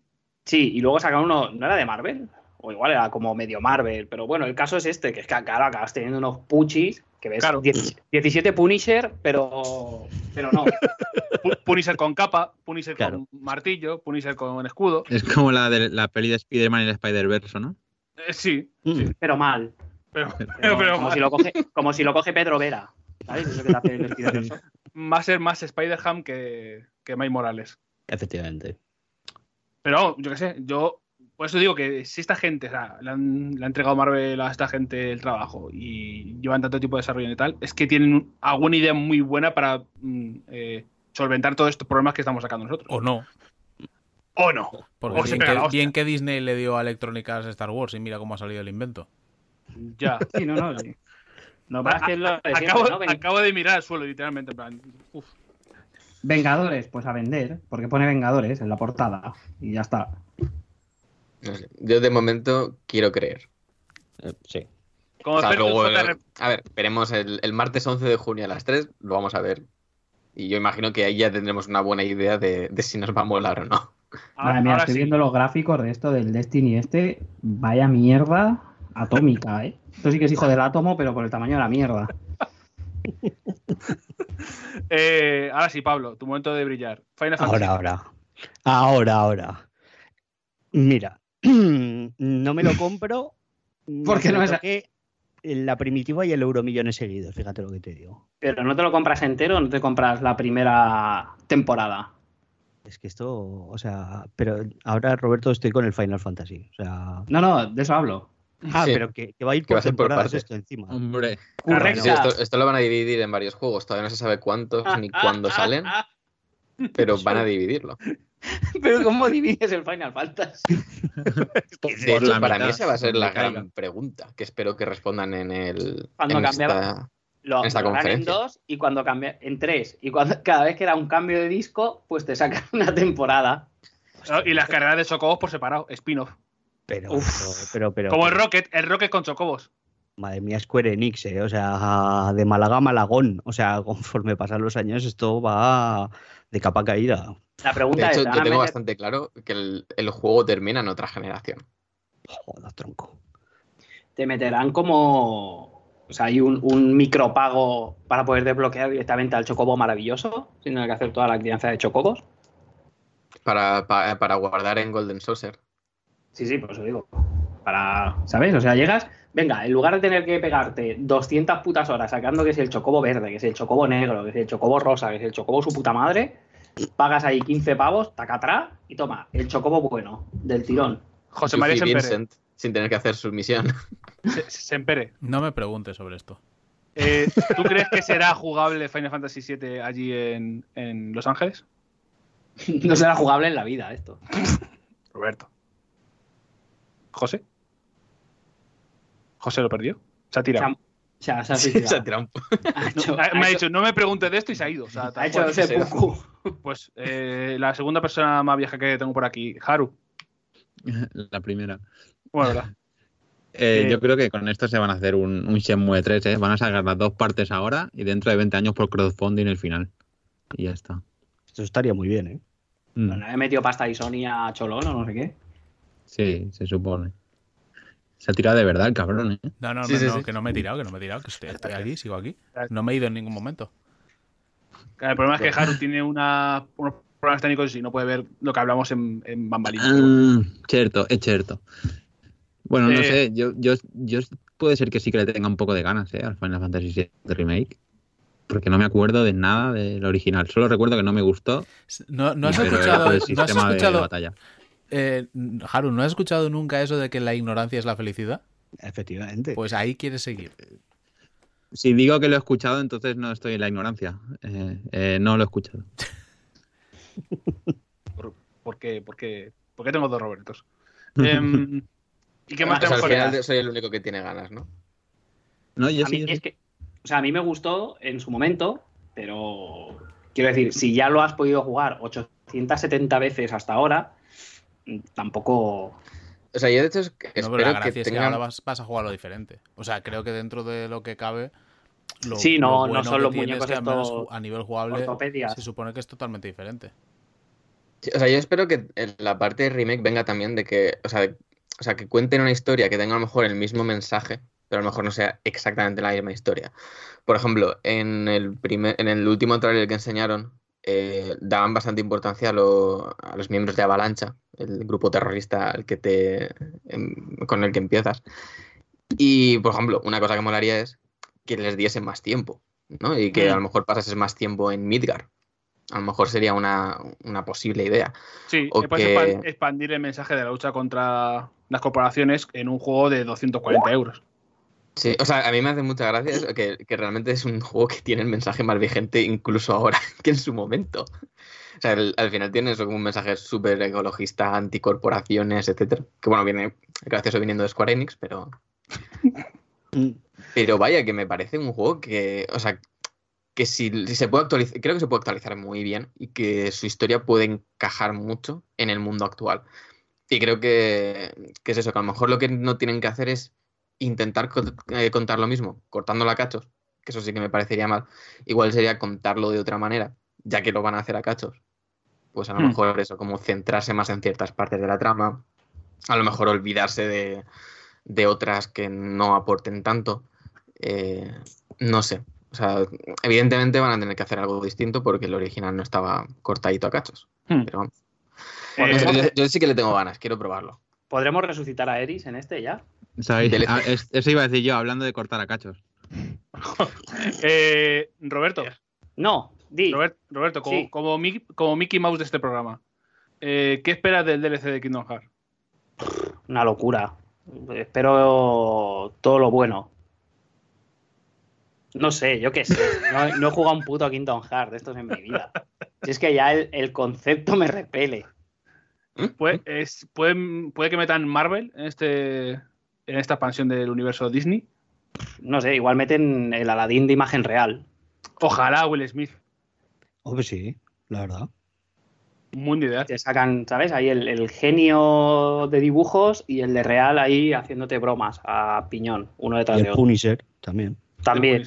Sí, y luego sacaron uno, ¿no era de Marvel? O igual era como medio Marvel, pero bueno, el caso es este, que es que claro, acabas teniendo unos puchis, que ves Claro. 10 17 Punisher, pero, pero no. Pu- Punisher con capa, Punisher Claro. con martillo, Punisher con escudo. Es como la de la peli de Spider-Man y el Spider-Verse, ¿no? Eh, sí, Mm. sí, Pero mal. Pero, Pero pero, pero como, si lo coge, como si lo coge Pedro Vera. ¿Sabes? Eso que te hace el va a ser más Spider-Ham que, que Mike Morales. Efectivamente. Pero yo qué sé, yo Por eso digo que si esta gente, o sea, le, han, le ha entregado Marvel a esta gente el trabajo y llevan tanto tipo de desarrollo y tal, es que tienen alguna idea muy buena para mm, eh, solventar todos estos problemas que estamos sacando nosotros. O no. O no. Porque O que, bien que Disney le dio a Electronic Arts Star Wars y mira cómo ha salido el invento. Ya. Sí, no, no. sí. No, pero es que es lo de siempre, Acabo, ¿no? Ven- acabo de mirar al suelo, literalmente. En plan, uf. Vengadores, pues a vender, porque pone Vengadores en la portada y ya está. No sé. Yo de momento quiero creer. Eh, sí. Como O sea, luego, a ver, veremos el, el martes 11 de junio a las 3, lo vamos a ver. Y yo imagino que ahí ya tendremos una buena idea de, de si nos va a molar o no. ahora, Madre mía, ahora estoy sí. viendo los gráficos de esto del Destiny este. Vaya mierda atómica, ¿eh? Esto sí que es hijo del átomo, pero por el tamaño de la mierda. Eh, ahora sí, Pablo, tu momento de brillar. Final Fantasy. Ahora, ahora. Ahora, ahora. Mira, no me lo compro. Porque no es- que la primitiva y el euromillones seguidos, fíjate lo que te digo. Pero no te lo compras entero, no te compras la primera temporada. Es que esto, o sea, pero ahora Roberto estoy con el Final Fantasy. O sea. No, no, de eso hablo. Ah, Sí. pero que, que va a ir por temporadas partes. esto encima. Hombre, Correcto. Sí, esto, esto lo van a dividir en varios juegos. Todavía no se sabe cuántos ni cuándo salen, pero van a dividirlo. Pero ¿cómo divides el Final Fantasy? De hecho, para mitad, mí esa va a ser la gran caiga. pregunta, que espero que respondan en el Cuando en cambiaba- esta- Lo, En esta lo harán en dos y cuando cambia en tres. Y cuando cada vez que era un cambio de disco, pues te sacan una temporada. ¿no? Y las carreras de chocobos por separado, spin-off. Pero, Uf. pero, pero, Como el Rocket, el Rocket con chocobos. Madre mía, Square Enix, eh, o sea, de Málaga a Malagón. O sea, conforme pasan los años, esto va de capa caída. La De pregunta hecho, es, ¿te yo tengo meter- bastante claro que el, el juego termina en otra generación. Joder, tronco. te meterán como... O sea, hay un, un micropago para poder desbloquear directamente al chocobo maravilloso, sin tener que hacer toda la crianza de chocobos. Para, pa- para guardar en Golden Saucer. Sí, sí, por eso digo. Para, ¿sabes? O sea, llegas, venga, en lugar de tener que pegarte 200 putas horas sacando que es el chocobo verde, que es el chocobo negro, que es el chocobo rosa, que es el chocobo su puta madre, pagas ahí 15 pavos, tacatrá, y toma, el chocobo bueno, del tirón. José María Sempere. Vincent, sin tener que hacer su misión. Se- Sempere. No me preguntes sobre esto. Eh, ¿Tú crees que será jugable Final Fantasy VII allí en, en Los Ángeles? No será jugable en la vida esto. Roberto. ¿José? ¿José lo perdió? Se ha tirado. O sea, se ha Sí, suicidado. se ha tirado Ha me ha dicho, no me preguntes de esto y se ha ido. O sea, ha hecho ese pucu. Pues eh, la segunda persona más vieja que tengo por aquí, Haru. la primera. Bueno, ¿verdad? Eh, Eh, yo creo que con esto se van a hacer un, un Shenmue 3, ¿eh? Van a sacar las dos partes ahora y dentro de 20 años por crowdfunding el final. Y ya está. Esto estaría muy bien, ¿eh? Mm, No he metido pasta y Sony a Cholón o no sé qué. Sí, se supone. Se ha tirado de verdad el cabrón, ¿eh? No, no, Sí, no, sí, no, sí. que no me he tirado, que no me he tirado, que estoy, estoy aquí, sigo aquí. No me he ido en ningún momento. El problema es que Haru tiene una, unos problemas técnicos y no puede ver lo que hablamos en, en bambalinas. Ah, cierto, es cierto. Bueno, no Eh, sé, yo, yo, yo puede ser que sí que le tenga un poco de ganas, ¿eh? Al Final Fantasy VII Remake. Porque no me acuerdo de nada del original. Solo recuerdo que no me gustó. No, no has escuchado, no has escuchado batalla. Eh, Haru, ¿no has escuchado nunca eso de que la ignorancia es la felicidad? Efectivamente. Pues ahí quieres seguir. Si digo que lo he escuchado, entonces no estoy en la ignorancia. Eh, eh, no lo he escuchado. ¿Por, por qué, por, qué, por qué tengo dos Robertos? Em, ¿Y qué más O sea, tenemos al final soy el único que tiene ganas, ¿no? No, yo A sí. mí yo sí. es que, o sea, a mí me gustó en su momento, pero quiero decir, si ya lo has podido jugar 870 veces hasta ahora, tampoco. O sea, yo de hecho es que No, pero espero la que gracia es que tengan... ahora vas, vas a jugarlo diferente. O sea, creo que dentro de lo que cabe. Lo, Sí, no- lo no son los muñecos que estos a nivel jugable ortopedias. se supone que es totalmente diferente. Sí, O sea, yo espero que en la parte de remake venga también de que, o sea, de- o sea, que cuenten una historia que tenga a lo mejor el mismo mensaje, pero a lo mejor no sea exactamente la misma historia. Por ejemplo, en el primer, en el último trailer que enseñaron, eh, daban bastante importancia a, lo- a los miembros de Avalancha, el grupo terrorista al que te, em, con el que empiezas. Y, por ejemplo, una cosa que molaría es que les diesen más tiempo, ¿no? Y que Mm. a lo mejor pasases más tiempo en Midgar. A lo mejor sería una, una posible idea. Sí, O eh, puedes que- expan- expandir el mensaje de la lucha contra las corporaciones en un juego de 240 euros. Sí, o sea, a mí me hace mucha gracia eso, que, que realmente es un juego que tiene el mensaje más vigente incluso ahora que en su momento. O sea, el- al final tiene eso como un mensaje súper ecologista, anticorporaciones, etcétera. Que bueno, viene gracioso viniendo de Square Enix, pero. Pero vaya, que me parece un juego que. O sea, que si, si se puede actualizar. Creo que se puede actualizar muy bien y que su historia puede encajar mucho en el mundo actual. Y creo que, que es eso, que a lo mejor lo que no tienen que hacer es intentar eh, contar lo mismo, cortándolo a cachos, que eso sí que me parecería mal. Igual sería contarlo de otra manera, ya que lo van a hacer a cachos. Pues a lo Hmm. mejor eso, como centrarse más en ciertas partes de la trama, a lo mejor olvidarse de, de otras que no aporten tanto. Eh, no sé. O sea, evidentemente van a tener que hacer algo distinto porque el original no estaba cortadito a cachos. Hmm. Pero vamos. Eh, yo- yo sí que le tengo ganas, quiero probarlo. ¿Podremos resucitar a Eris en este ya? Ah, es- Eso iba a decir yo, hablando de cortar a cachos. eh, Roberto, No, di. Robert- Roberto, como, Sí. como, Mickey, como Mickey Mouse de este programa, eh, ¿qué esperas del DLC de Kingdom Hearts? Una locura. Espero todo lo bueno. No sé, yo qué sé. No, no he jugado un puto Kingdom Hearts de estos en mi vida. Si es que ya el, el concepto me repele. Puede, es- pueden- puede que metan Marvel en, este, en esta expansión del universo Disney. No sé, igual meten el Aladdin de imagen real. Ojalá Will Smith. Hombre, sí, la verdad. Un mundo ideal. Te sacan, ¿sabes? Ahí el, el genio de dibujos y el de real ahí haciéndote bromas a piñón, uno Y detrás el de otro. Punisher también. También.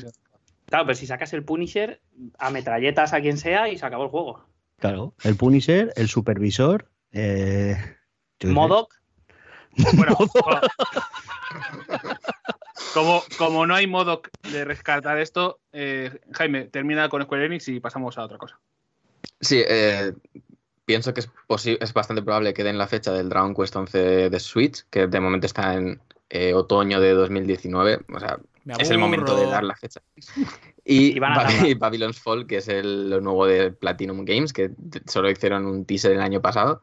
Claro, pero si sacas el Punisher, a metralletas a quien sea y se acabó el juego. Claro. El Punisher, el supervisor. Eh. Modoc, Bueno, co- como, como no hay modo de rescatar esto, eh, Jaime, termina con Square Enix y pasamos a otra cosa. Sí, eh, pienso que es, es bastante probable que den la fecha del Dragon Quest 11 de Switch, que de momento está en eh, otoño de 2019. O sea, es el momento de dar la fecha. Y. Babylon's Fall, que es el, lo nuevo de Platinum Games, que solo hicieron un teaser el año pasado.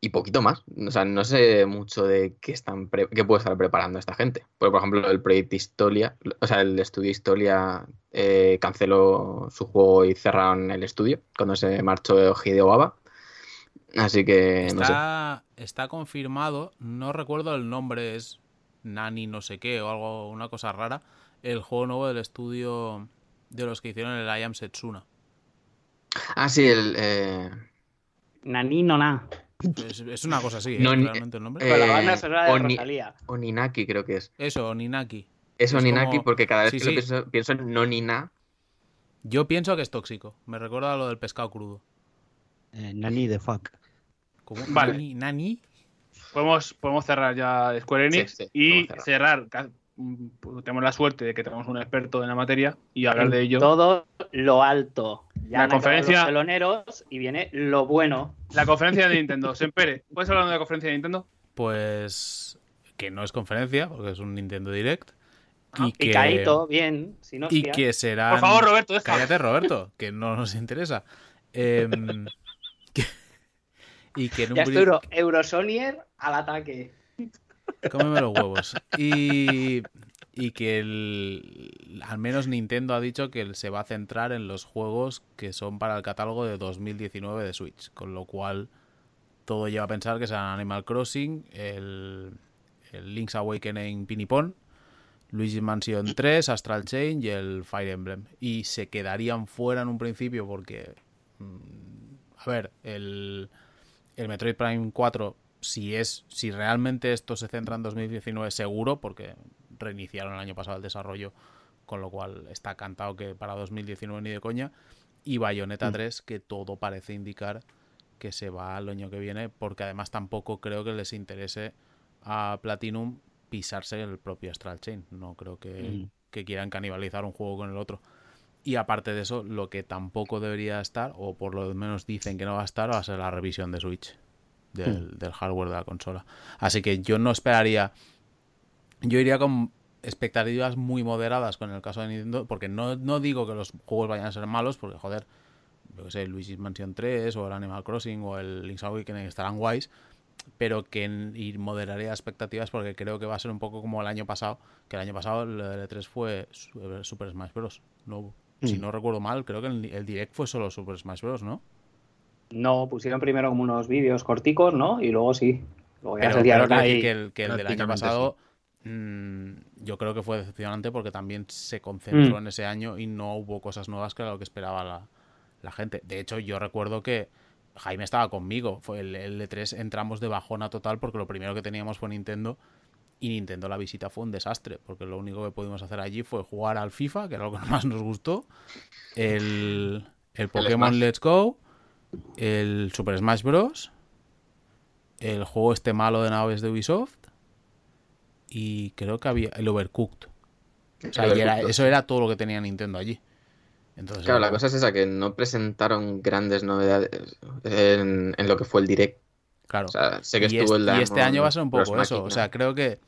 Y poquito más. O sea, no sé mucho de qué están pre- qué puede estar preparando esta gente. Porque, por ejemplo, el proyecto Historia, o sea, el estudio Historia eh, canceló su juego y cerraron el estudio cuando se marchó Hideo Baba. Así que no sé. Está, está confirmado, no recuerdo el nombre, es Nani no sé qué o algo, una cosa rara, el juego nuevo del estudio de los que hicieron el I Am Setsuna. Ah, sí, el. eh, Nani no na. Es, es una cosa así, ¿eh? No, realmente el nombre. eh, Con la banda sonora de Oni- Rosalía. Oninaki, creo que es. Eso, Ninaki. Es Es Oninaki como- porque cada vez sí, que lo pienso, pienso en Nonina. Yo pienso que es tóxico. Me recuerda a lo del pescado crudo. Eh, Nani de fuck. ¿Cómo? Vale. ¿Nani? ¿Nani? Podemos, podemos cerrar ya Square Enix Sí, sí, y cerrar. Mm, Tenemos la suerte de que tenemos un experto en la materia y hablar En de ello. Todo lo alto. Ya La conferencia- Los teloneros y viene lo bueno. La conferencia de Nintendo. Sempere, ¿puedes hablar de la conferencia de Nintendo? Pues que no es conferencia, porque es un Nintendo Direct. Ah, Y que, bien. Y que será. Por favor, Roberto, deja. Cállate, Roberto, que no nos interesa. Que- y que en un Ya pri- estoy Euro, Eurosonier al ataque. Cómeme los huevos. Y, y que el, al menos Nintendo ha dicho que se va a centrar en los juegos que son para el catálogo de 2019 de Switch. Con lo cual todo lleva a pensar que serán Animal Crossing, el, el Link's Awakening Pinipon, Luigi Mansion 3, Astral Chain y el Fire Emblem. Y se quedarían fuera en un principio porque... mm, A ver, el, el Metroid Prime 4 si es si realmente esto se centra en 2019 seguro porque reiniciaron el año pasado el desarrollo con lo cual está cantado que para 2019 ni de coña. Y Bayonetta 3 que todo parece indicar que se va al año que viene porque además tampoco creo que les interese a Platinum pisarse el propio Astral Chain. No creo que, Mm. que quieran canibalizar un juego con el otro. Y aparte de eso lo que tampoco debería estar o por lo menos dicen que no va a estar va a ser la revisión de Switch del, del hardware de la consola. Así que yo no esperaría. Yo iría con expectativas muy moderadas con el caso de Nintendo, porque no, no digo que los juegos vayan a ser malos, porque joder, yo que sé, el Luigi's Mansion 3 o el Animal Crossing o el Link's Awakening estarán guays, pero que y moderaría expectativas porque creo que va a ser un poco como el año pasado, que el año pasado el E3 fue Su- Super Smash Bros. No, Si Mm. no recuerdo mal, creo que el, el Direct fue solo Super Smash Bros, ¿no? No, pusieron primero como unos vídeos corticos, ¿no? Y luego sí. Luego ya Pero, que el, que el del año pasado mm, yo creo que fue decepcionante porque también se concentró Mm. en ese año y no hubo cosas nuevas que era lo que esperaba la, la gente. De hecho, yo recuerdo que Jaime estaba conmigo. Fue el, el E3 entramos de bajona total porque lo primero que teníamos fue Nintendo y Nintendo la visita fue un desastre porque lo único que pudimos hacer allí fue jugar al FIFA, que era lo que más nos gustó, el, el Pokémon. Let's Go, el Super Smash Bros. El juego este malo de naves de Ubisoft. Y creo que había el Overcooked. O sea, era- eso era todo lo que tenía Nintendo allí. Entonces, Claro, la cosa es esa, que no presentaron grandes novedades en, en lo que fue el direct. claro. O sea, sé que y, estuvo este, el y este año va a ser un poco eso. O sea, creo que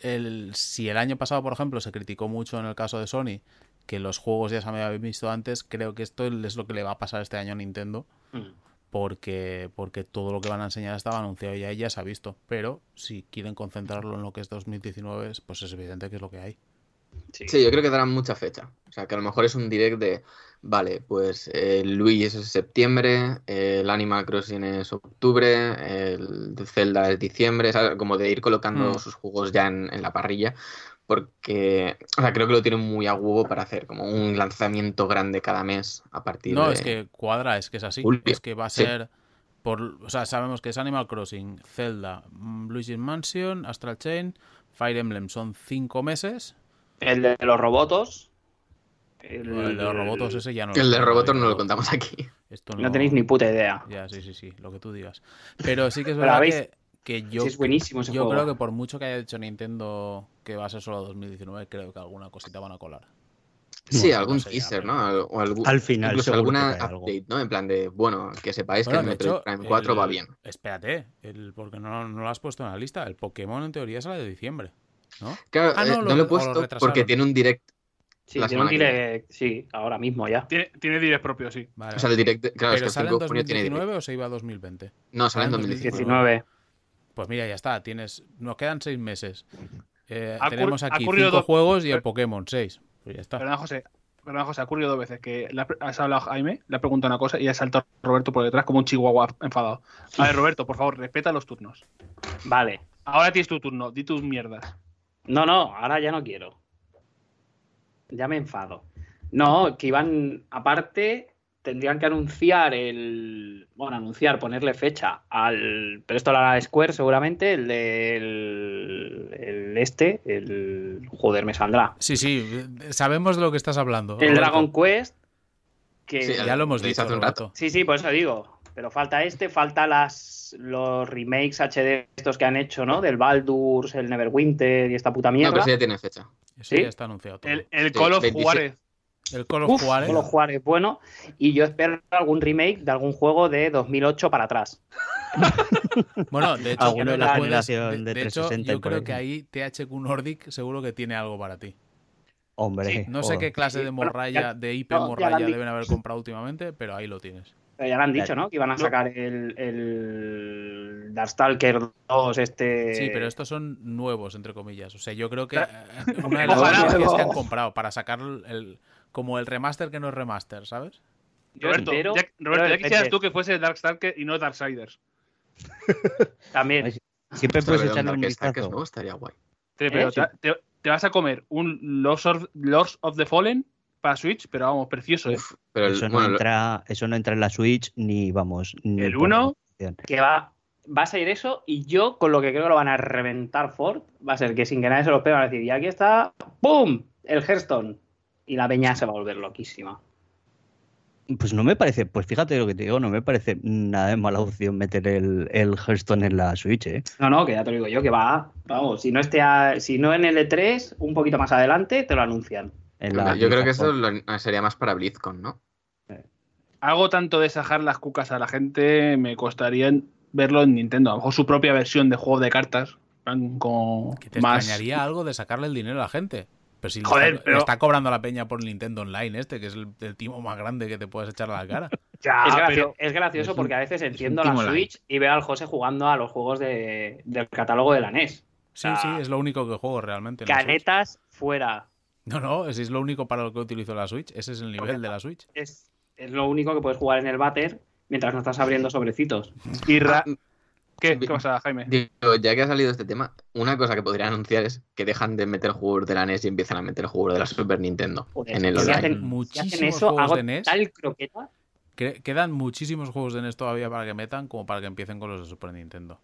el, si el año pasado, por ejemplo, se criticó mucho en el caso de Sony que los juegos ya se habían visto antes, creo que esto es lo que le va a pasar este año a Nintendo. Mm. Porque, porque todo lo que van a enseñar estaba anunciado ya y ya se ha visto. Pero si quieren concentrarlo en lo que es 2019, pues es evidente que es lo que hay. Sí. Sí, yo creo que darán mucha fecha. O sea, que a lo mejor es un direct de, vale, pues el Luigi es septiembre, el Animal Crossing es octubre, el Zelda es diciembre, ¿sabes? Como de ir colocando Mm. sus juegos ya en, en la parrilla. Porque, o sea, creo que lo tienen muy a huevo para hacer como un lanzamiento grande cada mes a partir No, de... es que cuadra, es que es así. Julio. Es que va a Sí. ser. Por, o sea, sabemos que es Animal Crossing, Zelda, mm, Luigi's Mansion, Astral Chain, Fire Emblem. Son cinco meses. El de los robotos. El, El de los robotos ese ya no El de sé, Robotos no lo contamos aquí. Esto No tenéis ni puta idea. Ya, sí, sí, sí, lo que tú digas. Pero sí que es verdad que, que yo, Sí, es buenísimo ese yo juego. creo que por mucho que haya dicho Nintendo que va a ser solo 2019, creo que alguna cosita van a colar. Sí, algún no sé ya, teaser, ¿no? O algún, Al final, incluso alguna update, ¿no? En plan de, bueno, que sepáis Bueno, que el Metroid hecho, Prime 4 va el- bien. Espérate, el, porque no, no lo has puesto en la lista. El Pokémon en teoría sale de diciembre, ¿no? Claro, Ah, no, eh, lo- he puesto porque tiene un direct. Sí, La tiene un direct, sí, ahora mismo ya. Tiene, tiene direct propio, sí. Vale, O sea, el direct. claro, es que ¿Pero el sale 5 en de junio tiene direct. 2019 o se iba a 2020? No, sale en Ah, en 2019. 19. Pues mira, ya está. Tienes, nos quedan seis meses. Eh, tenemos ha aquí ocurrido cinco dos- juegos y el Pokémon seis. Pues ya está. Perdona, José. Perdona, José, ha ocurrido dos veces que has hablado a Jaime, le ha preguntado una cosa y ha saltado Roberto por detrás como un chihuahua enfadado. A ver, Roberto, por favor, respeta los turnos. Vale. Ahora tienes tu turno, di tus mierdas. No, no, ahora ya no quiero. Ya me enfado. No, que iban, aparte, tendrían que anunciar el. Bueno, anunciar, ponerle fecha al. Pero esto lo hará Square seguramente, el del. El este, el. Joder, me saldrá. Sí, sí, sabemos de lo que estás hablando. El Roberto. Dragon Quest. Que... Sí, Ya lo hemos dicho hace un Roberto. Sí, sí, por eso digo. Pero falta este, falta las los remakes HD estos que han hecho, ¿no? Del Baldur's, el Neverwinter y esta puta No, mierda. pero sí ya tiene fecha. Eso ¿Sí? ya está anunciado todo. El, el Sí, Call of 27. Juárez. El Call of Uf, Juarez. Call of Juarez, bueno. Y yo espero algún remake de algún juego de 2008 para atrás. Bueno, de hecho, de la que puedes- generación de de hecho, 360 yo creo que ahí THQ Nordic seguro que tiene algo para ti. Hombre. No sé joder. qué clase de morralla, de IP no, morralla deben haber comprado últimamente, pero ahí lo tienes. Pero ya lo han dicho. ¿no? Que iban a sacar el, el Darkstalker 2, este... Sí, pero estos son nuevos, entre comillas. O sea, yo creo que eh, una de las que han comprado para sacar el, como el remaster que no es remaster, ¿sabes? Roberto, espero- ya, Roberto, quisieras tú que fuese Darkstalker y no Darksiders. También. Siempre puedes echarle un vistazo. nuevo estaría guay. Sí, pero ¿Eh? Te, te- te vas a comer un Lords of, Lords of the Fallen para Switch, pero vamos, precioso, ¿eh? Uf, pero el, Eso no, bueno, entra, eso no entra en la Switch ni vamos. Ni ¿El por uno? opción. que va, va a ser eso y yo con lo que creo que lo van a reventar Ford va a ser que sin que nadie se lo pegue van a decir y aquí está, ¡pum! El Hearthstone y la peña se va a volver loquísima. Pues no me parece, pues fíjate lo que te digo, no me parece nada de mala opción meter el, el Hearthstone en la Switch, ¿eh? No, no, que ya te lo digo yo que va, vamos, si no esté a- si no en el E3, un poquito más adelante te lo anuncian. En la yo creo que eso lo- sería más para BlizzCon, ¿no? Algo tanto de sajar las cucas a la gente me costaría verlo en Nintendo. A lo mejor su propia versión de juego de cartas. Con Que te más. extrañaría algo de sacarle el dinero a la gente. Pero si le Joder, está, pero- le está cobrando la peña por Nintendo Online este, que es el, el timo más grande que te puedes echar a la cara. Ya, es, gracio- pero es gracioso porque a veces enciendo la. Switch y veo al José jugando a los juegos de- del catálogo de la NES. Sí, sí, es lo único que juego realmente. en la Switch. Canetas fuera. No, no, ese es lo único para lo que utilizo la Switch. Ese es el nivel de la Switch. Es, es lo único que puedes jugar en el váter mientras no estás abriendo sobrecitos. y ra- ¿Qué, ¿Qué pasa, Jaime? Digo, ya que ha salido este tema, una cosa que podría anunciar es que dejan de meter juegos de la NES y empiezan a meter juegos de la Super Nintendo Joder, en el si online. hacen- si Muchísimos hacen eso, juegos hago de NES. tal croqueta. Que- Quedan muchísimos juegos de NES todavía para que metan como para que empiecen con los de Super Nintendo.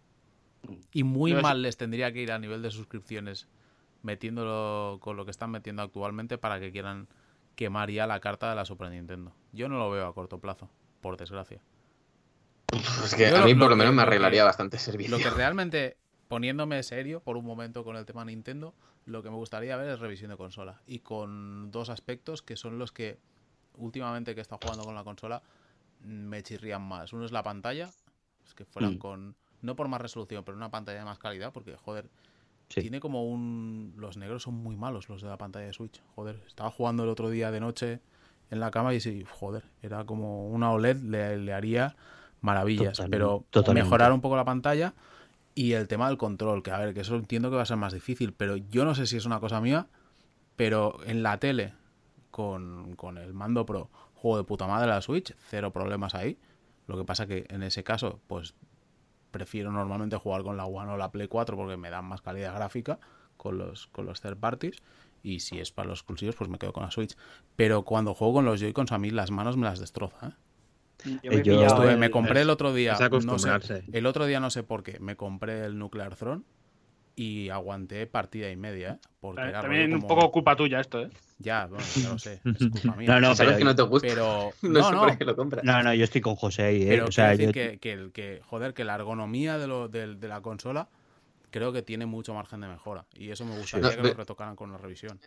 Y muy es- mal les tendría que ir a nivel de suscripciones metiéndolo con lo que están metiendo actualmente para que quieran quemar ya la carta de la Super Nintendo. Yo no lo veo a corto plazo, por desgracia. Es que Yo a lo- mí lo por lo que- menos me lo que- arreglaría bastante servicio. Lo que realmente, poniéndome serio por un momento con el tema Nintendo, lo que me gustaría ver es revisión de consola. Y con dos aspectos que son los que últimamente que he estado jugando con la consola mm, me chirrían más. Uno es la pantalla, es que fueran Mm. con, no por más resolución, pero una pantalla de más calidad, porque joder, Sí. tiene como un... Los negros son muy malos los de la pantalla de Switch. Joder, estaba jugando el otro día de noche en la cama y sí, joder, era como una OLED, le, le haría maravillas. Total- pero totalmente. mejorar un poco la pantalla y el tema del control, que a ver, que eso entiendo que va a ser más difícil, pero yo no sé si es una cosa mía, pero en la tele, con, con el mando pro, juego de puta madre la Switch, cero problemas ahí. Lo que pasa que en ese caso, pues prefiero normalmente jugar con la One o la Play 4 porque me dan más calidad gráfica con los, con los third parties. Y si es para los exclusivos, pues me quedo con la Switch. Pero cuando juego con los Joy-Cons, a mí las manos me las destroza. ¿eh? Yo me Eh, yo- pillado Estuve- el- me compré el otro día. es no sé, acostumbrarse. el otro día no sé por qué. Me compré el Nuclear Throne y aguanté partida y media. ¿eh? Porque era También rollo un como- poco culpa tuya esto, ¿eh? Ya, bueno, ya lo sé. Es culpa mía. No, no, Sabes pero- que no te gusta. pero no, no, sé no, por qué lo compras. No, no, yo estoy con José ahí, ¿eh? pero o sea, quiero yo- decir que, que el que, joder, que la ergonomía de, lo, de la consola creo que tiene mucho margen de mejora. Y eso me gustaría No, que lo retocaran con la revisión.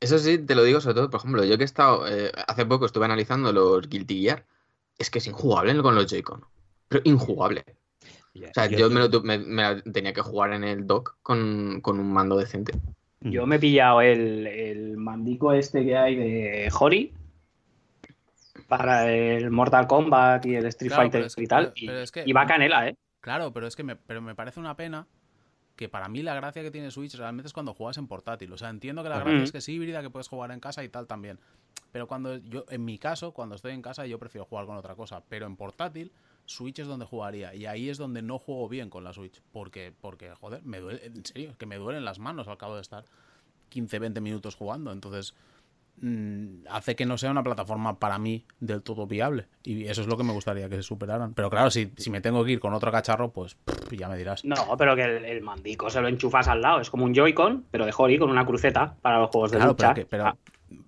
Eso sí, te lo digo sobre todo, por ejemplo, yo que he estado, eh, hace poco estuve analizando los Guilty Gear, es que es injugable con los Joy-Con, pero injugable. O sea, yo, me, lo tu- me- me la tenía que jugar en el dock con, con un mando decente. Yo me he pillado el, el mandico este que hay de Hori para el Mortal Kombat y el Street Claro, Fighter pero es que- y tal. pero- y, es que- y va canela, ¿eh? Claro, pero es que me, pero me parece una pena que para mí la gracia que tiene Switch realmente es cuando juegas en portátil. O sea, entiendo que la gracia es que es híbrida, que puedes jugar en casa y tal también. Pero cuando yo, en mi caso, cuando estoy en casa, yo prefiero jugar con otra cosa. Pero en portátil, Switch es donde jugaría. Y ahí es donde no juego bien con la Switch. Porque, porque joder, me duele, en serio, que me duelen las manos al cabo de estar 15, 20 minutos jugando. Entonces, hace que no sea una plataforma para mí del todo viable. Y eso es lo que me gustaría que se superaran. Pero claro, si, si me tengo que ir con otro cacharro, pues pff, ya me dirás. No, pero que el, el mandico se lo enchufas al lado. Es como un Joy-Con, pero de Hori con una cruceta para los juegos de lucha. pero, que- pero, Ah,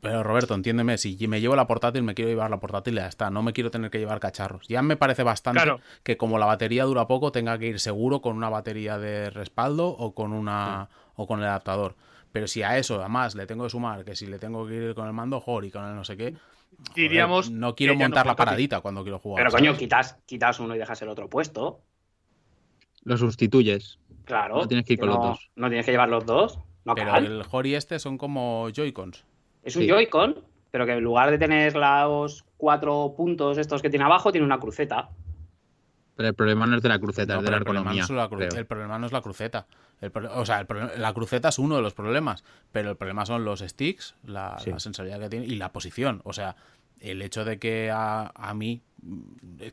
pero Roberto, entiéndeme, si me llevo la portátil, me quiero llevar la portátil y ya está. No me quiero tener que llevar cacharros. Ya me parece bastante Claro. que como la batería dura poco, tenga que ir seguro con una batería de respaldo o con una o con el adaptador. Pero si a eso, además, le tengo que sumar que si le tengo que ir con el mando Hori, con el no sé qué, joder, Diríamos no quiero no montar la paradita cuando quiero jugar. pero ¿sabes? coño, quitas, quitas uno y dejas el otro puesto. Lo sustituyes. Claro. No tienes que ir con los dos. No tienes que llevar los dos. No, Pero cal. el Hori este son como Joy-Cons. Es un Sí. Joy-Con, pero que en lugar de tener los cuatro puntos estos que tiene abajo, tiene una cruceta. Pero el problema no es de la cruceta, No, es de la el, problema no es la el problema no es la cruceta. El o sea, el la cruceta es uno de los problemas, pero el problema son los sticks, la, Sí. la sensibilidad que tiene y la posición. O sea, el hecho de que a, a mí,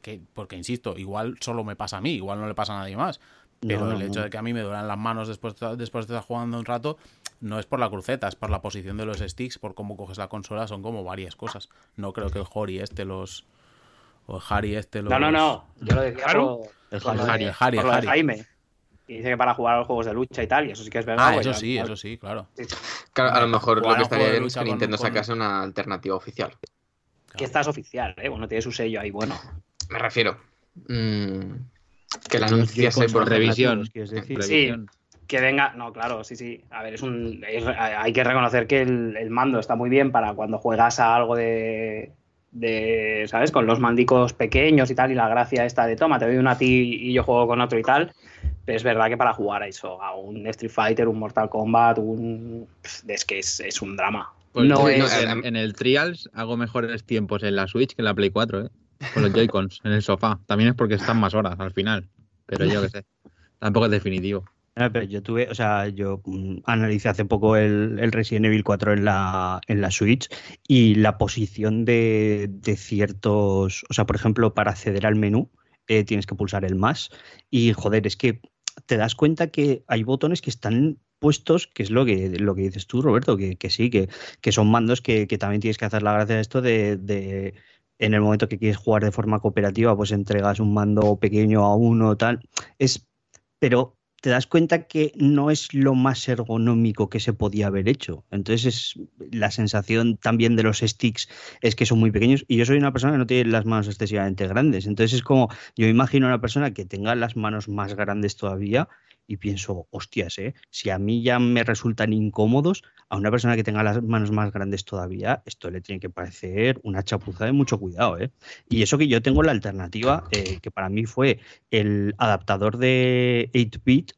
que, porque insisto, igual solo me pasa a mí, igual no le pasa a nadie más. Pero No, el hecho de que a mí me duelen las manos después, de- después de estar jugando un rato, no es por la cruceta, es por la posición de los sticks, por cómo coges la consola, son como varias cosas. No creo que el Hori este los. O el Harry este los. No, no, no. Yo lo decía ¿Haru? por, El por lo Harry, de- el Harry, por el lo de Harry. Jaime. Y dice que para jugar a los juegos de lucha y tal, y eso sí que es verdad. Ah, pues eso sí, eso sí, claro. sí, sí. Claro, a lo mejor lo que estaría bien es que Nintendo con- sacase una alternativa oficial. Que esta es oficial, ¿eh? Bueno, tiene su sello ahí, bueno. Me refiero. mm, que la anunciase por revisión. decir. Revisión. Que venga, no, claro, sí, sí. A ver, es un. es- hay que reconocer que el, el mando está muy bien para cuando juegas a algo de. De ¿Sabes? Con los mandicos pequeños y tal, y la gracia esta de toma, te doy uno a ti y yo juego con otro y tal. Pero es verdad que para jugar a eso, a un Street Fighter, un Mortal Kombat, un. Es que es, es un drama. Pues no sí, es. no, en, en el Trials hago mejores tiempos en la Switch que en la Play 4, ¿eh? Con los Joy-Cons en el sofá. También es porque están más horas al final. Pero yo qué sé. Tampoco es definitivo. Pero yo tuve, o sea, yo mm, analicé hace poco el, el Resident Evil 4 en la, en la Switch y la posición de, de ciertos, o sea, por ejemplo, para acceder al menú eh, tienes que pulsar el más y joder, es que te das cuenta que hay botones que están puestos, que es lo que, lo que dices tú, Roberto, que, que sí, que, que son mandos que, que también tienes que hacer la gracia de esto de, de en el momento que quieres jugar de forma cooperativa, pues entregas un mando pequeño a uno, tal. Es, pero te das cuenta que no es lo más ergonómico que se podía haber hecho. Entonces es la sensación también de los sticks es que son muy pequeños y yo soy una persona que no tiene las manos excesivamente grandes. Entonces es como yo imagino a una persona que tenga las manos más grandes todavía y pienso, hostias, ¿eh? si a mí ya me resultan incómodos, a una persona que tenga las manos más grandes todavía, esto le tiene que parecer una chapuza de mucho cuidado. ¿eh? Y eso que yo tengo la alternativa, eh, que para mí fue el adaptador de 8-bit,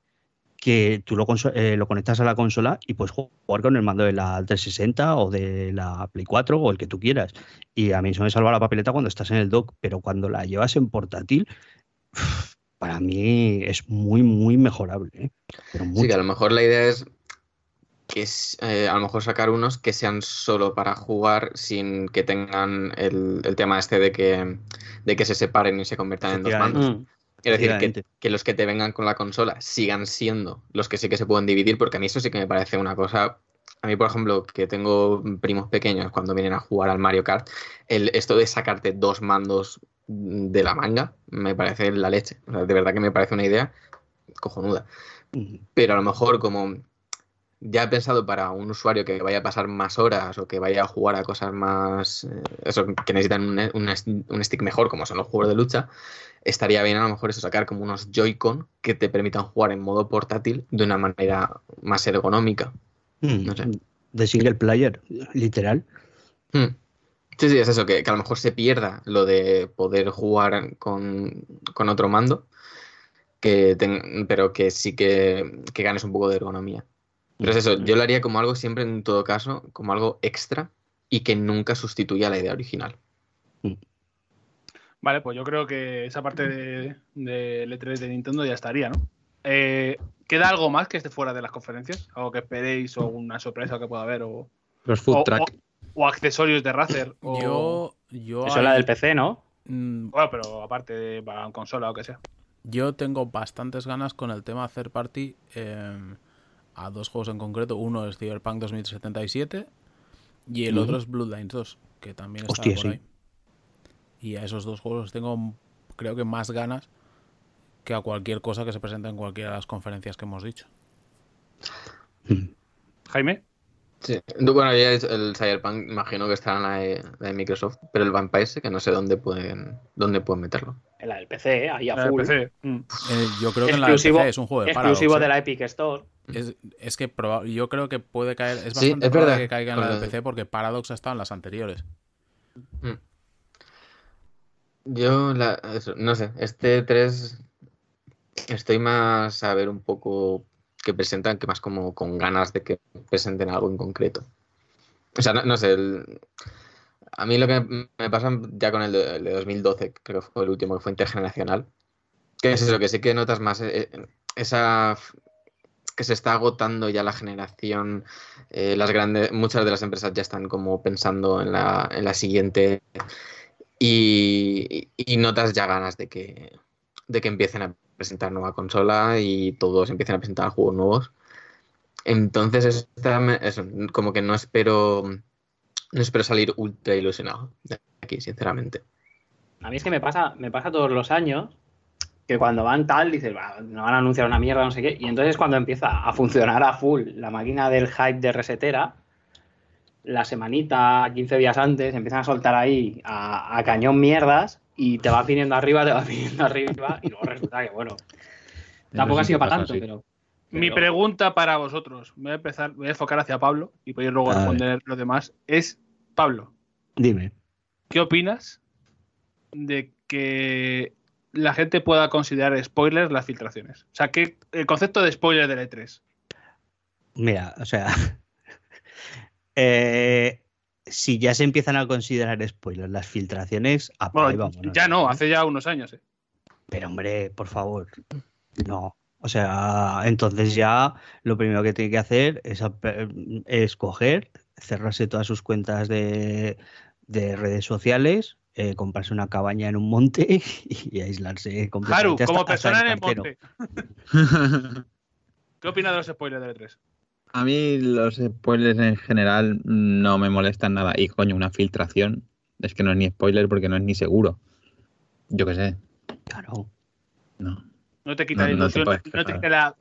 que tú lo, eh, lo conectas a la consola y puedes jugar con el mando de la 360 o de la Play 4 o el que tú quieras. Y a mí eso me salva la papeleta cuando estás en el dock, pero cuando la llevas en portátil, para mí es muy, muy mejorable. ¿eh? Pero Sí, que a lo mejor la idea es que es, eh, a lo mejor sacar unos que sean solo para jugar sin que tengan el, el tema este de que, de que se separen y se conviertan en dos mandos. Mm. Es decir, que, que los que te vengan con la consola sigan siendo los que sí que se pueden dividir, porque a mí eso sí que me parece una cosa. A mí, por ejemplo, que tengo primos pequeños cuando vienen a jugar al Mario Kart, el, esto de sacarte dos mandos de la manga me parece la leche. O sea, de verdad que me parece una idea cojonuda. Mm. Pero a lo mejor como ya he pensado para un usuario que vaya a pasar más horas o que vaya a jugar a cosas más, eh, eso, que necesitan un, un- un stick mejor, como son los juegos de lucha, estaría bien a lo mejor eso, sacar como unos Joy-Con que te permitan jugar en modo portátil de una manera más ergonómica. Mm. No sé. De single player, literal. Hmm. Sí, sí, es eso, que, que a lo mejor se pierda lo de poder jugar con, con otro mando, que ten- pero que sí que, que ganes un poco de ergonomía. Pero es eso, yo lo haría como algo siempre, en todo caso, como algo extra y que nunca sustituya la idea original. Vale, pues yo creo que esa parte de, del E3 de Nintendo ya estaría, ¿no? Eh, ¿Queda algo más que esté fuera de las conferencias? ¿Algo que esperéis o una sorpresa que pueda haber? O, Los food o- track. o- o accesorios de Razer. O, Yo, yo, Eso es la del PC, ¿no? mm, Bueno, pero aparte de para consola o que sea. yo tengo bastantes ganas con el tema third party eh, a dos juegos en concreto. Uno es Cyberpunk 2077 y el otro es Bloodlines 2, que también está Hostia, por sí. ahí. Y a esos dos juegos tengo, creo que más ganas que a cualquier cosa que se presente en cualquiera de las conferencias que hemos dicho. Jaime. Sí. Bueno, ya es el Cyberpunk, imagino que estará en la de, la de Microsoft, pero el Vampire que no sé dónde pueden, dónde pueden meterlo. En la del PC, ¿eh? ahí a La del full. PC. Mm. Eh, yo creo que en la Exclusivo- PC es un juego de Paradox. Exclusivo ¿eh? de la Epic Store. Es, es que proba- yo creo que puede caer. Es Sí, bastante es probable verdad. que caiga en la de Porque- PC porque Paradox ha estado en las anteriores. Mm. Yo, la, eso, no sé, este 3 estoy más a ver un poco que presentan que más como con ganas de que presenten algo en concreto. O sea, no, no sé, el- a mí lo que me pasa ya con el de, el de 2012, creo que fue el último que fue intergeneracional, que es eso, que sí que notas más eh, esa f- que se está agotando ya la generación, eh, las grandes, muchas de las empresas ya están como pensando en la, en la siguiente y, y notas ya ganas de que, de que empiecen a presentar nueva consola y todos empiecen a presentar juegos nuevos. Entonces, esta como que no espero, no espero salir ultra ilusionado de aquí, sinceramente. A mí es que me pasa, me pasa todos los años que cuando van tal, dices, "Va, no van a anunciar una mierda, no sé qué. Y entonces es cuando empieza a funcionar a full la máquina del hype de resetera, la semanita, 15 días antes, empiezan a soltar ahí a cañón mierdas y te vas viniendo arriba, te vas viniendo arriba y luego resulta que, bueno, tampoco ha sido para tanto, pero... Mi pregunta para vosotros, voy a empezar, voy a enfocar hacia Pablo y podéis luego A responder lo demás. Es, Pablo, Dime. ¿qué opinas de que la gente pueda considerar spoilers las filtraciones? O sea, que el concepto de spoiler del E3. Mira, o sea, eh, si ya se empiezan a considerar spoilers las filtraciones, apaga y Bueno, vámonos, ya no, hace ya unos años. ¿eh? Pero hombre, por favor, no. O sea, entonces ya lo primero que tiene que hacer es, ap- es coger, cerrarse todas sus cuentas de, de redes sociales, eh, comprarse una cabaña en un monte y aislarse Haru, completamente. hasta- como hasta persona en el monte, ¿qué opinas de los spoilers del E3? A mí los spoilers en general no me molestan nada. Y coño, una filtración es que no es ni spoiler porque no es ni seguro. Yo qué sé. Claro. No. No te quita No- la no te ilusión, no te quita la,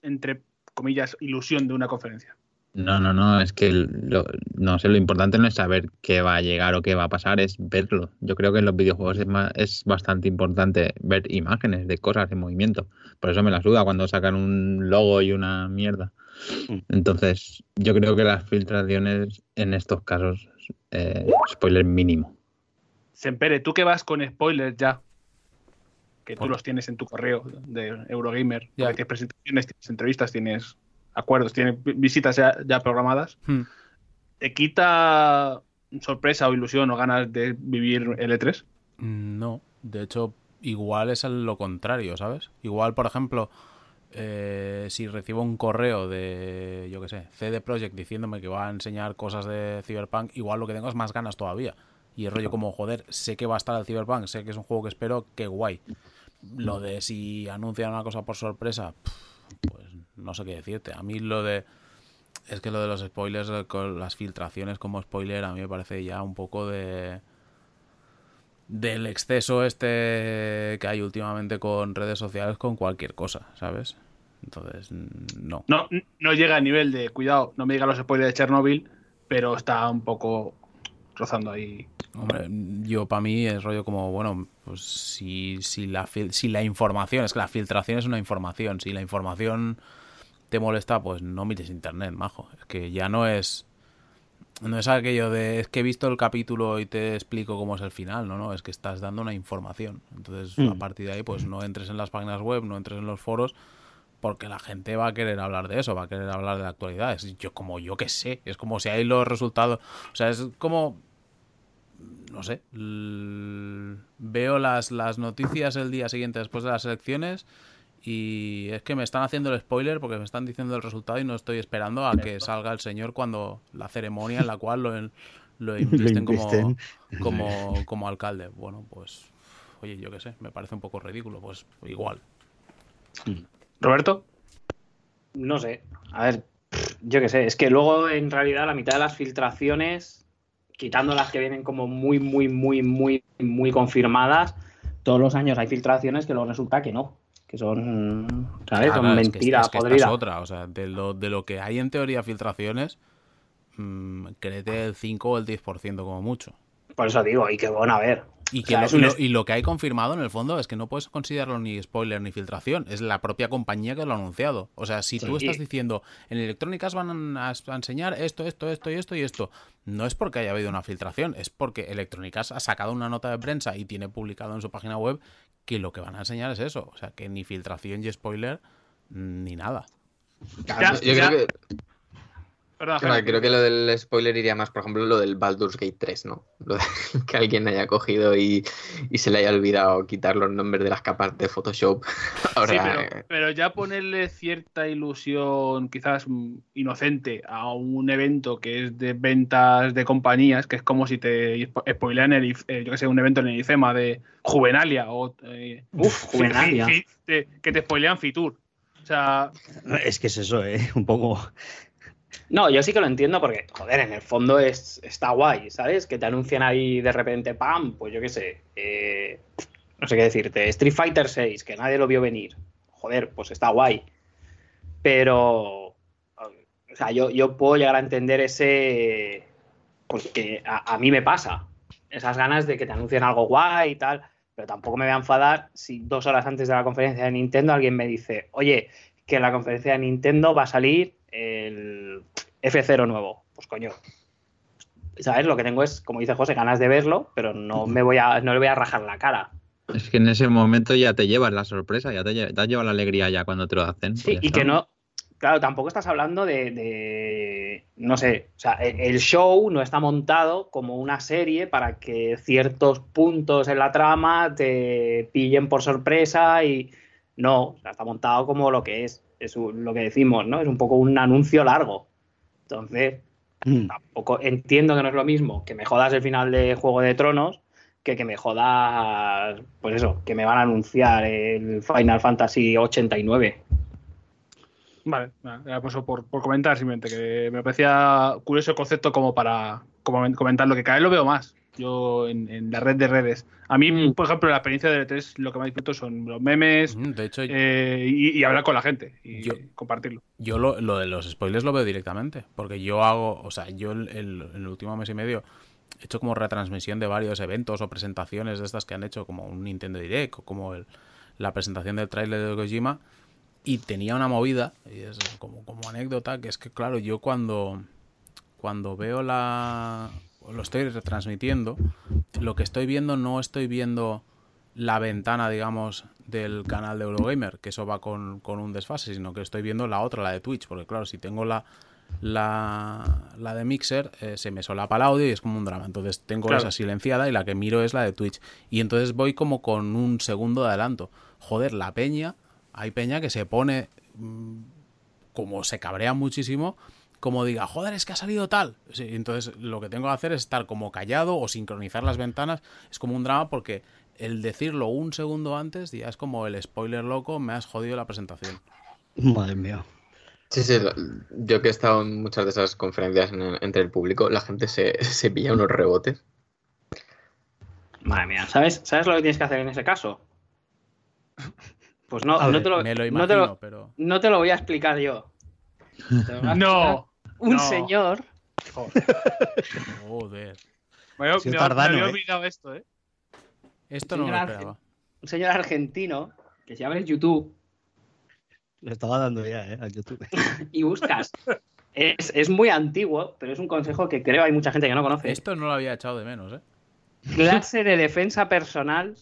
entre comillas, ilusión de una conferencia. No, no, no, es que lo, no sé, lo importante no es saber qué va a llegar o qué va a pasar, es verlo. Yo creo que en los videojuegos es, más, es bastante importante ver imágenes de cosas en movimiento. Por eso me la suda cuando sacan un logo y una mierda. Mm. Entonces, yo creo que las filtraciones en estos casos, eh, spoiler mínimo. Sempere, tú que vas con spoilers ya, que tú los tienes en tu correo de Eurogamer, Ya. tienes presentaciones, tienes entrevistas, tienes acuerdos, tienes vi- visitas ya, ya programadas, Hmm. ¿te quita sorpresa o ilusión o ganas de vivir el E E3? No, de hecho, igual es lo contrario, ¿sabes? Igual, por ejemplo, eh, si recibo un correo de, yo qué sé, CD Projekt diciéndome que va a enseñar cosas de Cyberpunk, igual lo que tengo es más ganas todavía. Y el rollo como, joder, sé que va a estar el Cyberpunk, sé que es un juego que espero, qué guay. Lo de si anuncian una cosa por sorpresa, pues no sé qué decirte. A mí lo de... Es que lo de los spoilers, con las filtraciones como spoiler, a mí me parece ya un poco de del exceso este que hay últimamente con redes sociales con cualquier cosa, ¿sabes? Entonces, no. No, no llega a nivel de, cuidado, no me digan los spoilers de Chernobyl, pero está un poco rozando ahí. Hombre, yo para mí es rollo como, bueno, pues si, si, la, si la información, es que la filtración es una información, si la información te molesta, pues no mires internet, majo. Es que ya no es... No es aquello de, es que he visto el capítulo y te explico cómo es el final, no, no, es que estás dando una información. Entonces, a Mm. partir de ahí, pues no entres en las páginas web, no entres en los foros, porque la gente va a querer hablar de eso, va a querer hablar de la actualidad. Es yo como yo que sé, es como si hay los resultados, o sea, es como no sé, veo las, las noticias el día siguiente después de las elecciones y es que me están haciendo el spoiler porque me están diciendo el resultado y no estoy esperando a que salga el señor cuando la ceremonia en la cual lo, lo invisten como, invisten. como, como alcalde. Bueno, pues, oye, yo qué sé, me parece un poco ridículo, pues igual. Roberto, No sé. A ver, yo qué sé. Es que luego, en realidad, la mitad de las filtraciones, quitando las que vienen como muy, muy, muy, muy, muy confirmadas, todos los años hay filtraciones que luego resulta que no. Que son, ¿sabes? Son es que- mentiras es que esta podridas. es otra, o sea, de lo, de lo que hay en teoría filtraciones, mm, créete el 5 o el 10% como mucho. Por eso digo, y que bueno, a ver. Y, que sea, lo, es un lo- es- y lo que hay confirmado en el fondo es que no puedes considerarlo ni spoiler ni filtración. Es la propia compañía que lo ha anunciado. O sea, si tú estás diciendo en Electrónicas van a, a enseñar esto, esto, esto y esto y esto, no es porque haya habido una filtración, es porque Electrónicas ha sacado una nota de prensa y tiene publicado en su página web que lo que van a enseñar es eso. O sea, que ni filtración y spoiler ni nada. Ya, yo ya- creo que perdón, Claro, Jaime. creo que lo del spoiler iría más, por ejemplo, lo del Baldur's Gate 3, ¿no? Lo de que alguien haya cogido y, y se le haya olvidado quitar los nombres de las capas de Photoshop. Ahora, Sí, pero, pero ya ponerle cierta ilusión, quizás mm, inocente, a un evento que es de ventas de compañías, que es como si te spo- spoilean el, eh, yo que sé, un evento en el IFEMA de Juvenalia o eh, Uf, Juvenalia. que te spoilean Fitur. O sea, Es que es eso, ¿eh? Un poco. No, yo sí que lo entiendo porque, joder, en el fondo es, está guay, ¿sabes? Que te anuncian ahí de repente, ¡pam! Pues yo qué sé. eh, no sé qué decirte. Street Fighter 6, que nadie lo vio venir. Joder, pues está guay. Pero. O sea, yo, yo puedo llegar a entender ese. Porque a, a mí me pasa. Esas ganas de que te anuncien algo guay y tal. Pero tampoco me voy a enfadar si dos horas antes de la conferencia de Nintendo alguien me dice, oye, que la conferencia de Nintendo va a salir el F0 nuevo. Pues coño. ¿Sabes? Lo que tengo es, como dice José, ganas de verlo, pero no me voy a, no le voy a rajar la cara. Es que en ese momento ya te llevas la sorpresa, ya te, has llevado la alegría ya cuando te lo hacen. Sí, pues ya y que no. Claro, tampoco estás hablando de, de no sé, o sea, el el show no está montado como una serie para que ciertos puntos en la trama te pillen por sorpresa y no, o sea, está montado como lo que es, es un- lo que decimos, ¿no? Es un poco un anuncio largo. Entonces, Mm. tampoco entiendo que no es lo mismo que me jodas el final de Juego de Tronos que que me jodas, pues eso, que me van a anunciar el Final Fantasy 89. Vale, pues por, por comentar simplemente, que me parecía curioso el concepto como para como comentar lo que cada vez lo veo más yo en, en la red de redes. A mí, Mm. por ejemplo, la experiencia de E3 lo que más disfruto son los memes Mm, De hecho, eh, y, y hablar con la gente y Yo- compartirlo. Yo lo, lo de los spoilers lo veo directamente, porque yo hago, o sea, yo el, el- el último mes y medio he hecho como retransmisión de varios eventos o presentaciones de estas que han hecho, como un Nintendo Direct o como el- la presentación del tráiler de Kojima, y tenía una movida, y es como, como anécdota, que es que claro, yo cuando, cuando veo la... lo estoy retransmitiendo, lo que estoy viendo no estoy viendo la ventana, digamos, del canal de Eurogamer, que eso va con, con un desfase, sino que estoy viendo la otra, la de Twitch, porque claro, si tengo la, la, la de Mixer, eh, se me solapa el audio y es como un drama. Entonces tengo Claro. esa silenciada y la que miro es la de Twitch. Y entonces voy como con un segundo de adelanto. Joder, la peña, hay peña que se pone mm, como se cabrea muchísimo, como diga, joder, es que ha salido tal. Sí, entonces lo que tengo que hacer es estar como callado o sincronizar las ventanas. Es como un drama porque el decirlo un segundo antes ya es como el spoiler loco, me has jodido la presentación. Madre mía. Sí, sí, yo que he estado en muchas de esas conferencias en- entre el público, la gente se, se pilla unos rebotes. Madre mía, ¿sabes, ¿sabes lo que tienes que hacer en ese caso? Pues no, no, ver, te lo, me lo no, imagino, te lo, pero... no te lo voy a explicar yo. No, Un no. señor Joder. me había, me había- tardano, me había ¿eh? olvidado esto, ¿eh? Esto no lo Señora esperaba. un señor argentino que si abres YouTube Le estaba dando ya, ¿eh? A YouTube. y buscas, es, es muy antiguo, pero es un consejo que creo hay mucha gente que no conoce. Esto no lo había echado de menos, ¿eh? Clase de defensa personal,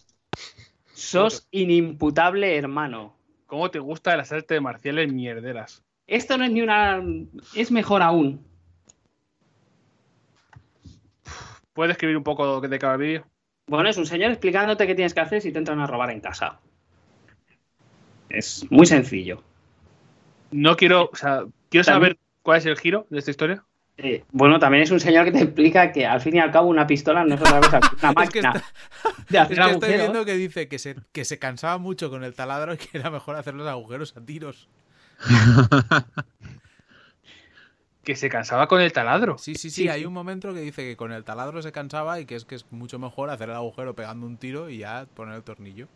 sos inimputable hermano. ¿Cómo te gusta las artes marciales mierderas? Esto no es ni una... es mejor aún. ¿Puedes escribir un poco de cada vídeo? Bueno, es un señor explicándote qué tienes que hacer si te entran a robar en casa. Es muy sencillo. No quiero, o sea, quiero También- saber cuál es el giro de esta historia. Eh, bueno, también es un señor que te explica que al fin y al cabo una pistola no es otra cosa que una Es que máquina de Es que estoy viendo que dice que se, que se cansaba mucho con el taladro y que era mejor hacer los agujeros a tiros. Que se cansaba con el taladro. Sí, sí, sí, Sí, hay un momento que dice que con el taladro se cansaba y que es que es mucho mejor hacer el agujero pegando un tiro y ya poner el tornillo.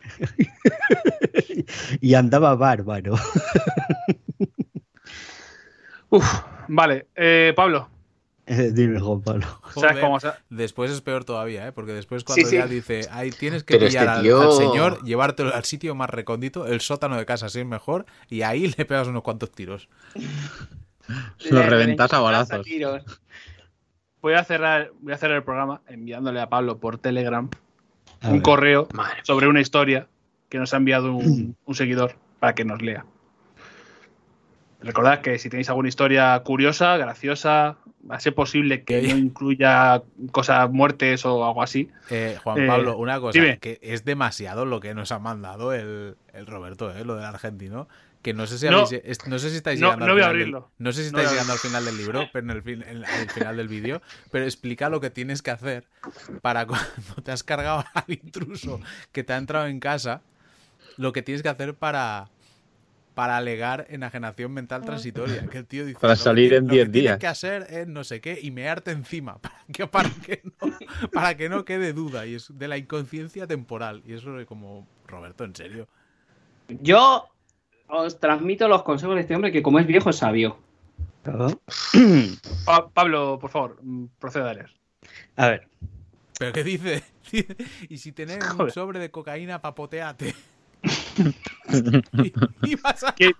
Y andaba bárbaro. Uf, vale. Eh, Pablo, Eh, Dime, Juan Pablo. ¿sabes Joder, cómo se- Después es peor todavía, ¿eh? Porque después cuando sí. ya dice, ahí tienes que Pero pillar este al- tío- al, señor, llevártelo al sitio más recóndito, el sótano de casa si es mejor, y ahí le pegas unos cuantos tiros. Lo reventas a balazos. Voy a cerrar, voy a cerrar el programa enviándole a Pablo por Telegram A un ver. correo Madre sobre una historia que nos ha enviado un, un seguidor para que nos lea. Recordad que si tenéis alguna historia curiosa, graciosa, va a ser posible que no incluya cosas muertes o algo así. Eh, Juan Eh, Pablo, una cosa, dime. que es demasiado lo que nos ha mandado el, el Roberto, ¿eh? lo del argentino. Que no sé si, No. habéis- no sé si estáis llegando no al final del- no sé si estáis llegando al final del libro, pero en el, fin- en el final del vídeo. Pero explica lo que tienes que hacer para cuando te has cargado al intruso que te ha entrado en casa, lo que tienes que hacer para para alegar enajenación mental transitoria. Que el tío dice, Para "Lo que salir en lo que 10 tienes días". que hacer es no sé qué y mearte encima para que, para que, no, para que no quede duda. Y es de la inconsciencia temporal. Y eso es como, Roberto, en serio. Yo os transmito los consejos de este hombre que como es viejo es sabio. Pa- Pablo, por favor, mm, proceda a leer. A ver. ¿Pero qué dice? y si tenés un sobre de cocaína, papoteate. Y, y vas a... ¿Qué?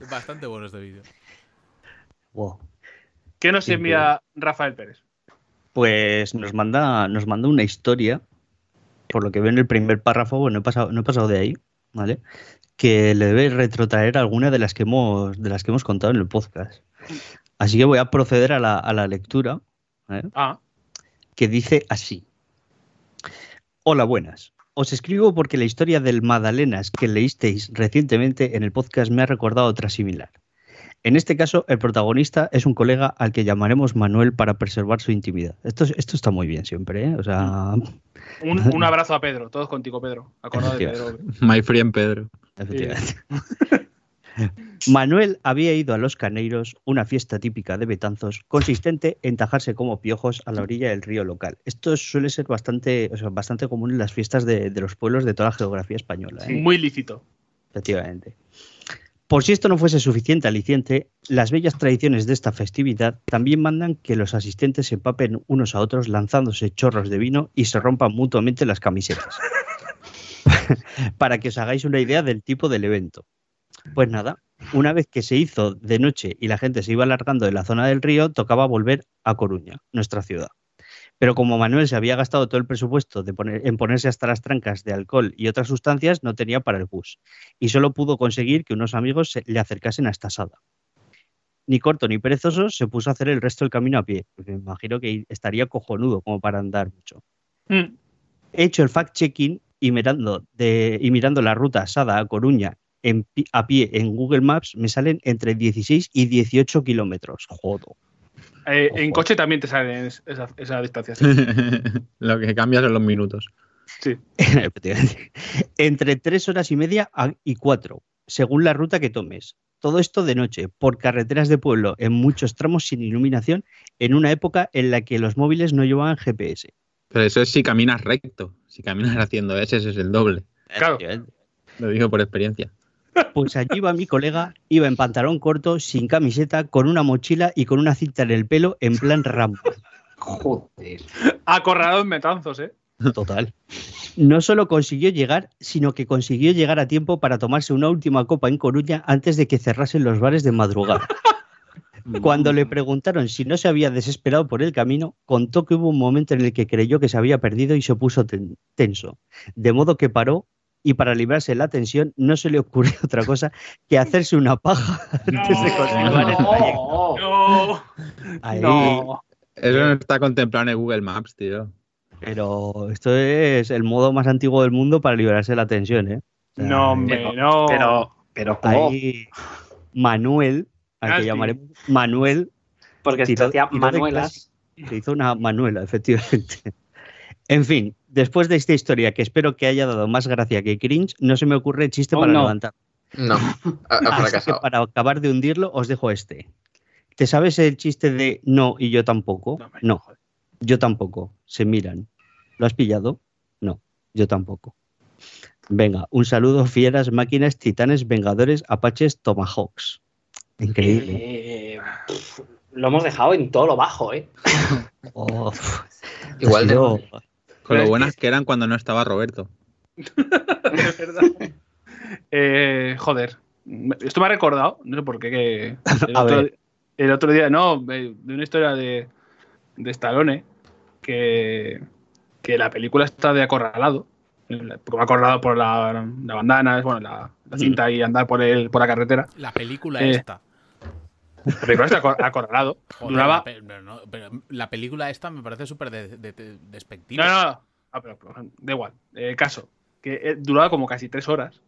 Es bastante bueno este vídeo. Wow. ¿Qué nos envía Rafael Pérez? Pues nos manda, nos manda una historia. Por lo que veo en el primer párrafo, bueno, no he pasado, no he pasado de ahí. ¿vale? Que le debe retrotraer alguna de las que hemos, de las que hemos contado en el podcast. Así que voy a proceder a la, a la lectura, ¿vale? Ah, que dice así. Hola, buenas. Os escribo porque la historia del Madalenas que leísteis recientemente en el podcast me ha recordado otra similar. En este caso, el protagonista es un colega al que llamaremos Manuel para preservar su intimidad. Esto, es- esto está muy bien siempre, ¿eh? O sea, un, un abrazo a Pedro, todos contigo, Pedro. Acordado de Pedro. My friend Pedro. efectivamente. Manuel había ido a Los Caneiros, una fiesta típica de Betanzos, consistente en tajarse como piojos a la orilla del río local. Esto suele ser bastante, o sea, bastante común en las fiestas de, de los pueblos de toda la geografía española. ¿eh? Muy lícito. Efectivamente. Por si esto no fuese suficiente aliciente, las bellas tradiciones de esta festividad también mandan que los asistentes se empapen unos a otros lanzándose chorros de vino y se rompan mutuamente las camisetas. Para que os hagáis una idea del tipo del evento. Pues nada, una vez que se hizo de noche y la gente se iba alargando de la zona del río, tocaba volver a Coruña, nuestra ciudad. Pero como Manuel se había gastado todo el presupuesto de poner- en ponerse hasta las trancas de alcohol y otras sustancias, no tenía para el bus. Y solo pudo conseguir que unos amigos se- le acercasen a esta asada. Ni corto ni perezoso se puso a hacer el resto del camino a pie, porque me imagino que estaría cojonudo como para andar mucho. Mm. He hecho el fact-checking y mirando, de, y mirando la ruta asada a Coruña en a pie en Google Maps me salen entre 16 y 18 kilómetros. Jodo. Eh, en coche también te sale esa, esa distancia. sí. Lo que cambia son los minutos. Sí. Entre tres horas y media a- y cuatro, según la ruta que tomes. Todo esto de noche, por carreteras de pueblo, en muchos tramos sin iluminación, en una época en la que los móviles no llevaban GPS. Pero eso es si caminas recto. Si caminas haciendo ese, ese es el doble. Claro. Lo digo por experiencia. Pues allí iba mi colega, iba en pantalón corto, sin camiseta, con una mochila y con una cinta en el pelo, en plan rampa. Joder. Acorralado en metanzos, ¿eh? Total. No solo consiguió llegar, sino que consiguió llegar a tiempo para tomarse una última copa en Coruña antes de que cerrasen los bares de madrugada. Cuando le preguntaron si no se había desesperado por el camino, contó que hubo un momento en el que creyó que se había perdido y se puso ten- tenso. De modo que paró y para librarse de la tensión no se le ocurrió otra cosa que hacerse una paja antes de continuar el trayecto. No, Ahí. no. Eso no está contemplado en Google Maps, tío. Pero esto es el modo más antiguo del mundo para librarse de la tensión, ¿eh? O sea, No, hombre, pero- no. Pero, pero ¿cómo? Ahí Manuel, al que Nasty. tiró Manuel, Porque se hacía Manuelas. se hizo una Manuela, efectivamente. En fin, después de esta historia que espero que haya dado más gracia que cringe, no se me ocurre chiste Oh, para no. levantar. No, ha, fracasado. para acabar de hundirlo, os dejo este. ¿Te sabes el chiste de no y yo tampoco? No, yo tampoco. Se miran. ¿Lo has pillado? No, yo tampoco. Venga, un saludo, fieras, máquinas, titanes, vengadores, apaches, tomahawks. Increíble. Eh, lo hemos dejado en todo lo bajo, ¿eh? Oh, Igual de sido- Con lo buenas que eran cuando no estaba Roberto. Verdad. Eh, joder. Esto me ha recordado, no sé por qué, que el, otro, ver. el otro día, no, de una historia de, de Stallone, que, que la película está de acorralado, acorralado por la, la bandana, bueno, la, la cinta y andar por, el, por la carretera. La película Eh, esta. La película está acor- acorralado. Joder, Duraba- la, pe- pero no- pero la película esta me parece súper de- de- de- despectiva. No, no, no. Ah, pero, pero, da igual. Eh, caso, que eh, duraba como casi tres horas.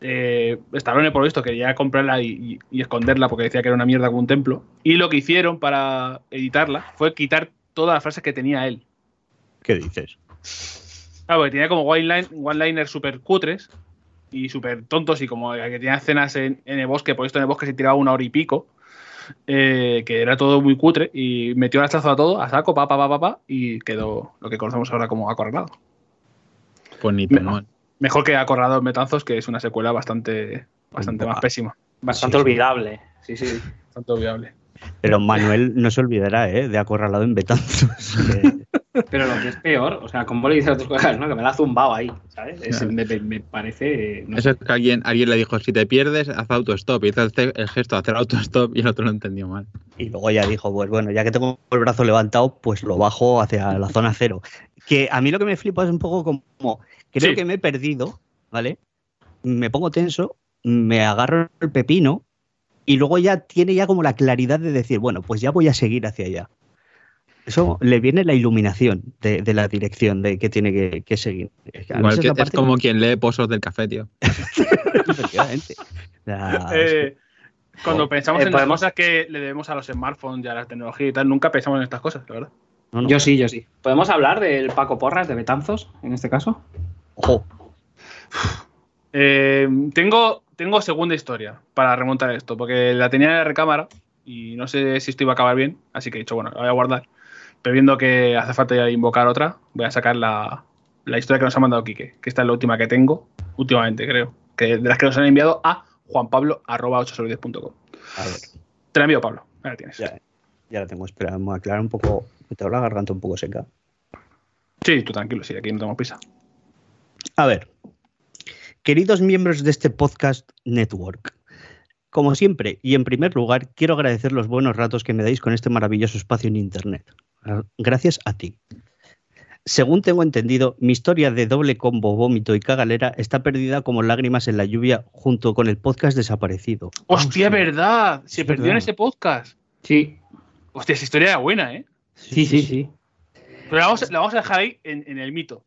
Eh, Stallone, por lo visto, quería comprarla y, y- y esconderla porque decía que era una mierda como un templo. Y lo que hicieron para editarla fue quitar todas las frases que tenía él. ¿Qué dices? Claro, porque tenía como one-line- one-liners súper cutres y súper tontos y como que tenía escenas en, en el bosque, por esto en el bosque se tiraba una hora y pico, eh, que era todo muy cutre y metió el hachazo a todo, a saco, pa, pa, pa, pa, pa, y quedó lo que conocemos ahora como acorralado. Pues ni Me- tan mal. Mejor que Acorralado en Metanzos, que es una secuela bastante, bastante más Buah. pésima, Bastante Sí, olvidable. Sí, sí. bastante obviable. Pero Manuel no se olvidará, ¿eh? De acorralado en Betanzos. que- Pero lo que es peor, o sea, como le dices a tus colegas, ¿no? Que me la ha zumbado ahí, ¿sabes? Es- Claro. me, me parece. no Eso sé. es que alguien, alguien le dijo, si te pierdes, haz autostop. Y hizo el, gesto de hacer autostop y el otro lo entendió mal. Y luego ya dijo, pues bueno, ya que tengo el brazo levantado, pues lo bajo hacia la zona cero. Que a mí lo que me flipa es un poco como, creo Sí. que me he perdido, ¿vale? me pongo tenso, me agarro el pepino y luego ya tiene ya como la claridad de decir, bueno, pues ya voy a seguir hacia allá. Eso le viene la iluminación de, de la dirección de que tiene que, que seguir. Es que Igual que es parte- como quien lee pozos del café, tío. Efectivamente. La- Eh, cuando Oh, pensamos eh, en las podemos- cosas que le debemos a los smartphones y a la tecnología y tal, nunca pensamos en estas cosas, la verdad. no, no. Yo sí, yo sí. ¿Podemos hablar del Paco Porras de Betanzos, en este caso? Ojo. Eh, tengo, tengo segunda historia para remontar esto, porque la tenía en la recámara y no sé si esto iba a acabar bien, así que he dicho, bueno, la voy a guardar. Pero viendo que hace falta ya invocar otra, voy a sacar la, la historia que nos ha mandado Quique, que esta es la última que tengo, últimamente creo, que de las que nos han enviado a juanpablo.8sobre10.com. A ver, Te la envío, Pablo. Ahí la tienes. ya, ya la tengo. Espera, vamos a aclarar un poco. Me tengo la garganta un poco seca. Sí, tú tranquilo, sí, aquí no tengo prisa. A ver, queridos miembros de este podcast network, como siempre y en primer lugar, quiero agradecer los buenos ratos que me dais con este maravilloso espacio en Internet. Gracias a ti. Según tengo entendido, mi historia de doble combo, vómito y cagalera está perdida como lágrimas en la lluvia junto con el podcast desaparecido. ¡Hostia, verdad! Se Es perdió en ese podcast. Sí. Hostia, esa historia era buena, ¿eh? Sí, sí, sí. Pero la vamos, la vamos a dejar ahí en, en el mito.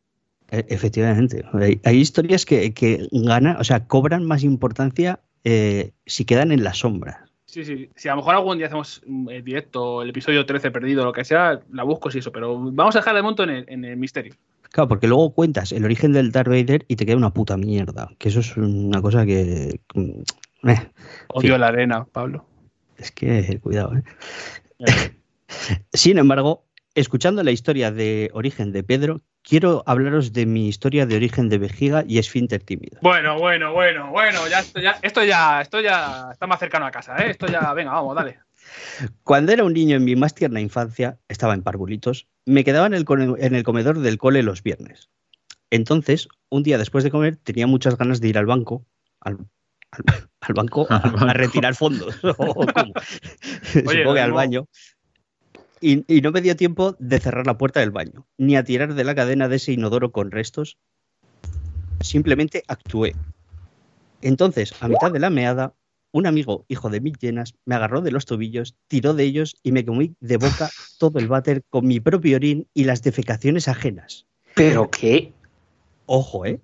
E- Efectivamente. Hay, hay historias que, que ganan, o sea, cobran más importancia eh, si quedan en la sombra. Sí, sí. Si a lo mejor algún día hacemos mm, el directo, el episodio 13 perdido, lo que sea, la busco si eso. Pero vamos a dejar de monto en el, en el misterio. Claro, porque luego cuentas el origen del Darth Vader y te queda una puta mierda. Que eso es una cosa que. mm, eh, Odio la arena, Pablo. es que, cuidado, ¿eh? Sin embargo, escuchando la historia de origen de Pedro, quiero hablaros de mi historia de origen de vejiga y esfínter tímido. Bueno, bueno, bueno, bueno. Ya, esto, ya, esto ya esto ya está más cercano a casa, ¿eh? Esto ya, venga, vamos, dale. Cuando era un niño en mi más tierna infancia, estaba en parvulitos, me quedaba en el, cone- en el comedor del cole los viernes. Entonces, un día después de comer, tenía muchas ganas de ir al banco, al, al- al banco, a, Al banco. a retirar fondos. o como- Oye, supongo que al no. baño. Y, y no me dio tiempo de cerrar la puerta del baño, ni a tirar de la cadena de ese inodoro con restos. Simplemente actué. Entonces, a mitad de la meada, un amigo, hijo de mil llenas, me agarró de los tobillos, tiró de ellos y me comí de boca todo el váter con mi propio orín y las defecaciones ajenas. ¿Pero qué? Ojo, ¿eh?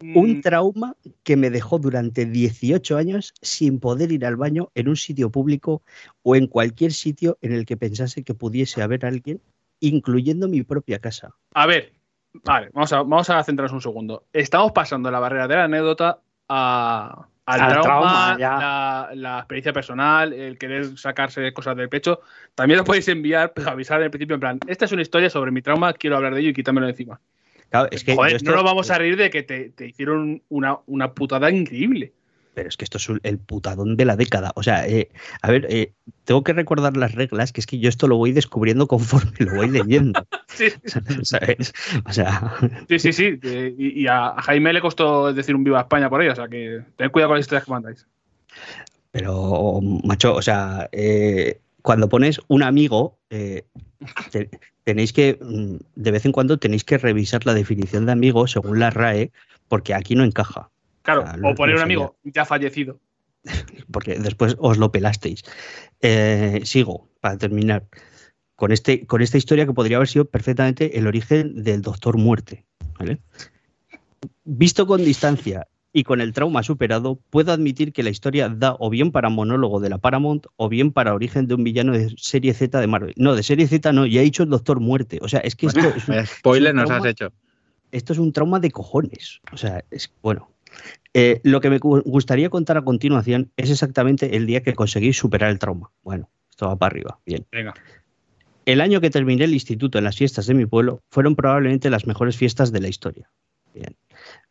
Un Mm, trauma que me dejó durante 18 años sin poder ir al baño en un sitio público o en cualquier sitio en el que pensase que pudiese haber alguien, incluyendo mi propia casa. A ver, vale, vamos a, vamos a centrarnos un segundo. Estamos pasando la barrera de la anécdota a, al, Al trauma, trauma, ya. la, la experiencia personal, el querer sacarse cosas del pecho. También lo podéis enviar, pero avisar al principio en plan, esta es una historia sobre mi trauma, quiero hablar de ello y quitármelo de encima. Claro, es que Joder, esto- no nos vamos a reír de que te, te hicieron una, una putada increíble. Pero es que esto es el putadón de la década. O sea, eh, a ver, eh, tengo que recordar las reglas, que es que yo esto lo voy descubriendo conforme lo voy leyendo. Sí, ¿Sabes? O sea, sí, sí. sí. Eh, Y, y a Jaime le costó decir un viva España por ello, o sea que tened cuidado con las historias que mandáis. pero, macho, o sea, eh, cuando pones un amigo, eh, te- tenéis que, mm, de vez en cuando tenéis que revisar la definición de amigo según la RAE, porque aquí no encaja. Claro, o poner un amigo ya fallecido. porque después os lo pelasteis. Eh, sigo, para terminar, con, este, con esta historia que podría haber sido perfectamente el origen del Doctor Muerte. ¿vale? Visto con distancia y con el trauma superado, puedo admitir que la historia da o bien para monólogo de la Paramount o bien para origen de un villano de serie Z de Marvel. No, de serie Z no, ya he dicho el Doctor Muerte. O sea, es que esto es un- Spoiler es un nos has trauma. hecho. esto es un trauma de cojones. O sea, es bueno. Eh, lo que me gu- gustaría contar a continuación es exactamente el día que conseguí superar el trauma. Bueno, esto va para arriba. Bien. Venga. El año que terminé el instituto en las fiestas de mi pueblo fueron probablemente las mejores fiestas de la historia.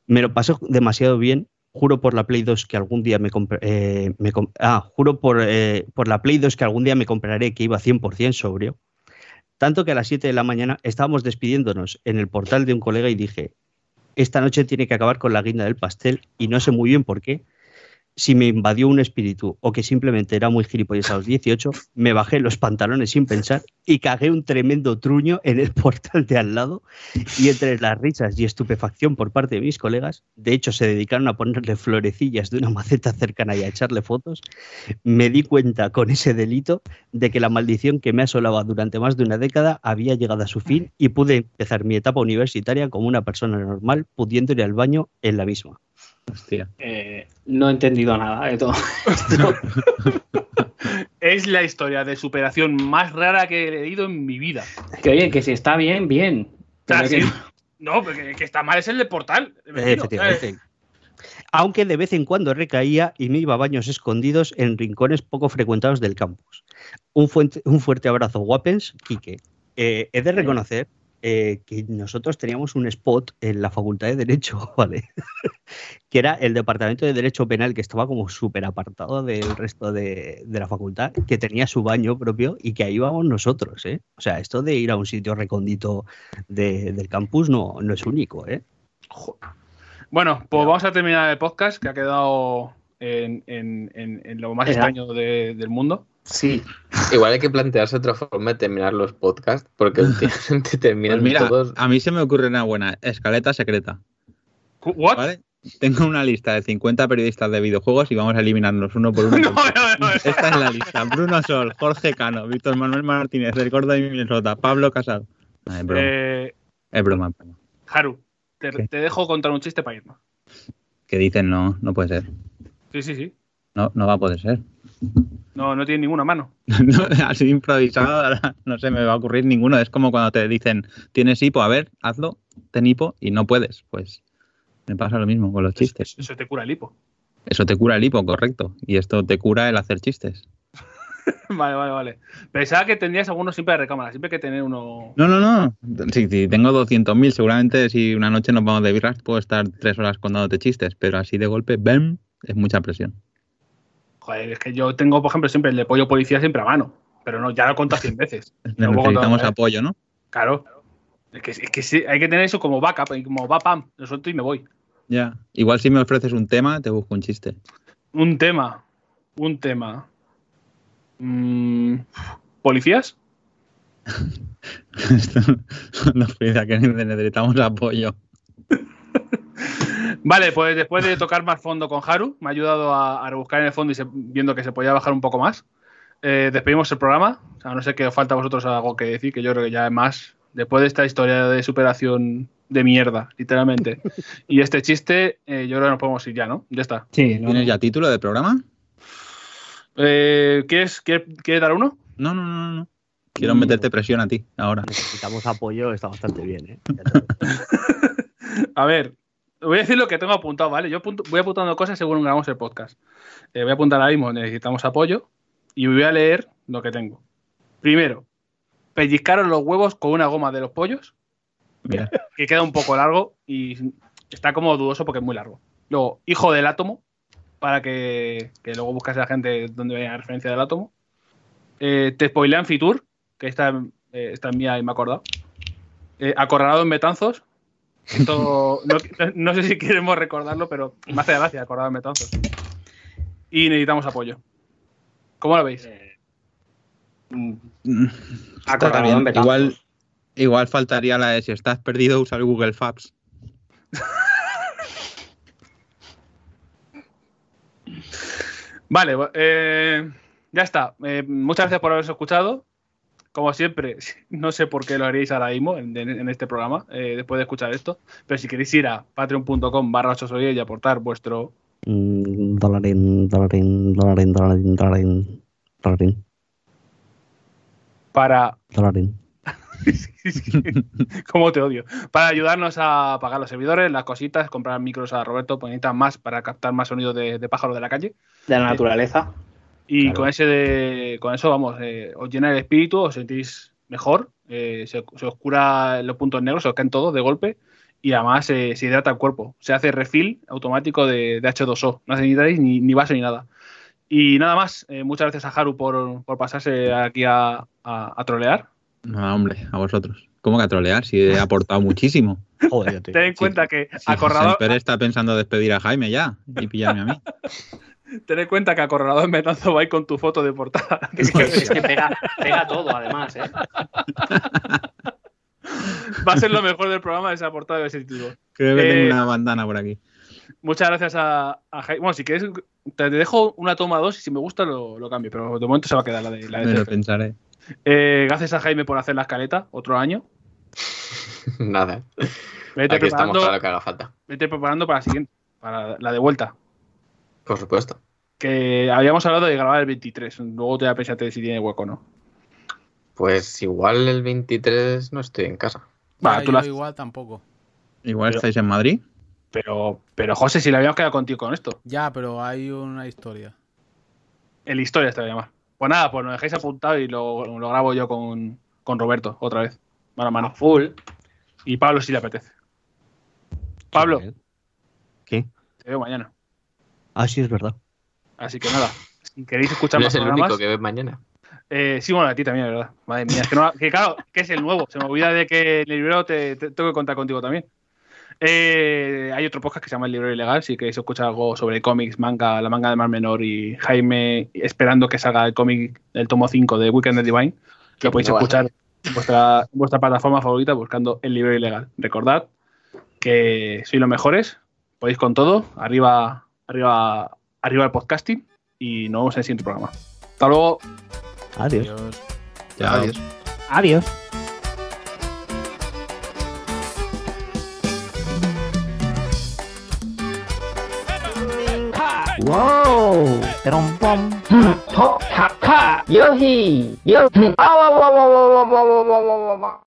Me lo pasé demasiado bien. Juro por la Play 2 que algún día me compraré. ah, juro por, eh, por la Play 2 que algún día me compraré que iba 100% sobrio. Tanto que a las 7 de la mañana estábamos despidiéndonos en el portal de un colega y dije, esta noche tiene que acabar con la guinda del pastel y no sé muy bien por qué, si me invadió un espíritu o que simplemente era muy gilipollas a los 18, me bajé los pantalones sin pensar y cagué un tremendo truño en el portal de al lado y entre las risas y estupefacción por parte de mis colegas, de hecho se dedicaron a ponerle florecillas de una maceta cercana y a echarle fotos, me di cuenta con ese delito de que la maldición que me asolaba durante más de una década había llegado a su fin y pude empezar mi etapa universitaria como una persona normal, pudiendo ir al baño en la misma. Hostia. Eh, no he entendido nada de todo esto. Es la historia de superación más rara que he leído en mi vida. que oye, que si está bien, bien. Que- sí. No, porque que está mal es el de portal. Aunque de vez en cuando recaía y me iba a baños escondidos en rincones poco frecuentados del campus. Un, fuente- un fuerte abrazo, guapens, Quique. Eh, he de reconocer eh, que nosotros teníamos un spot en la Facultad de Derecho, ¿vale? que era el Departamento de Derecho Penal, que estaba como súper apartado del resto de, de la facultad, que tenía su baño propio y que ahí íbamos nosotros, ¿eh? O sea, esto de ir a un sitio recóndito de- del campus no, no es único, ¿eh? Bueno, pues vamos a terminar el podcast que ha quedado en, en- en- en lo más extraño de- del mundo. Sí, Igual hay que plantearse otra forma de terminar los podcasts, porque últimamente terminan Pues mira, todos. a mí se me ocurre una buena escaleta secreta. ¿What? ¿Vale? Tengo una lista de 50 periodistas de videojuegos y vamos a eliminarlos uno por uno. No, no, no, no. Esta es la lista. Bruno Sol, Jorge Cano, Víctor Manuel Martínez, del Gordo de Minnesota, Pablo Casado. Ah, es broma. Eh, Es broma. broma. Haru, te dejo contar un chiste para irnos. Que dicen no, no puede ser. Sí, sí, sí. No, no va a poder ser. No, no tiene ninguna mano. No, así improvisado, ahora no se me va a ocurrir ninguno. Es como cuando te dicen, tienes hipo, a ver, hazlo, ten hipo y no puedes. Pues me pasa lo mismo con los chistes. Eso te cura el hipo. Eso te cura el hipo, correcto. Y esto te cura el hacer chistes. Vale, vale, vale. Pensaba que tendrías alguno siempre de recámara, siempre hay que tener uno. No, no, no. Sí, sí, tengo 200.000. Seguramente si una noche nos vamos de birras puedo estar tres horas contándote chistes. Pero así de golpe, ¡bam! Es mucha presión. Joder, es que yo tengo, por ejemplo, siempre el de pollo policía siempre a mano. Pero no, ya lo he contado 100 veces. No Necesitamos apoyo, ¿no? Claro. Es que, es que sí, hay que tener eso como backup, y como va pam, lo suelto y me voy. Ya. Igual si me ofreces un tema, te busco un chiste. Un tema. Un tema. Mm, ¿Policías? Esto pide que necesitamos apoyo. Vale, pues después de tocar más fondo con Haru, me ha ayudado a, a rebuscar en el fondo y se- viendo que se podía bajar un poco más. Eh, despedimos el programa. O sea, no sé qué os falta a vosotros algo que decir, que yo creo que ya es más. Después de esta historia de superación de mierda, literalmente. y este chiste, eh, yo creo que nos podemos ir ya, ¿no? Ya está. sí. no, ¿Tienes ya título de programa? Eh, ¿quieres, quieres, quieres dar uno? No, no, no, no. Quiero Mm. meterte presión a ti ahora. Necesitamos apoyo, está bastante bien, ¿eh? A ver, voy a decir lo que tengo apuntado, ¿vale? Yo apunto- voy apuntando cosas según grabamos el podcast. Eh, voy a apuntar ahora mismo, necesitamos apoyo, y voy a leer lo que tengo. Primero, pellizcaron los huevos con una goma de los pollos, Mira. que queda un poco largo y está como dudoso porque es muy largo. Luego, hijo del átomo, para que, que luego buscase la gente donde vaya la referencia del átomo. Eh, te spoilean Fitur, que esta, eh, esta es mía y me he acordado. Eh, acorralado en Betanzos. Esto, no, no sé si queremos recordarlo, pero me hace gracia acordado en Betanzos. Y necesitamos apoyo. ¿Cómo lo veis? Mm, Está bien. Igual, igual faltaría la de si estás perdido, usa el Google Maps. Vale, eh, ya está. Eh, muchas gracias por haberos escuchado. Como siempre, no sé por qué lo haríais ahora mismo en, en- en este programa, eh, después de escuchar esto. Pero si queréis ir a patreon.com barra 8 y aportar vuestro... Mm, Dolarín, dolarín, dolarín, dolarín, dolarín, dolarín, para... dolarín. ¿Cómo te odio? Para ayudarnos a pagar los servidores, las cositas, comprar micros a Roberto, pues necesitan más para captar más sonido de, de pájaros de la calle. de la naturaleza. Y Claro. con ese de, con eso, vamos, eh, os llena el espíritu, os sentís mejor, eh, se, se os cura los puntos negros, se os caen todos de golpe y además eh, se hidrata el cuerpo. Se hace refill automático de, de H2O. No necesitáis ni, ni vaso ni nada. Y nada más, eh, muchas gracias a Haru por, por pasarse aquí a, a- a trolear. No, hombre, a vosotros. ¿Cómo que a trolear? Si he aportado muchísimo. Joder, Ten en cuenta que Si acorralado, Semper está pensando despedir a Jaime ya y pillarme a mí. Ten en cuenta que acorralador Menazo va a ir con tu foto de portada. Es que, es que pega, pega todo, además, ¿eh? Va a ser lo mejor del programa esa portada de ese título. Creo que Eh, tengo una bandana por aquí. Muchas gracias a, a Jaime. Bueno, si quieres, te dejo una toma dos y si me gusta lo, lo cambio, pero de momento se va a quedar la de, la de Me lo pensaré. Eh, gracias a Jaime por hacer la escaleta, otro año. Nada. Vete Aquí estamos preparando, para lo que haga falta. vete preparando para la siguiente, para la de vuelta. Por supuesto. Que habíamos hablado de grabar el 23. Luego te voy a pensar si tiene hueco o no. Pues igual el 23 no estoy en casa. Vale, Ya, tú yo la- igual tampoco. Igual Pero- estáis en Madrid. Pero, pero José, si le habíamos quedado contigo con esto. Ya, pero hay una historia. En la historia te voy a llamar. Pues nada, pues nos dejáis apuntado y lo, lo grabo yo con, con Roberto otra vez. Mano A mano. full. Y Pablo si le apetece. Pablo, ¿Qué? te veo mañana. Ah, sí, es verdad. Así que nada, si queréis escuchar más es el programas, único que ves mañana. eh, sí, bueno, a ti también, ¿verdad? Madre mía, es que, no, que claro, que es el nuevo. Se me olvida de que el librero te, te- tengo que contar contigo también. Eh, hay otro podcast que se llama El Librero Ilegal, si queréis escuchar algo sobre cómics, manga, la manga de Mar Menor y Jaime esperando que salga el cómic del tomo 5 de Weekend the Divine, lo podéis no escuchar en vuestra, en vuestra plataforma favorita buscando El Librero Ilegal. Recordad que sois los mejores, podéis con todo, arriba, arriba, arriba el podcasting y nos vemos en el siguiente programa. Hasta luego. Adiós. Adiós. Adiós. Adiós. Wow! Terompom. Hop, ha, ha. Yohi. Yo. Ah,